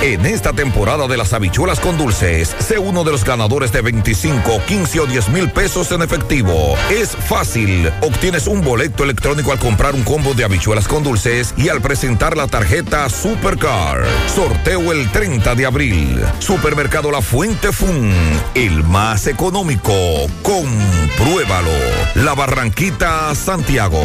En esta temporada de las habichuelas con dulces, sé uno de los ganadores de 25, 15 o 10 mil pesos en efectivo. Es fácil. Obtienes un boleto electrónico al comprar un combo de habichuelas con dulces y al presentar la tarjeta Supercar. Sorteo el 30 de abril. Supermercado La Fuente Fun. El más económico. Compruébalo. La Barranquita, Santiago.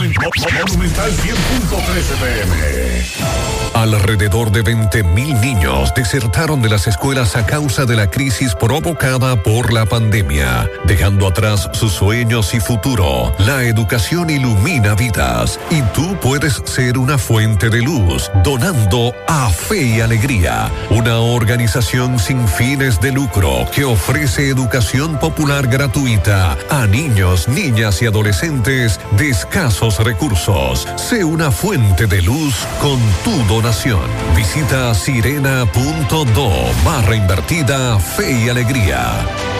Monumental 100.13 pm. Alrededor de 20.000 niños desertaron de las escuelas a causa de la crisis provocada por la pandemia, dejando atrás sus sueños y futuro. La educación ilumina vidas y tú puedes ser una fuente de luz donando a Fe y Alegría, una organización sin fines de lucro que ofrece educación popular gratuita a niños, niñas y adolescentes de escasos recursos. Sé una fuente de luz con tu donación. Visita sirena.do barra invertida Fe y Alegría.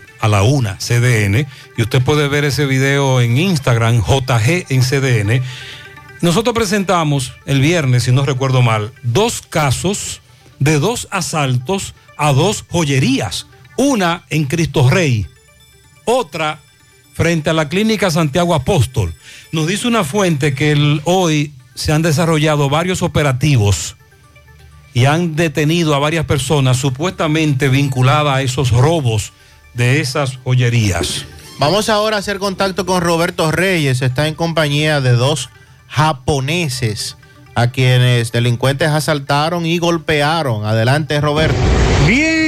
a la una, CDN, y usted puede ver ese video en Instagram, JG en CDN. Nosotros presentamos el viernes, si no recuerdo mal, dos casos de dos asaltos a dos joyerías. Una en Cristo Rey, otra frente a la clínica Santiago Apóstol. Nos dice una fuente que hoy se han desarrollado varios operativos y han detenido a varias personas supuestamente vinculadas a esos robos de esas joyerías. Vamos ahora a hacer contacto con Roberto Reyes. Está en compañía de dos japoneses a quienes delincuentes asaltaron y golpearon. Adelante, Roberto. Bien,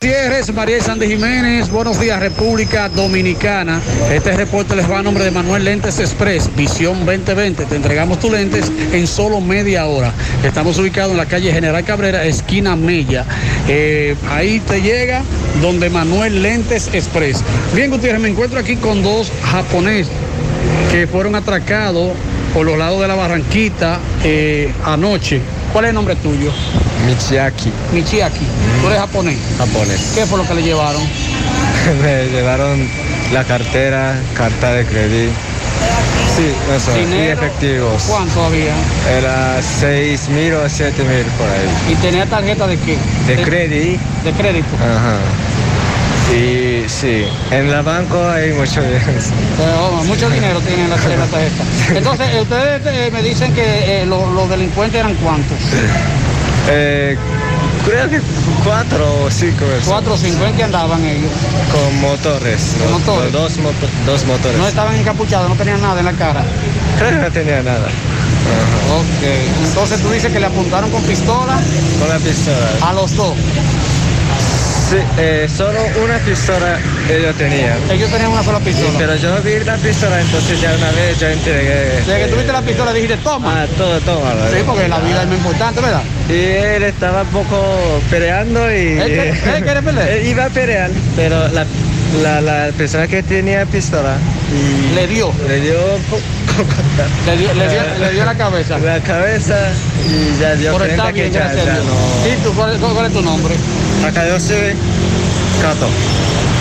Gutiérrez, María Sandy Jiménez, buenos días República Dominicana. Este reporte les va a nombre de Manuel Lentes Express, Visión 2020. Te entregamos tus lentes en solo media hora. Estamos ubicados en la calle General Cabrera, esquina Mella. Eh, ahí te llega donde Manuel Lentes Express. Bien Gutiérrez, me encuentro aquí con dos japoneses que fueron atracados por los lados de la Barranquita eh, anoche. ¿Cuál es el nombre tuyo? Michiaki. Michiaki. ¿Tú eres japonés? Japonés. ¿Qué fue lo que le llevaron? Me llevaron la cartera, carta de crédito. Sí, eso. Y Dinero. efectivos. ¿Cuánto había? Era 6 mil o 7 mil por ahí. ¿Y tenía tarjeta de qué? De crédito. De crédito. Ajá. Y sí, en la banco hay mucho dinero. Pero, mucho dinero tienen en la, tarjeta. Entonces, ustedes eh, me dicen que eh, lo- los delincuentes eran cuántos? Eh, creo que cuatro o cinco personas. Cuatro o cinco. ¿En qué andaban ellos? Con motores. ¿Con ¿no? motores? Dos, moto- dos motores. No estaban encapuchados, no tenían nada en la cara. Creo que no tenía nada. Ok. Entonces tú dices que le apuntaron con pistola Con la pistola. a los dos. Sí, eh, solo una pistola ellos tenían. Ellos tenían una sola pistola. Sí, pero yo vi la pistola, entonces ya una vez yo entregué. Desde que tuviste la pistola dijiste, toma. Ah, todo, toma. Sí, porque la vida es muy importante, ¿verdad? Y él estaba un poco peleando y... ¿Él quiere- él quiere pelear? Él iba a pelear, pero la, la, la persona que tenía pistola... Y le dio. Le dio... Le dio, le dio, le dio la cabeza. La cabeza y ya dio está cuenta bien, que ya, ya no... ¿Y tú, cuál, cuál es tu nombre? Acá yo soy Cato.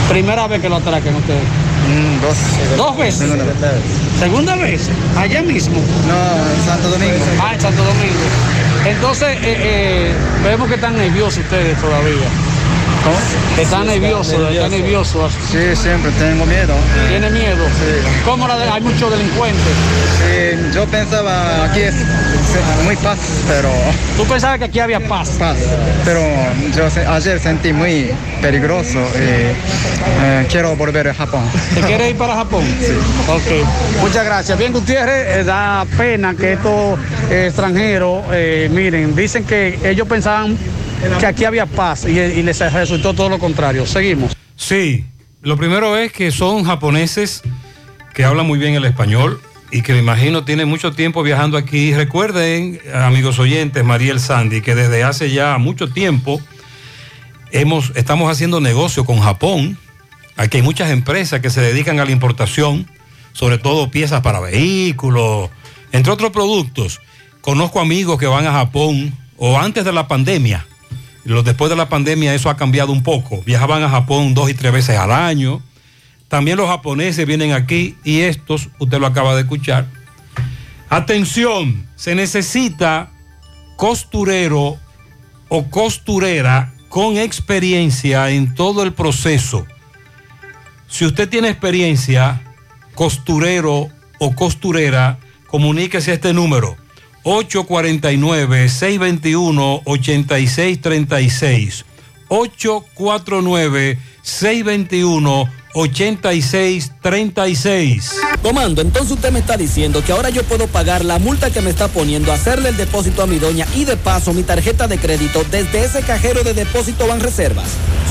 Primera vez que lo atracan ustedes. Mm, dos. ¿Dos veces? Segunda vez. ¿Segunda vez? ¿Allá mismo? No, en Santo Domingo. Ah, en Santo Domingo. Entonces, eh, eh, vemos que están nerviosos ustedes todavía. Están Sí, nerviosos, está están nerviosos. Sí, siempre tengo miedo. ¿Tiene miedo? ¿Cómo la de- hay muchos delincuentes? Sí, yo pensaba aquí es muy paz, pero... ¿Tú pensabas que aquí había paz? Paz, pero yo se- ayer sentí muy peligroso y eh, quiero volver a Japón. ¿Te quieres ir para Japón? Sí. Ok. Muchas gracias. Bien, Gutiérrez, eh, da pena que estos eh, extranjeros, eh, miren, dicen que ellos pensaban que aquí había paz y, les resultó todo lo contrario. Seguimos. Sí, lo primero es que son japoneses que hablan muy bien el español y que me imagino tienen mucho tiempo viajando aquí. Recuerden, amigos oyentes, Mariel Sandy, que desde hace ya mucho tiempo hemos, estamos haciendo negocio con Japón. Aquí hay muchas empresas que se dedican a la importación, sobre todo piezas para vehículos, entre otros productos. Conozco amigos que van a Japón o antes de la pandemia. Después de la pandemia eso ha cambiado un poco. Viajaban a Japón dos y tres veces al año. También los japoneses vienen aquí y estos, usted lo acaba de escuchar. Atención, se necesita costurero o costurera con experiencia en todo el proceso. Si usted tiene experiencia, costurero o costurera, comuníquese a este número 849-621-8636. 849-621-8636. Comando, entonces usted me está diciendo que ahora yo puedo pagar la multa que me está poniendo, hacerle el depósito a mi doña y de paso mi tarjeta de crédito desde ese cajero de depósito Banreservas.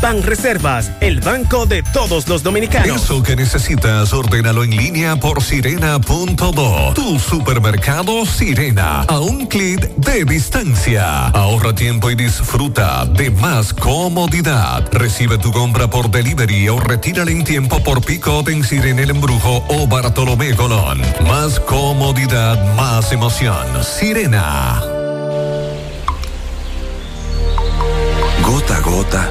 Banreservas, el banco de todos los dominicanos. Eso que necesitas, ordénalo en línea por sirena.do. Tu supermercado Sirena, a un clic de distancia. Ahorra tiempo y disfruta de más comodidad. Recibe tu compra por delivery o retírala en tiempo por pick-up en Sirena El Embrujo o Bartolomé Colón. Más comodidad, más emoción. Sirena. Gota a gota,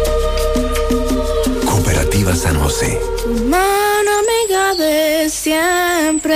Cooperativa San José. Mano amiga de siempre.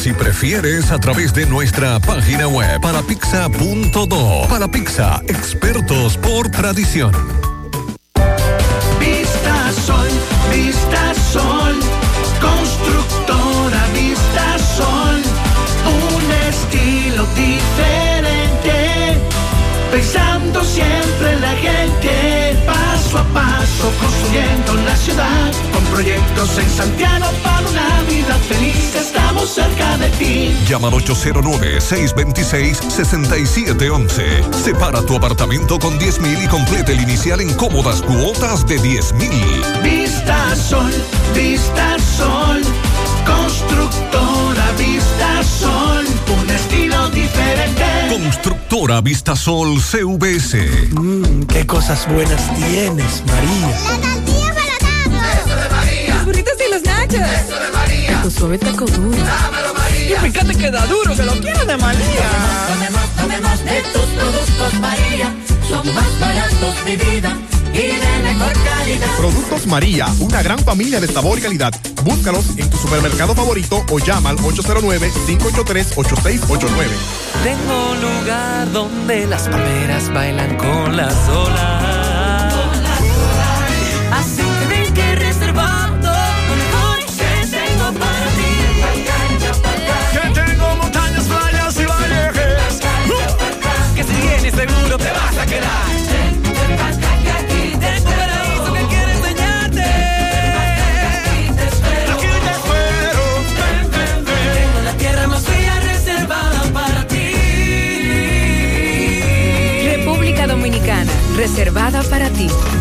Si prefieres, a través de nuestra página web parapizza.do. Para Pizza, expertos por tradición. Vista Sol, Vista Sol, constructora Vista Sol, un estilo diferente, pensando siempre en la gente, paso a paso construyendo la ciudad, con proyectos en Santiago para una vida feliz, estamos cerca de ti. Llama al 809-626-6711. Separa tu apartamento con 10 mil y complete el inicial en cómodas cuotas de 10 mil. Vista Sol, Vista Sol, constructora Vista Sol, un estilo diferente. Constructora Vistasol CVS. Mmm, qué cosas buenas tienes, María. La tortilla para Eso de María. Los burritos y los nachos. Eso de María. Tu suave taco duro. Dámelo, María. Y fíjate que da duro, que lo quiero de María. Tomemos, tomemos de tus productos, María. Son más baratos, mi vida. Y de mejor calidad. Productos María, una gran familia de sabor y calidad. Búscalos en tu supermercado favorito o llama al 809-583-8689. Tengo un lugar donde las palmeras bailan con las olas. Reservada para ti.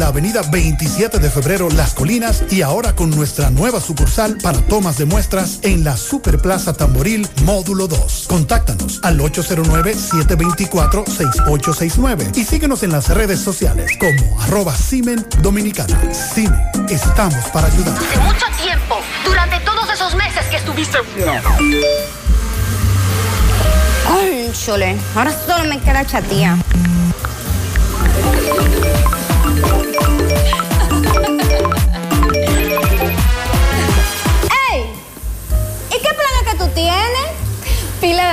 la avenida 27 de febrero Las Colinas y ahora con nuestra nueva sucursal para tomas de muestras en la Superplaza Tamboril Módulo 2. Contáctanos al 809-724-6869 y síguenos en las redes sociales como arroba Simen Dominicana. Simen, estamos para ayudar. Hace mucho tiempo, durante todos esos meses que estuviste. Ay, chole, ahora solo me queda chatía.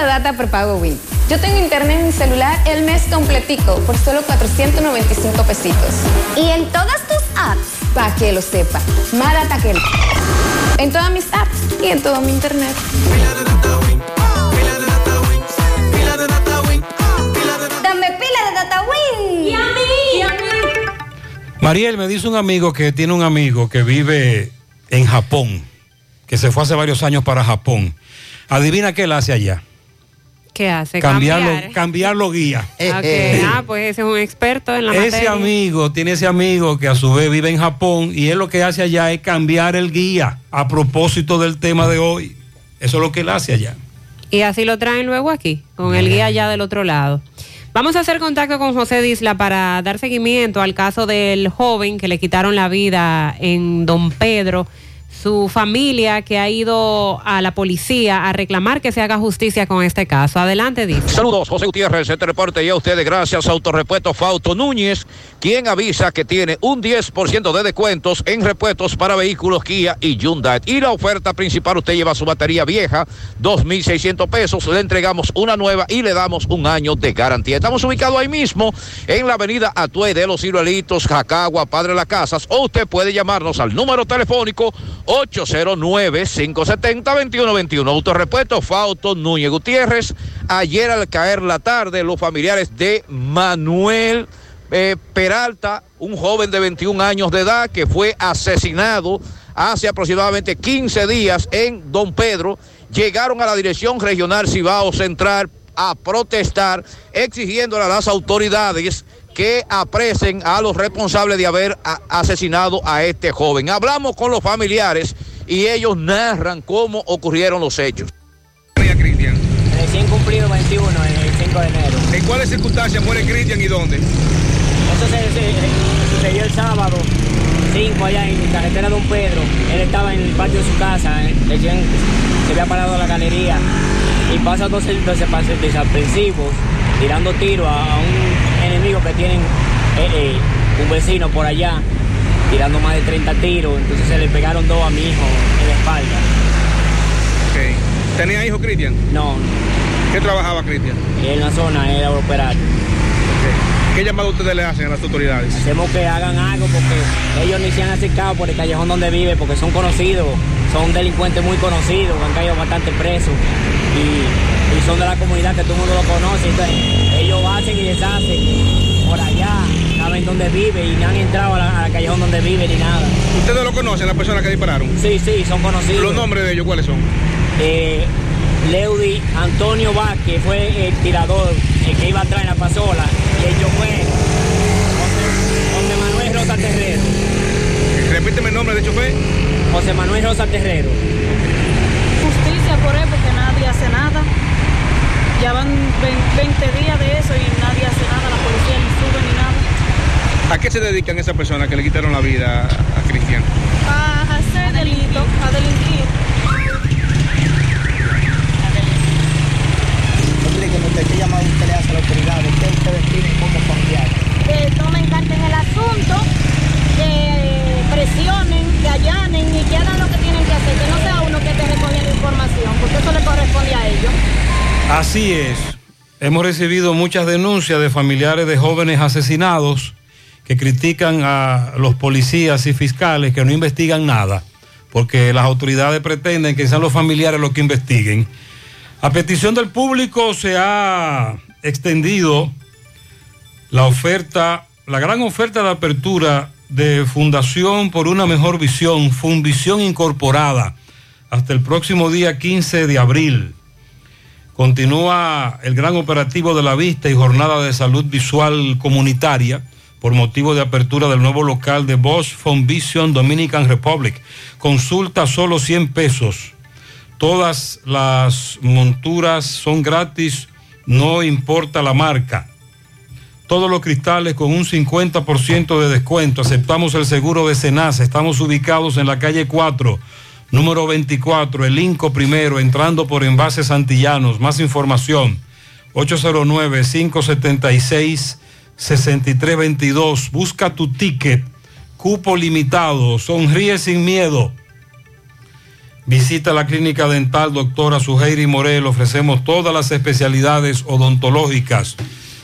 De data prepago Win. Yo tengo internet en mi celular el mes completico por solo 495 pesitos. ¿Y en todas tus apps? Para que lo sepa. Más data que... En todas mis apps y en todo mi internet. Dame pila de data Win. Y a mí. Y a mí. Mariel, me dice un amigo que tiene un amigo que vive en Japón, que se fue hace varios años para Japón. Adivina qué él hace allá. ¿Qué hace? Cambiarlo, Cambiar. cambiarlo guía. Ok, Ah, pues ese es un experto en la Ese materia. amigo tiene ese amigo que a su vez vive en Japón y él lo que hace allá es cambiar el guía a propósito del tema de hoy. Eso es lo que él hace allá. Y así lo traen luego aquí, con el guía allá del otro lado. Vamos a hacer contacto con José Disla para dar seguimiento al caso del joven que le quitaron la vida en Don Pedro. Su familia que ha ido a la policía a reclamar que se haga justicia con este caso. Adelante, Disla. Saludos, José Gutiérrez, este reporte y a ustedes gracias Autorepuesto Fauto Núñez, quien avisa que tiene un 10% de descuentos en repuestos para vehículos Kia y Hyundai. Y la oferta principal, usted lleva su batería vieja, 2.600 pesos, le entregamos una nueva y le damos un año de garantía. Estamos ubicados ahí mismo, en la avenida Atue de los Ciruelitos, Jacagua, Padre Las Casas, o usted puede llamarnos al número telefónico 809-570-2121. Autorepuesto Fauto Núñez Gutiérrez. Ayer al caer la tarde, los familiares de Manuel eh, Peralta, un joven de 21 años de edad que fue asesinado hace aproximadamente 15 días en Don Pedro, llegaron a la Dirección Regional Cibao Central a protestar, exigiéndole a las autoridades que apresen a los responsables de haber asesinado a este joven. Hablamos con los familiares y ellos narran cómo ocurrieron los hechos. Recién cumplido 21, el 5 de enero. ¿En cuáles circunstancias muere Cristian y dónde? Eso se, se- sucedió el sábado 5 allá en carretera Don Pedro. Él estaba en el patio de su casa, eh, recién se había parado a la galería y pasa dos, dos desaprensivos tirando tiro a, a un enemigo que tienen eh, eh, un vecino por allá, tirando más de 30 tiros. Entonces se le pegaron dos a mi hijo en la espalda. Ok. ¿Tenía hijo Cristian? No. ¿Qué trabajaba Cristian? En la zona era operario. ¿Qué llamado ustedes le hacen a las autoridades? Hacemos que hagan algo porque ellos ni se han acercado por el callejón donde vive porque son conocidos, son delincuentes muy conocidos, han caído bastante presos y son de la comunidad que todo el mundo lo conoce. Entonces, ellos hacen y deshacen por allá, saben dónde vive y no han entrado a la- al callejón donde vive ni nada. ¿Ustedes lo conocen, las personas que dispararon? Sí, sí, son conocidos. ¿Los nombres de ellos cuáles son? Eh, Leudi Antonio Vázquez fue el tirador, el que iba atrás en la pasola, y el chofer, José, José Manuel Rosa Terrero. Repíteme el nombre de chofer. José Manuel Rosa Terrero. justicia por él porque nadie hace nada. Ya van vein- 20 días de eso y nadie hace nada, la policía ni sube ni nada. ¿A qué se dedican esas personas que le quitaron la vida a Cristian? A hacer delito, a delinquir. Explíqueme usted, ¿qué llamado usted le hace a como familiar? Que tomen carta en el asunto, que presionen, que allanen y que hagan lo que tienen que hacer, que no sea uno que esté recogiendo información, porque eso le corresponde a ellos. Así es. Hemos recibido muchas denuncias de familiares de jóvenes asesinados que critican a los policías y fiscales que no investigan nada, porque las autoridades pretenden que sean los familiares los que investiguen. A petición del público se ha extendido la oferta, la gran oferta de apertura de Fundación por una Mejor Visión, Funvisión Incorporada, hasta el próximo día 15 de abril. Continúa el gran operativo de la vista y jornada de salud visual comunitaria por motivo de apertura del nuevo local de Bosch Vision Dominican Republic. Consulta solo 100 pesos. Todas las monturas son gratis, no importa la marca. Todos los cristales con un 50% de descuento. Aceptamos el seguro de Senasa. Estamos ubicados en la calle 4, número 24, el Inco primero, entrando por envases Santillanos. Más información, 809-576-6322. Busca tu ticket. Cupo limitado. Sonríe sin miedo. Visita la clínica dental doctora Suheiri Morel. Ofrecemos todas las especialidades odontológicas.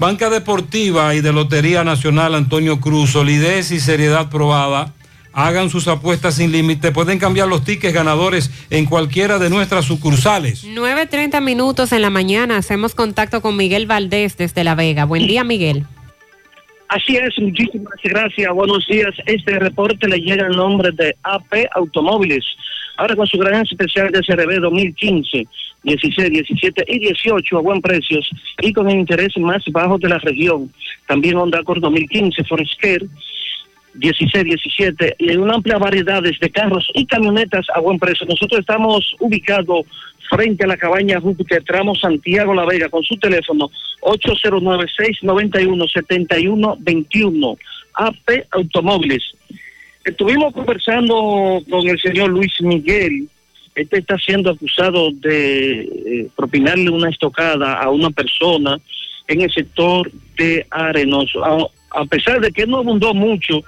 Banca Deportiva y de Lotería Nacional Antonio Cruz, solidez y seriedad probada. Hagan sus apuestas sin límite. Pueden cambiar los tickets ganadores en cualquiera de nuestras sucursales. 9.30 minutos en la mañana. Hacemos contacto con Miguel Valdés desde La Vega. Buen día, Miguel. Así es, muchísimas gracias. Buenos días. Este reporte le llega en nombre de AP Automóviles. Ahora con su gran especial de CRB 2015, 16, 17 y 18 a buen precios y con el interés más bajo de la región. También Honda Accord 2015, Forester 16, 17 y una amplia variedad de carros y camionetas a buen precio. Nosotros estamos ubicados frente a la cabaña Júpiter, tramo Santiago La Vega, con su teléfono 809-691-7121, AP Automóviles. Estuvimos conversando con el señor Luis Miguel. Este está siendo acusado de eh, propinarle una estocada a una persona en el sector de Arenoso. A, pesar de que no abundó mucho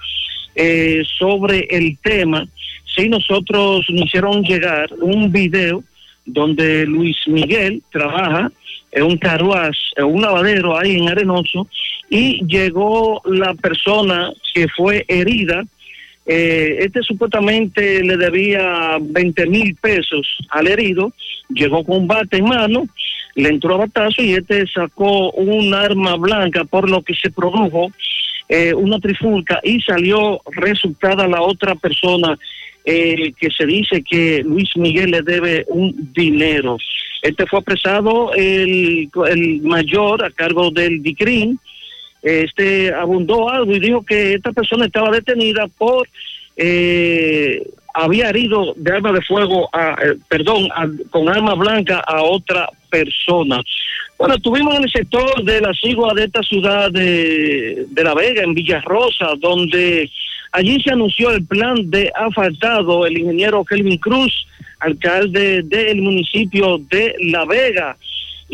eh, sobre el tema, sí nosotros nos hicieron llegar un video donde Luis Miguel trabaja en un carruaz, en un lavadero ahí en Arenoso, y llegó la persona que fue herida. Eh, este supuestamente le debía 20 mil pesos al herido, llegó con bate en mano, le entró a batazo y este sacó un arma blanca por lo que se produjo eh, una trifulca y salió resultada la otra persona eh, que se dice que Luis Miguel le debe un dinero. Este fue apresado el, el mayor a cargo del DICRIN. Este abundó algo y dijo que esta persona estaba detenida por eh, había herido de arma de fuego, a, eh, perdón, con arma blanca a otra persona. Bueno, estuvimos en el sector de la sigua de esta ciudad de, de La Vega, en Villarrosa, donde allí se anunció el plan de asfaltado, el ingeniero Kelvin Cruz, alcalde del municipio de La Vega,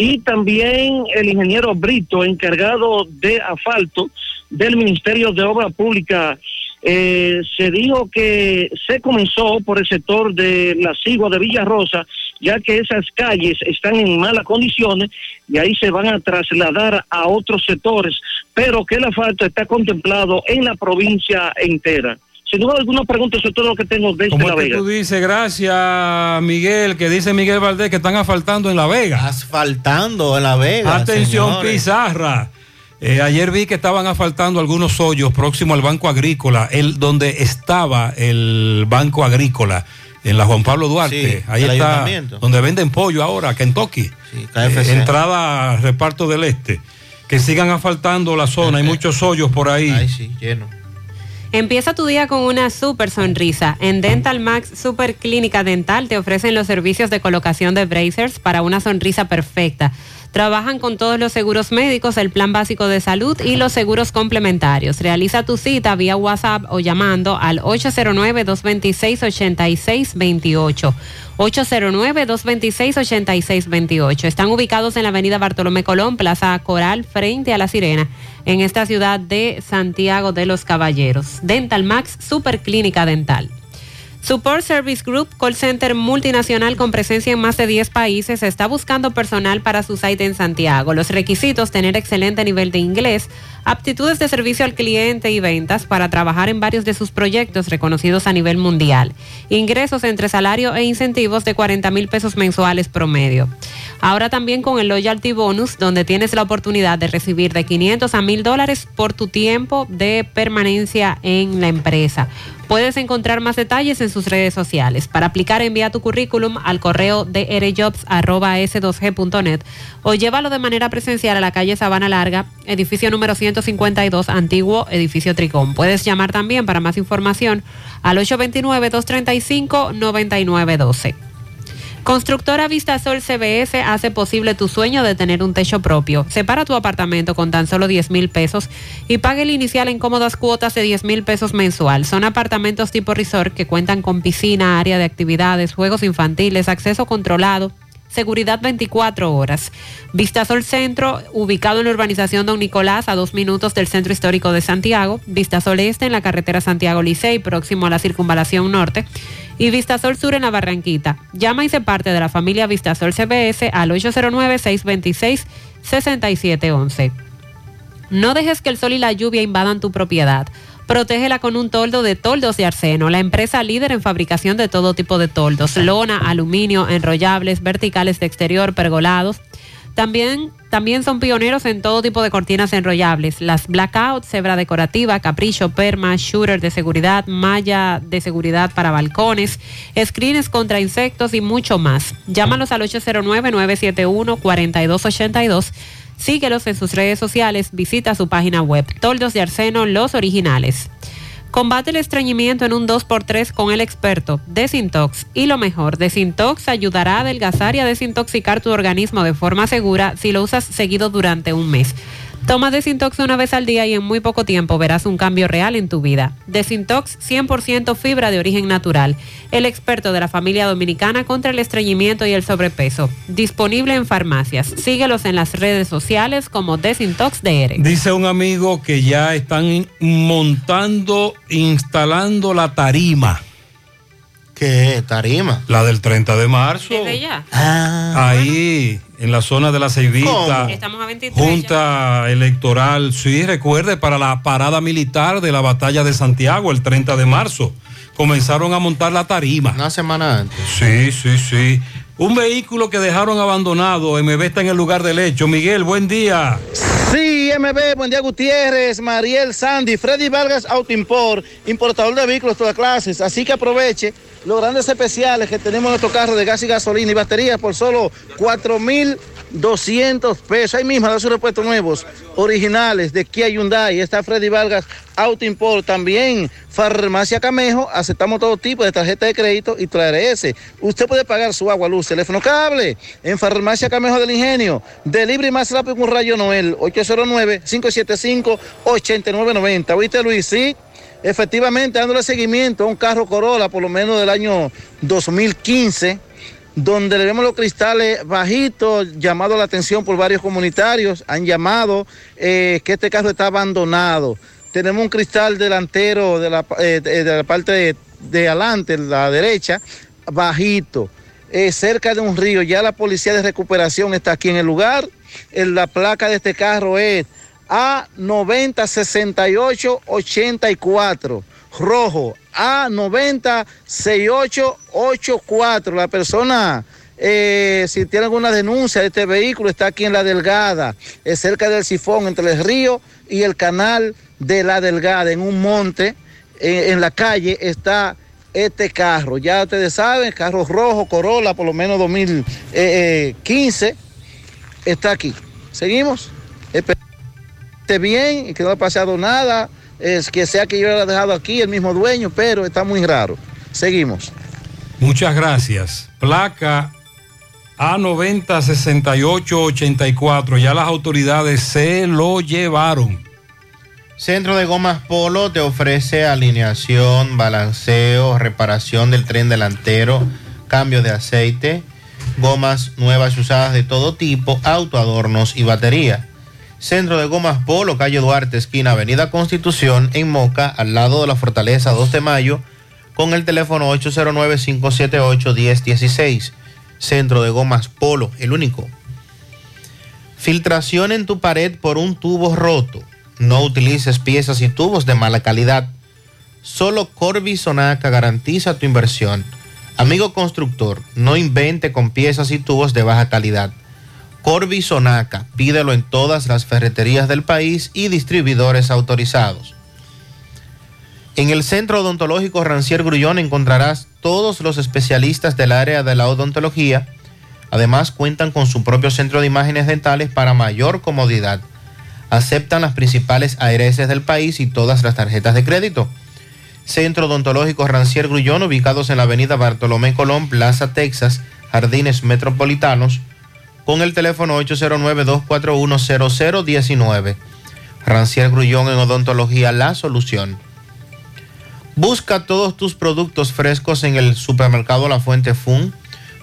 y también el ingeniero Brito, encargado de asfalto del Ministerio de Obra Pública. Eh, se dijo que se comenzó por el sector de la Sigua de Villarrosa, ya que esas calles están en malas condiciones y ahí se van a trasladar a otros sectores, pero que el asfalto está contemplado en la provincia entera. Sin duda alguna pregunta sobre todo lo que tengo desde ¿Cómo La es que Vega. tú dices, gracias Miguel, que dice Miguel Valdés que están asfaltando en La Vega? Asfaltando en La Vega. Atención, señores. Pizarra. Eh, ayer vi que estaban asfaltando algunos hoyos próximo al Banco Agrícola, el, donde estaba el Banco Agrícola, en la Juan Pablo Duarte. Sí, Ahí el está, donde venden pollo ahora, Kentucky. KFC. Eh, entrada a reparto del este. Que sigan asfaltando la zona, hay muchos hoyos por ahí. Ay, sí, lleno. Empieza tu día con una super sonrisa. En Dental Max Super Clínica Dental te ofrecen los servicios de colocación de bracers para una sonrisa perfecta. Trabajan con todos los seguros médicos, el plan básico de salud y los seguros complementarios. Realiza tu cita vía WhatsApp o llamando al 809-226-8628. 809-226-8628. Están ubicados en la avenida Bartolomé Colón, Plaza Coral, frente a La Sirena, en esta ciudad de Santiago de los Caballeros. Dental Max Super Clínica Dental. Support Service Group, call center multinacional con presencia en más de 10 países, está buscando personal para su site en Santiago. Los requisitos, tener excelente nivel de inglés, aptitudes de servicio al cliente y ventas para trabajar en varios de sus proyectos reconocidos a nivel mundial. Ingresos entre salario e incentivos de 40 mil pesos mensuales promedio. Ahora también con el Loyalty Bonus, donde tienes la oportunidad de recibir de 500 a 1000 dólares por tu tiempo de permanencia en la empresa. Puedes encontrar más detalles en sus redes sociales. Para aplicar, envía tu currículum al correo de erejobs.s2g.net o llévalo de manera presencial a la calle Sabana Larga, edificio número 152, antiguo edificio Tricón. Puedes llamar también para más información al 829-235-9912. Constructora Vistasol CBS hace posible tu sueño de tener un techo propio. Separa tu apartamento con tan solo 10 mil pesos y pague el inicial en cómodas cuotas de 10 mil pesos mensual. Son apartamentos tipo resort que cuentan con piscina, área de actividades, juegos infantiles, acceso controlado, seguridad 24 horas. Vistasol Centro, ubicado en la urbanización Don Nicolás, a dos minutos del Centro Histórico de Santiago. Vistasol Este en la carretera Santiago Licey, próximo a la Circunvalación Norte. Y Vistasol Sur en la Barranquita. Llama y se parte de la familia Vistasol CBS al 809-626-6711. No dejes que el sol y la lluvia invadan tu propiedad. Protégela con un toldo de toldos de arseno, la empresa líder en fabricación de todo tipo de toldos, lona, aluminio, enrollables, verticales de exterior, pergolados. También, también son pioneros en todo tipo de cortinas enrollables, las blackout, cebra decorativa, capricho, perma, shooter de seguridad, malla de seguridad para balcones, screens contra insectos y mucho más. Llámalos al 809-971-4282. Síguelos en sus redes sociales, visita su página web, Toldos de Arseno, los originales. Combate el estreñimiento en un 2x3 con el experto Desintox. Y lo mejor, Desintox ayudará a adelgazar y a desintoxicar tu organismo de forma segura si lo usas seguido durante un mes. Toma Desintox una vez al día y en muy poco tiempo verás un cambio real en tu vida. Desintox 100% fibra de origen natural. El experto de la familia dominicana contra el estreñimiento y el sobrepeso. Disponible en farmacias. Síguelos en las redes sociales como Desintox DR. Dice un amigo que ya están montando, instalando la tarima. ¿Qué tarima? La del 30 de marzo. Desde ya. Ahí, en la zona de la Ceibita. ¿Cómo? Estamos a 23 Junta electoral, sí, recuerde, para la parada militar de la batalla de Santiago el 30 de marzo. Comenzaron a montar la tarima. Una semana antes. Sí, sí, sí. Un vehículo que dejaron abandonado, MB está en el lugar del hecho. Miguel, buen día. Sí, MB, buen día Gutiérrez, Mariel Sandy, Freddy Vargas Auto Import, importador de vehículos de todas clases. Así que aproveche los grandes especiales que tenemos en nuestro carro de gas y gasolina y baterías por solo 4,200 pesos. Ahí mismo, sus repuestos nuevos, originales de Kia Hyundai. Está Freddy Vargas Auto Import. También Farmacia Camejo, aceptamos todo tipo de tarjeta de crédito y TRS. Usted puede pagar su agua, luz, teléfono cable en Farmacia Camejo del Ingenio. Delivery más rápido un rayo Noel, 809-575-8990. ¿Oíste, Luis? Sí. Efectivamente, dándole seguimiento a un carro Corolla, por lo menos del año 2015, donde le vemos los cristales bajitos, llamado la atención por varios comunitarios, han llamado eh, que este carro está abandonado. Tenemos un cristal delantero de la, eh, de la parte de, de adelante, la derecha, bajito, eh, cerca de un río. Ya la policía de recuperación está aquí en el lugar. En la placa de este carro es A906884, rojo, A906884. La persona, eh, si tiene alguna denuncia de este vehículo, está aquí en La Delgada, cerca del sifón entre el río y el canal de La Delgada, en un monte, eh, en la calle está este carro. Ya ustedes saben, carro rojo, Corolla, por lo menos 2015, está aquí. ¿Seguimos? Esté bien y que no ha pasado nada. Es que sea que yo lo he dejado aquí, el mismo dueño, pero está muy raro. Seguimos. Muchas gracias. Placa A906884. Ya las autoridades se lo llevaron. Centro de Gomas Polo te ofrece alineación, balanceo, reparación del tren delantero, cambio de aceite, gomas nuevas y usadas de todo tipo, autoadornos y batería. Centro de Gomas Polo, calle Duarte, esquina Avenida Constitución, en Moca, al lado de la Fortaleza 2 de Mayo, con el teléfono 809-578-1016. Centro de Gomas Polo, el único. Filtración en tu pared por un tubo roto. No utilices piezas y tubos de mala calidad. Solo Corby Sonaca garantiza tu inversión. Amigo constructor, no invente con piezas y tubos de baja calidad. Corby Sonaca, pídelo en todas las ferreterías del país y distribuidores autorizados. En el Centro Odontológico Rancier Grullón encontrarás todos los especialistas del área de la odontología. Además, cuentan con su propio centro de imágenes dentales para mayor comodidad. Aceptan las principales ARS del país y todas las tarjetas de crédito. Centro Odontológico Rancier Grullón, ubicados en la avenida Bartolomé Colón, Plaza Texas, Jardines Metropolitanos, con el teléfono 809-241-0019. Rancier Grullón en Odontología, la solución. Busca todos tus productos frescos en el supermercado La Fuente Fun.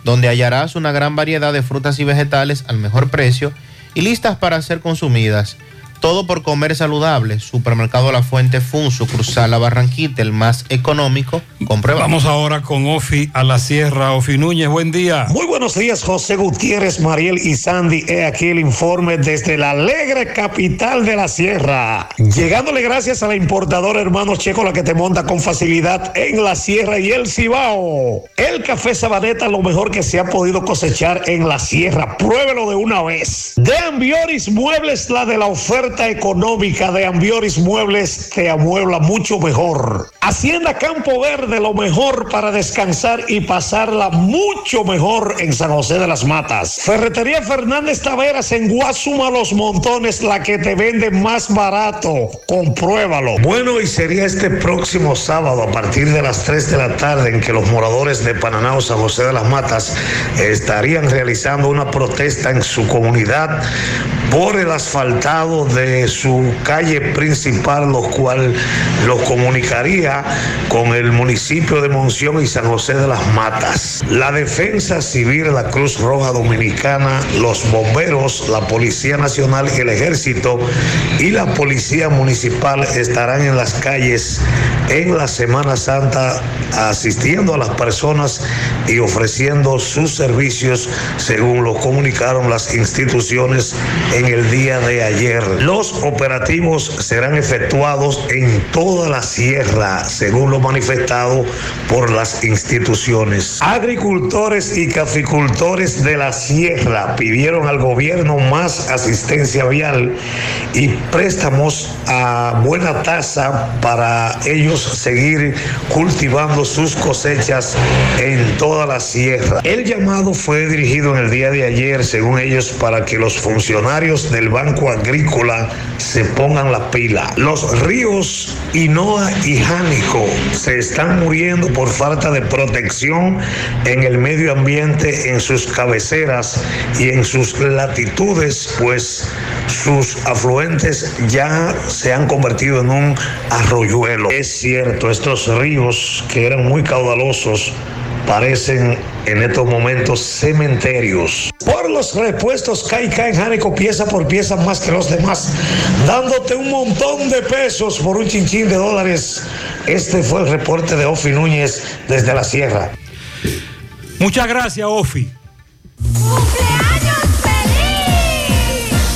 donde hallarás una gran variedad de frutas y vegetales al mejor precio y listas para ser consumidas. Todo por comer saludable. Supermercado La Fuente Fun, sucursal La Barranquita, el más económico. Comprueba. Vamos ahora con Ofi a la Sierra. Ofi Núñez, buen día. Muy buenos días, José Gutiérrez, Mariel y Sandy. He aquí el informe desde la alegre capital de la Sierra. Llegándole gracias a la importadora Hermanos Checo, la que te monta con facilidad en la Sierra y el Cibao. El café Sabaneta, lo mejor que se ha podido cosechar en la Sierra. Pruébelo de una vez. De Ambioris Muebles, la de la oferta económica de Ambioris Muebles te amuebla mucho mejor. Hacienda Campo Verde, lo mejor para descansar y pasarla mucho mejor en San José de las Matas. Ferretería Fernández Taveras en Guasuma Los Montones, la que te vende más barato. Compruébalo. Bueno, y sería este próximo sábado a partir de las 3 de la tarde en que los moradores de Pananao, San José de las Matas, estarían realizando una protesta en su comunidad por el asfaltado de su calle principal, lo cual lo comunicaría con el municipio de Monción y San José de las Matas. La Defensa Civil, la Cruz Roja Dominicana, los bomberos, la Policía Nacional, el Ejército y la Policía Municipal estarán en las calles en la Semana Santa asistiendo a las personas y ofreciendo sus servicios según lo comunicaron las instituciones en el día de ayer. Los operativos serán efectuados en toda la sierra, según lo manifestado por las instituciones. Agricultores y caficultores de la sierra pidieron al gobierno más asistencia vial y préstamos a buena tasa para ellos seguir cultivando sus cosechas en toda la sierra. El llamado fue dirigido en el día de ayer, según ellos, para que los funcionarios del Banco Agrícola se pongan la pila. Los ríos Inoa y Jánico se están muriendo por falta de protección en el medio ambiente, en sus cabeceras y en sus latitudes, pues sus afluentes ya se han convertido en un arroyuelo. Es cierto, estos ríos que eran muy caudalosos parecen en estos momentos cementerios. Por los repuestos Caica en Jánico pieza por pieza más que los demás, dándote un montón de pesos por un chinchín de dólares. Este fue el reporte de Ofi Núñez desde la Sierra. Muchas gracias, Ofi.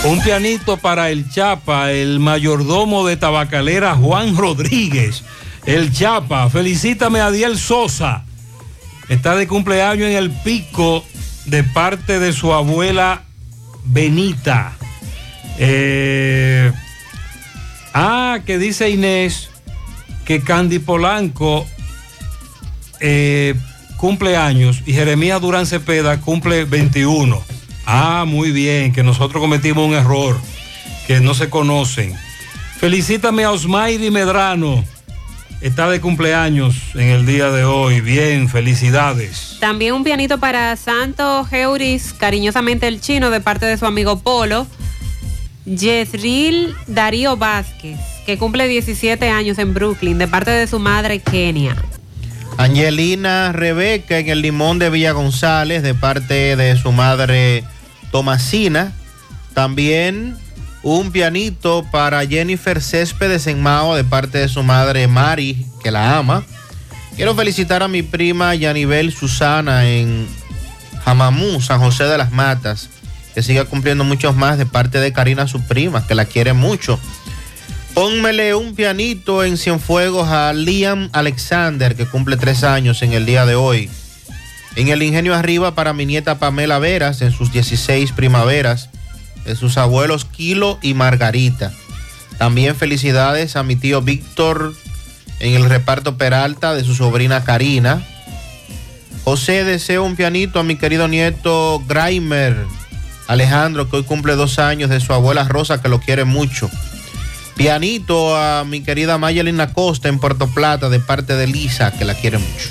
Un pianito para el Chapa, el mayordomo de Tabacalera Juan Rodríguez. El Chapa, felicítame a Diel Sosa. Está de cumpleaños en el pico de parte de su abuela Benita. Eh, ah, que dice Inés que Candy Polanco eh, cumple años y Jeremías Durán Cepeda cumple 21. Ah, muy bien, que nosotros cometimos un error, que no se conocen. Felicítame a Osmairi Medrano. Está de cumpleaños en el día de hoy. Bien, felicidades. También un pianito para Santo Geuris, cariñosamente el chino, de parte de su amigo Polo. Yesril Darío Vázquez, que cumple 17 años en Brooklyn, de parte de su madre Kenia. Angelina Rebeca en el Limón de Villa González, de parte de su madre Tomasina. También un pianito para Jennifer Céspedes en de parte de su madre Mari, que la ama. Quiero felicitar a mi prima Yanibel Susana en Jamamú, San José de las Matas, que siga cumpliendo muchos más de parte de Karina, su prima, que la quiere mucho. Pónmele un pianito en Cienfuegos a Liam Alexander, que cumple tres años en el día de hoy. En el Ingenio Arriba para mi nieta Pamela Veras, en sus 16 primaveras, de sus abuelos Kilo y Margarita. También felicidades a mi tío Víctor en el reparto Peralta de su sobrina Karina. José deseo un pianito a mi querido nieto Graimer Alejandro, que hoy cumple dos años, de su abuela Rosa, que lo quiere mucho. Pianito a mi querida Mayelina Costa en Puerto Plata, de parte de Lisa, que la quiere mucho.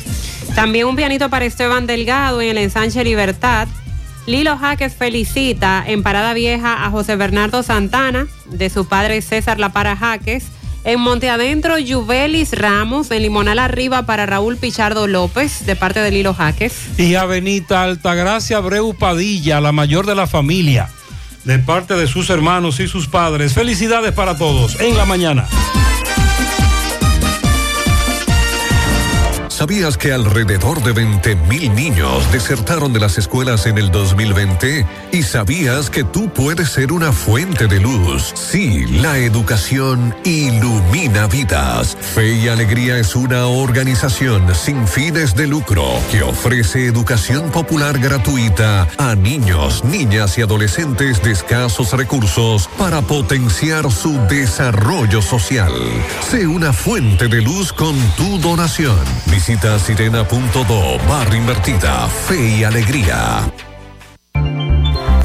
También un pianito para Esteban Delgado en el ensanche Libertad. Lilo Jaques felicita en Parada Vieja a José Bernardo Santana, de su padre César La Para Jaques, En Monte Adentro, Yubelis Ramos. En Limonal Arriba para Raúl Pichardo López, de parte de Lilo Jaques. Y Avenita Altagracia Breu Padilla, la mayor de la familia, de parte de sus hermanos y sus padres. Felicidades para todos en la mañana. ¿Sabías que alrededor de 20 mil niños desertaron de las escuelas en el 2020? ¿Y sabías que tú puedes ser una fuente de luz? Sí, la educación ilumina vidas. Fe y Alegría es una organización sin fines de lucro que ofrece educación popular gratuita a niños, niñas y adolescentes de escasos recursos para potenciar su desarrollo social. Sé una fuente de luz con tu donación. sirena.do barra invertida Fe y Alegría.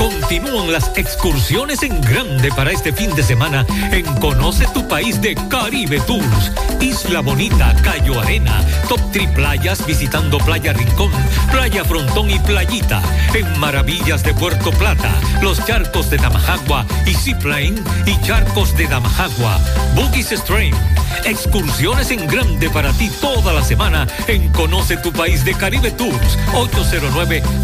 Continúan las excursiones en grande para este fin de semana en Conoce tu país de Caribe Tours. Isla Bonita, Cayo Arena, Top Tri Playas visitando Playa Rincón, Playa Frontón y Playita. En Maravillas de Puerto Plata, los charcos de Damajagua y Seaplane y charcos de Damajagua. Boogies Stream. Excursiones en grande para ti toda la semana en Conoce tu país de Caribe Tours.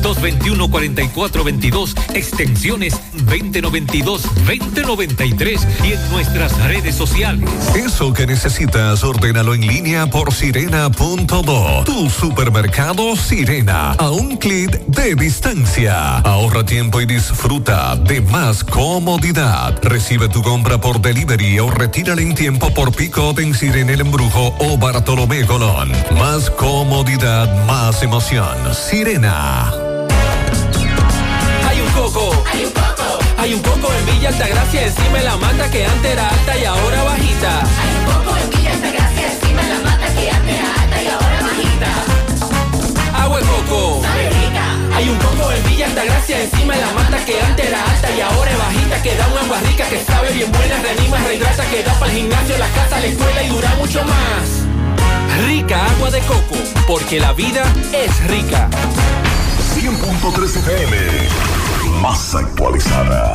809-221-4422, extensiones 2092-2093 y en nuestras redes sociales. Eso que necesitas, ordénalo en línea por sirena.do. Tu supermercado Sirena, a un clic de distancia. Ahorra tiempo y disfruta de más comodidad. Recibe tu compra por delivery o retírala en tiempo por pick en Sirena El Embrujo o Bartolomé Colón. Más comodidad, más emoción. Sirena. Hay un coco. Hay un coco. Hay un coco en Villa Altagracia encima de la mata que antes era alta y ahora bajita. Hay un coco en Villa Altagracia encima de la mata que antes era alta y ahora bajita. Agua de coco. Hay un coco en Villa Altagracia encima de la mata que antes era alta y ahora es bajita que da una agua rica que sabe bien buena, reanima, rehidrata, que da para el gimnasio, la casa, la escuela y dura mucho más. Rica agua de coco, porque la vida es rica. 100.3 FM, más actualizada.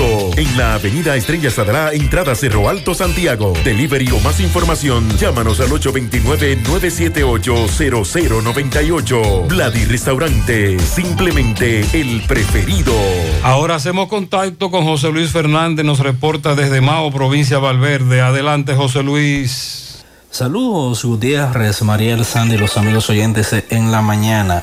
En la avenida Estrella Sadra, entrada Cerro Alto, Santiago. Delivery o más información, llámanos al 829-978-0098. Vladi Restaurante, simplemente el preferido. Ahora hacemos contacto con José Luis Fernández, nos reporta desde Mao, provincia Valverde. Adelante, José Luis. Saludos, Gutiérrez, Mariel Sandy, los amigos oyentes en la mañana.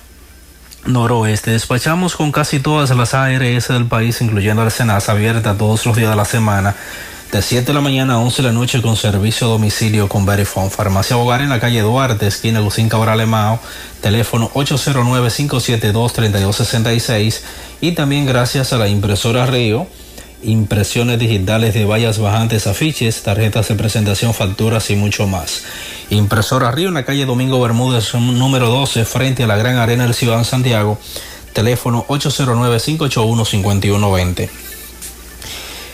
noroeste. Despachamos con casi todas las ARS del país, incluyendo la Senasa, abierta todos los días de la semana. De 7 de la mañana a 11 de la noche con servicio a domicilio con Verifone. Farmacia Bogar en la calle Duarte, esquina Lucín Cabral Emao, teléfono 809-572-3266 y también gracias a la impresora Río, impresiones digitales de vallas bajantes, afiches, tarjetas de presentación, facturas y mucho más. Impresora Río en la calle Domingo Bermúdez, número 12, frente a la Gran Arena del Ciudad de Santiago, teléfono 809-581-5120.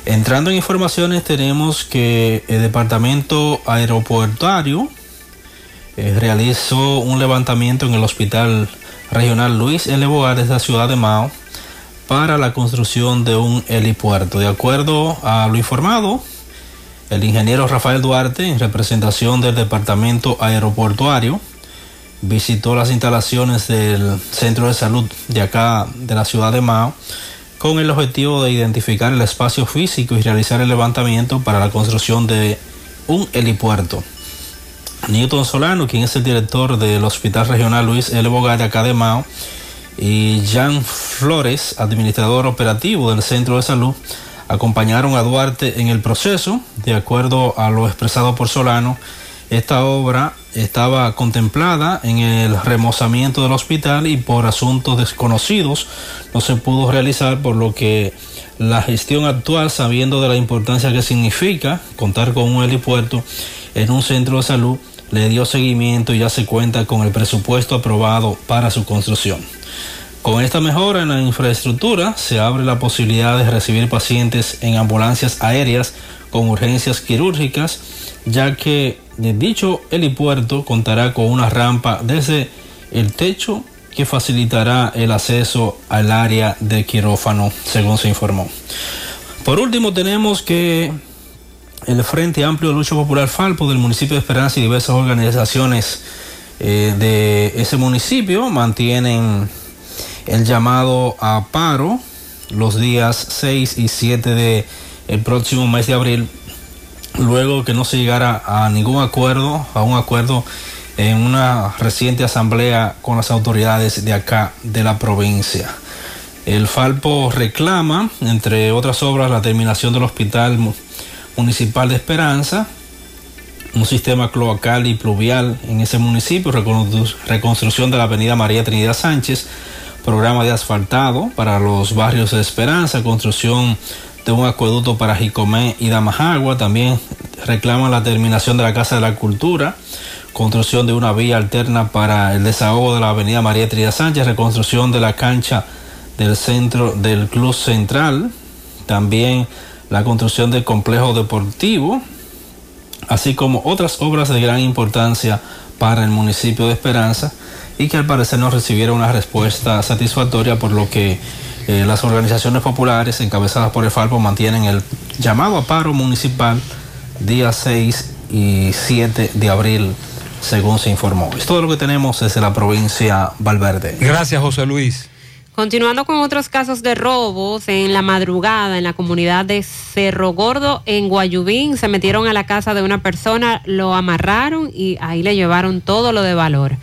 Entrando en informaciones, tenemos que el Departamento Aeroportuario eh, realizó un levantamiento en el Hospital Regional Luis L. Bogar de la ciudad de Mao para la construcción de un helipuerto. De acuerdo a lo informado, el ingeniero Rafael Duarte, en representación del Departamento Aeroportuario, visitó las instalaciones del Centro de Salud de acá, de la ciudad de Mao, con el objetivo de identificar el espacio físico y realizar el levantamiento para la construcción de un helipuerto. Newton Solano, quien es el director del Hospital Regional Luis L. Bogar de acá de Mao, y Jan Flores, administrador operativo del Centro de Salud, acompañaron a Duarte en el proceso. De acuerdo a lo expresado por Solano, esta obra estaba contemplada en el remozamiento del hospital y por asuntos desconocidos no se pudo realizar, por lo que la gestión actual, sabiendo de la importancia que significa contar con un helipuerto en un centro de salud, le dio seguimiento y ya se cuenta con el presupuesto aprobado para su construcción. Con esta mejora en la infraestructura se abre la posibilidad de recibir pacientes en ambulancias aéreas con urgencias quirúrgicas, ya que dicho helipuerto contará con una rampa desde el techo que facilitará el acceso al área de quirófano, según se informó. Por último, tenemos que el Frente Amplio de Lucha Popular Falpo del municipio de Esperanza y diversas organizaciones eh, de ese municipio mantienen el llamado a paro los días 6 y 7 de el próximo mes de abril luego que no se llegara a ningún acuerdo a un acuerdo en una reciente asamblea con las autoridades de acá de la provincia. El Falpo reclama entre otras obras la terminación del hospital municipal de Esperanza un sistema cloacal y pluvial en ese municipio reconstrucción de la avenida María Trinidad Sánchez programa de asfaltado para los barrios de Esperanza, construcción de un acueducto para Jicomé y Damajagua, también reclaman la terminación de la Casa de la Cultura, construcción de una vía alterna para el desahogo de la avenida María Trinidad Sánchez, reconstrucción de la cancha del centro del Club Central, también la construcción del complejo deportivo, así como otras obras de gran importancia para el municipio de Esperanza y que al parecer no recibieron una respuesta satisfactoria, por lo que eh, las organizaciones populares encabezadas por el Falpo mantienen el llamado a paro municipal día 6 y 7 de abril, según se informó. Es todo lo que tenemos desde la provincia Valverde. Gracias, José Luis. Continuando con otros casos de robos, en la madrugada en la comunidad de Cerro Gordo, en Guayubín, se metieron a la casa de una persona, lo amarraron y ahí le llevaron todo lo de valor.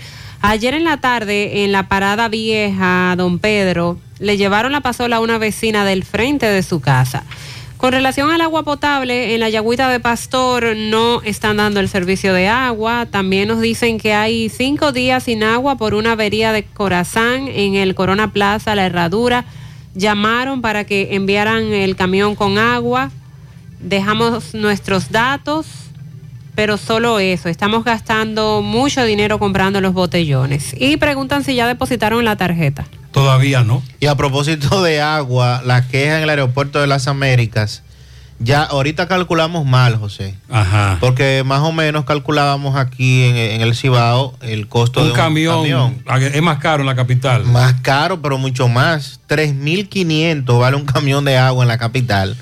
Ayer en la tarde, en la parada vieja, don Pedro, le llevaron la pasola a una vecina del frente de su casa. Con relación al agua potable, en la Yagüita de Pastor no están dando el servicio de agua. También nos dicen que hay cinco días sin agua por una avería de Corazán en el Corona Plaza, la herradura. Llamaron para que enviaran el camión con agua. Dejamos nuestros datos pero solo eso, estamos gastando mucho dinero comprando los botellones. Y preguntan si ya depositaron la tarjeta. Todavía no. Y a propósito de agua, la queja en el aeropuerto de las Américas, ya ahorita calculamos mal, José. Ajá. Porque más o menos calculábamos aquí en, el Cibao el costo un de un camión, camión. Es más caro en la capital. Más caro, pero mucho más. 3.500 vale un camión de agua en la capital.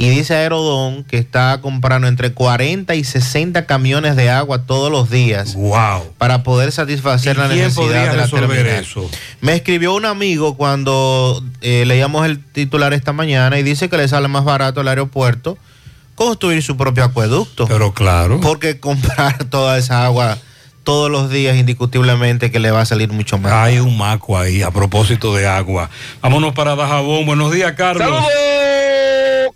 Y dice Aerodón que está comprando entre 40 y 60 camiones de agua todos los días. Wow. Para poder satisfacer la ¿Quién necesidad de la resolver terminal. eso? Me escribió un amigo cuando eh, leíamos el titular esta mañana y dice que le sale más barato el aeropuerto construir su propio acueducto. Pero claro. Porque comprar toda esa agua todos los días indiscutiblemente que le va a salir mucho más. Hay un maco ahí a propósito de agua. Vámonos para Dajabón. Buenos días, Carlos. ¡Saludos!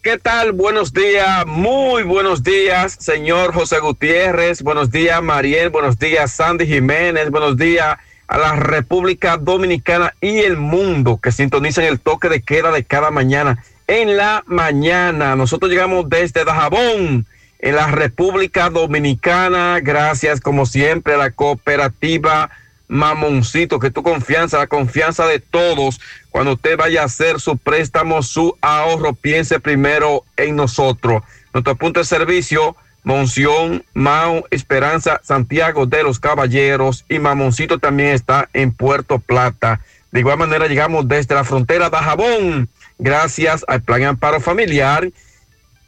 ¿Qué tal? Buenos días, muy buenos días, señor José Gutiérrez. Buenos días, Mariel. Buenos días, Sandy Jiménez. Buenos días a la República Dominicana y el mundo que sintonizan el toque de queda de cada mañana. En la mañana, nosotros llegamos desde Dajabón, en la República Dominicana. Gracias, como siempre, a la cooperativa Mamoncito, que tu confianza, la confianza de todos, cuando usted vaya a hacer su préstamo, su ahorro, piense primero en nosotros. Nuestro punto de servicio, Monción, Mao, Esperanza, Santiago de los Caballeros y Mamoncito también está en Puerto Plata. De igual manera llegamos desde la frontera de Jabón, gracias al Plan Amparo Familiar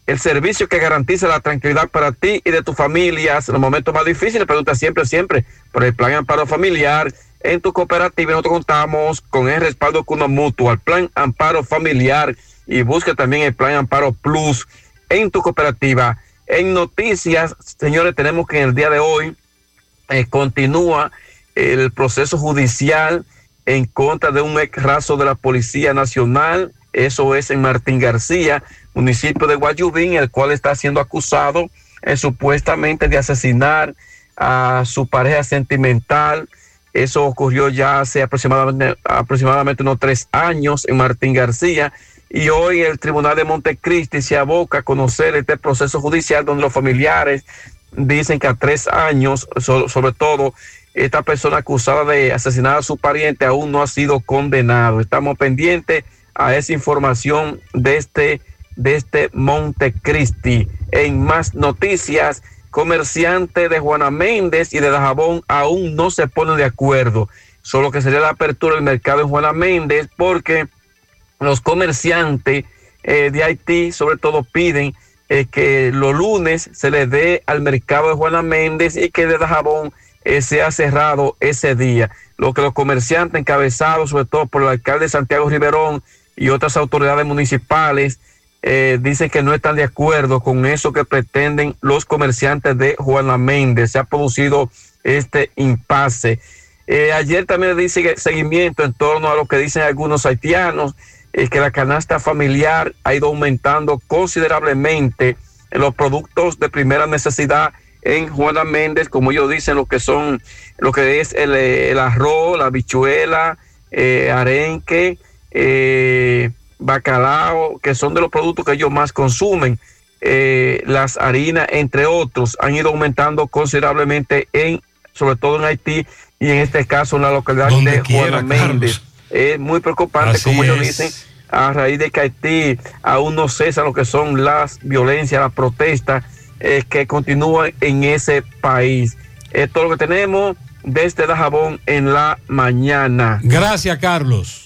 el servicio que garantiza la tranquilidad para ti y de tus familias en los momentos más difíciles. Pregunta siempre, siempre por el plan Amparo Familiar. En tu cooperativa nosotros contamos con el respaldo Cuno Mutuo, el plan Amparo Familiar y busca también el plan Amparo Plus en tu cooperativa. En noticias, señores, tenemos que en el día de hoy eh, continúa el proceso judicial en contra de un ex raso de la Policía Nacional. Eso es en Martín García, municipio de Guayubín, el cual está siendo acusado eh, supuestamente de asesinar a su pareja sentimental. Eso ocurrió ya hace aproximadamente, aproximadamente unos tres años en Martín García. Y hoy el Tribunal de Montecristi se aboca a conocer este proceso judicial donde los familiares dicen que a tres años, so- sobre todo, esta persona acusada de asesinar a su pariente aún no ha sido condenado. Estamos pendientes a esa información de este, de este Montecristi. En más noticias, comerciante de Juana Méndez y de Dajabón aún no se ponen de acuerdo. Solo que sería la apertura del mercado en Juana Méndez porque los comerciantes eh, de Haití sobre todo piden eh, que los lunes se le dé al mercado de Juana Méndez y que de Dajabón eh, sea cerrado ese día. Lo que los comerciantes encabezados sobre todo por el alcalde Santiago Riverón y otras autoridades municipales eh, dicen que no están de acuerdo con eso que pretenden los comerciantes de Juana Méndez. Se ha producido este impasse. Eh, ayer también dice seguimiento en torno a lo que dicen algunos haitianos, eh, que la canasta familiar ha ido aumentando considerablemente en los productos de primera necesidad en Juana Méndez, como ellos dicen, lo que son, lo que es el, eh, arroz, la bichuela, eh, arenque, eh, bacalao, que son de los productos que ellos más consumen. Eh, las harinas, entre otros, han ido aumentando considerablemente en, sobre todo en Haití y en este caso en la localidad de Juana Méndez. Es muy preocupante, Así como ellos es. dicen, a raíz de que Haití aún no cesa lo que son las violencias, las protestas eh, que continúan en ese país. Esto es lo que tenemos desde Dajabón en la mañana. Gracias, Carlos.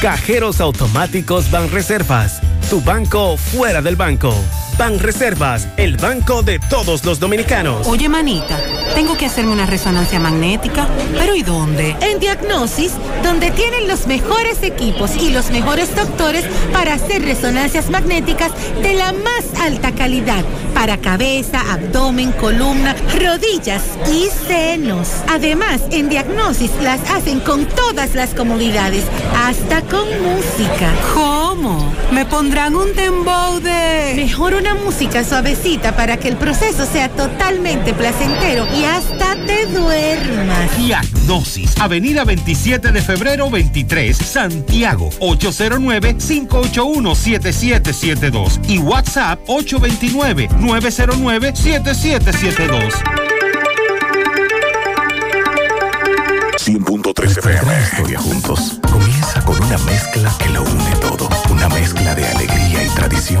Cajeros automáticos Banreservas, tu banco fuera del banco. Banreservas, el banco de todos los dominicanos. Oye, manita, tengo que hacerme una resonancia magnética. ¿Pero y dónde? En Diagnosis, donde tienen los mejores equipos y los mejores doctores para hacer resonancias magnéticas de la más alta calidad para cabeza, abdomen, columna, rodillas y senos. Además, en Diagnosis las hacen con todas las comodidades, hasta con música. ¿Cómo? ¿Me pondrán un dembow de...? Mejor una música suavecita para que el proceso sea totalmente placentero y hasta te duermas. Diagnosis, Avenida 27 de febrero 23, Santiago, 809-581-7772 y WhatsApp 829-909-7772. 100.3 FM. historia juntos. Comienza con una mezcla que lo une todo. Una mezcla de alegría y tradición.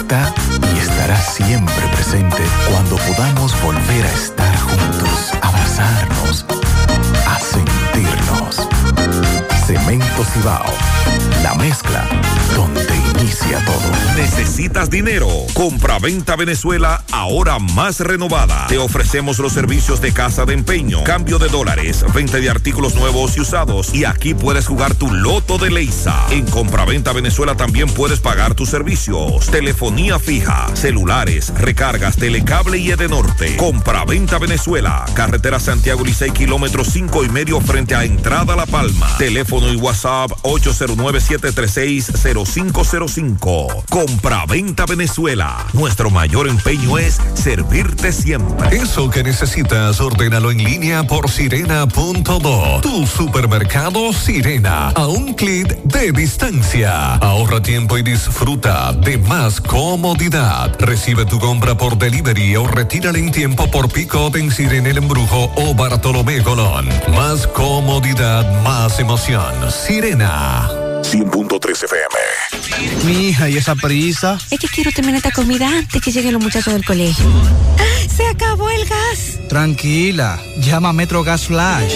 está y estará siempre presente cuando podamos volver a estar juntos, abrazarnos, a sentirnos. Cemento Cibao, la mezcla donde inicia todo. ¿Necesitas dinero? Compra-venta Venezuela ahora más renovada. Te ofrecemos los servicios de casa de empeño, cambio de dólares, venta de artículos nuevos y usados. Y aquí puedes jugar tu loto de Leisa. En Compra-venta Venezuela también puedes pagar tus servicios. Telefonía fija, celulares, recargas, telecable y Edenorte. Compra-venta Venezuela. Carretera Santiago Licey, kilómetro y medio frente a Entrada La Palma. Teléfono y WhatsApp 809-736-0505. Compra-venta Venezuela. Nuestro mayor empeño es servirte siempre. Eso que necesitas, ordénalo en línea por sirena.do. Tu supermercado Sirena. A un clic de distancia. Ahorra tiempo y disfruta de más comodidad. Recibe tu compra por delivery o retírala en tiempo por pick-up en Sirena El Embrujo o Bartolomé Colón. Más comodidad, más emoción. Sirena. 100.3 FM. Mi hija, ¿y esa prisa? Es que quiero terminar esta comida antes que lleguen los muchachos del colegio. ¡Ah! ¡Se acabó el gas! Tranquila, llama a Metro Gas Flash.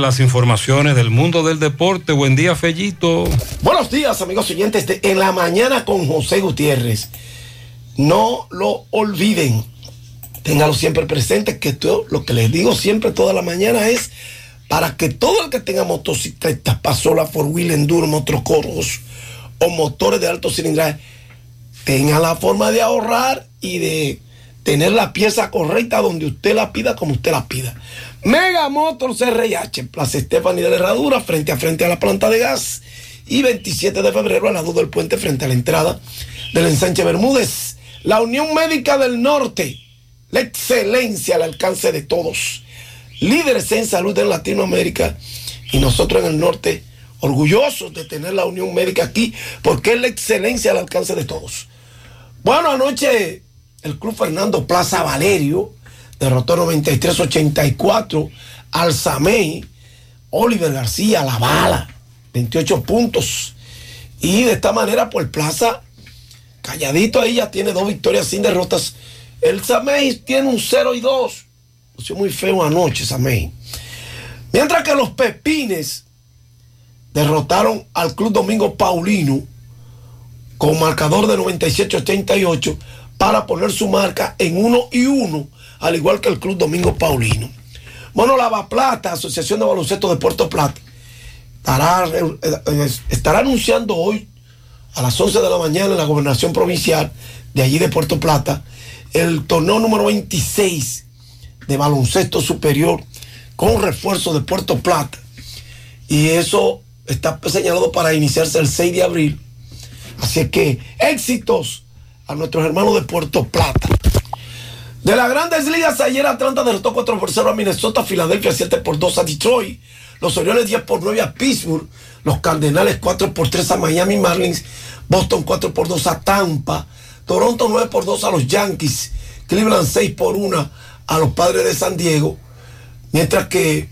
las informaciones del mundo del deporte. Buen día, Fellito. Buenos días, amigos oyentes de En la Mañana con José Gutiérrez. No lo olviden. Ténganlo siempre presente, que esto, lo que les digo siempre toda la mañana es para que todo el que tenga motocicletas, pasola, four wheel, enduro, motocoros o motores de alto cilindraje, tenga la forma de ahorrar y de tener la pieza correcta donde usted la pida como usted la pida. Mega Motors RIH, Plaza Estefani de Herradura, frente a frente a la planta de gas. Y 27 de febrero al lado del puente frente a la entrada del ensanche Bermúdez. La Unión Médica del Norte, la excelencia al alcance de todos. Líderes en salud en Latinoamérica y nosotros en el norte, orgullosos de tener la Unión Médica aquí, porque es la excelencia al alcance de todos. Bueno, anoche el Club Fernando Plaza Valerio derrotó 93-84 al Samey. Oliver García, la bala, 28 puntos. Y de esta manera, pues Plaza, calladito ahí, ya tiene dos victorias sin derrotas. El Samey tiene un 0 y 2. Lució muy feo anoche, Samey. Mientras que los Pepines derrotaron al Club Domingo Paulino con marcador de 97-88 para poner su marca en 1 y 1, al igual que el Club Domingo Paulino. Bueno, Lava Plata, Asociación de Baloncesto de Puerto Plata, estará, eh, estará anunciando hoy a las 11 de la mañana en la gobernación provincial de allí de Puerto Plata el torneo número 26 de baloncesto superior con refuerzo de Puerto Plata. Y eso está señalado para iniciarse el 6 de abril. Así que éxitos a nuestros hermanos de Puerto Plata. De las grandes ligas, ayer Atlanta derrotó 4 por 0 a Minnesota, Filadelfia 7 por 2 a Detroit, los Orioles 10 por 9 a Pittsburgh, los Cardenales 4 por 3 a Miami Marlins, Boston 4 por 2 a Tampa, Toronto 9 por 2 a los Yankees, Cleveland 6 por 1 a los Padres de San Diego, mientras que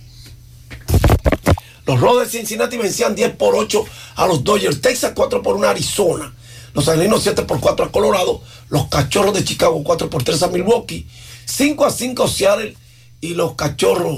los Rojos de Cincinnati vencían 10 por 8 a los Dodgers, Texas 4 por 1 a Arizona, los Angelinos 7 por 4 a Colorado, los Cachorros de Chicago 4 por 3 a Milwaukee, 5 a 5 Seattle. Y los Cachorros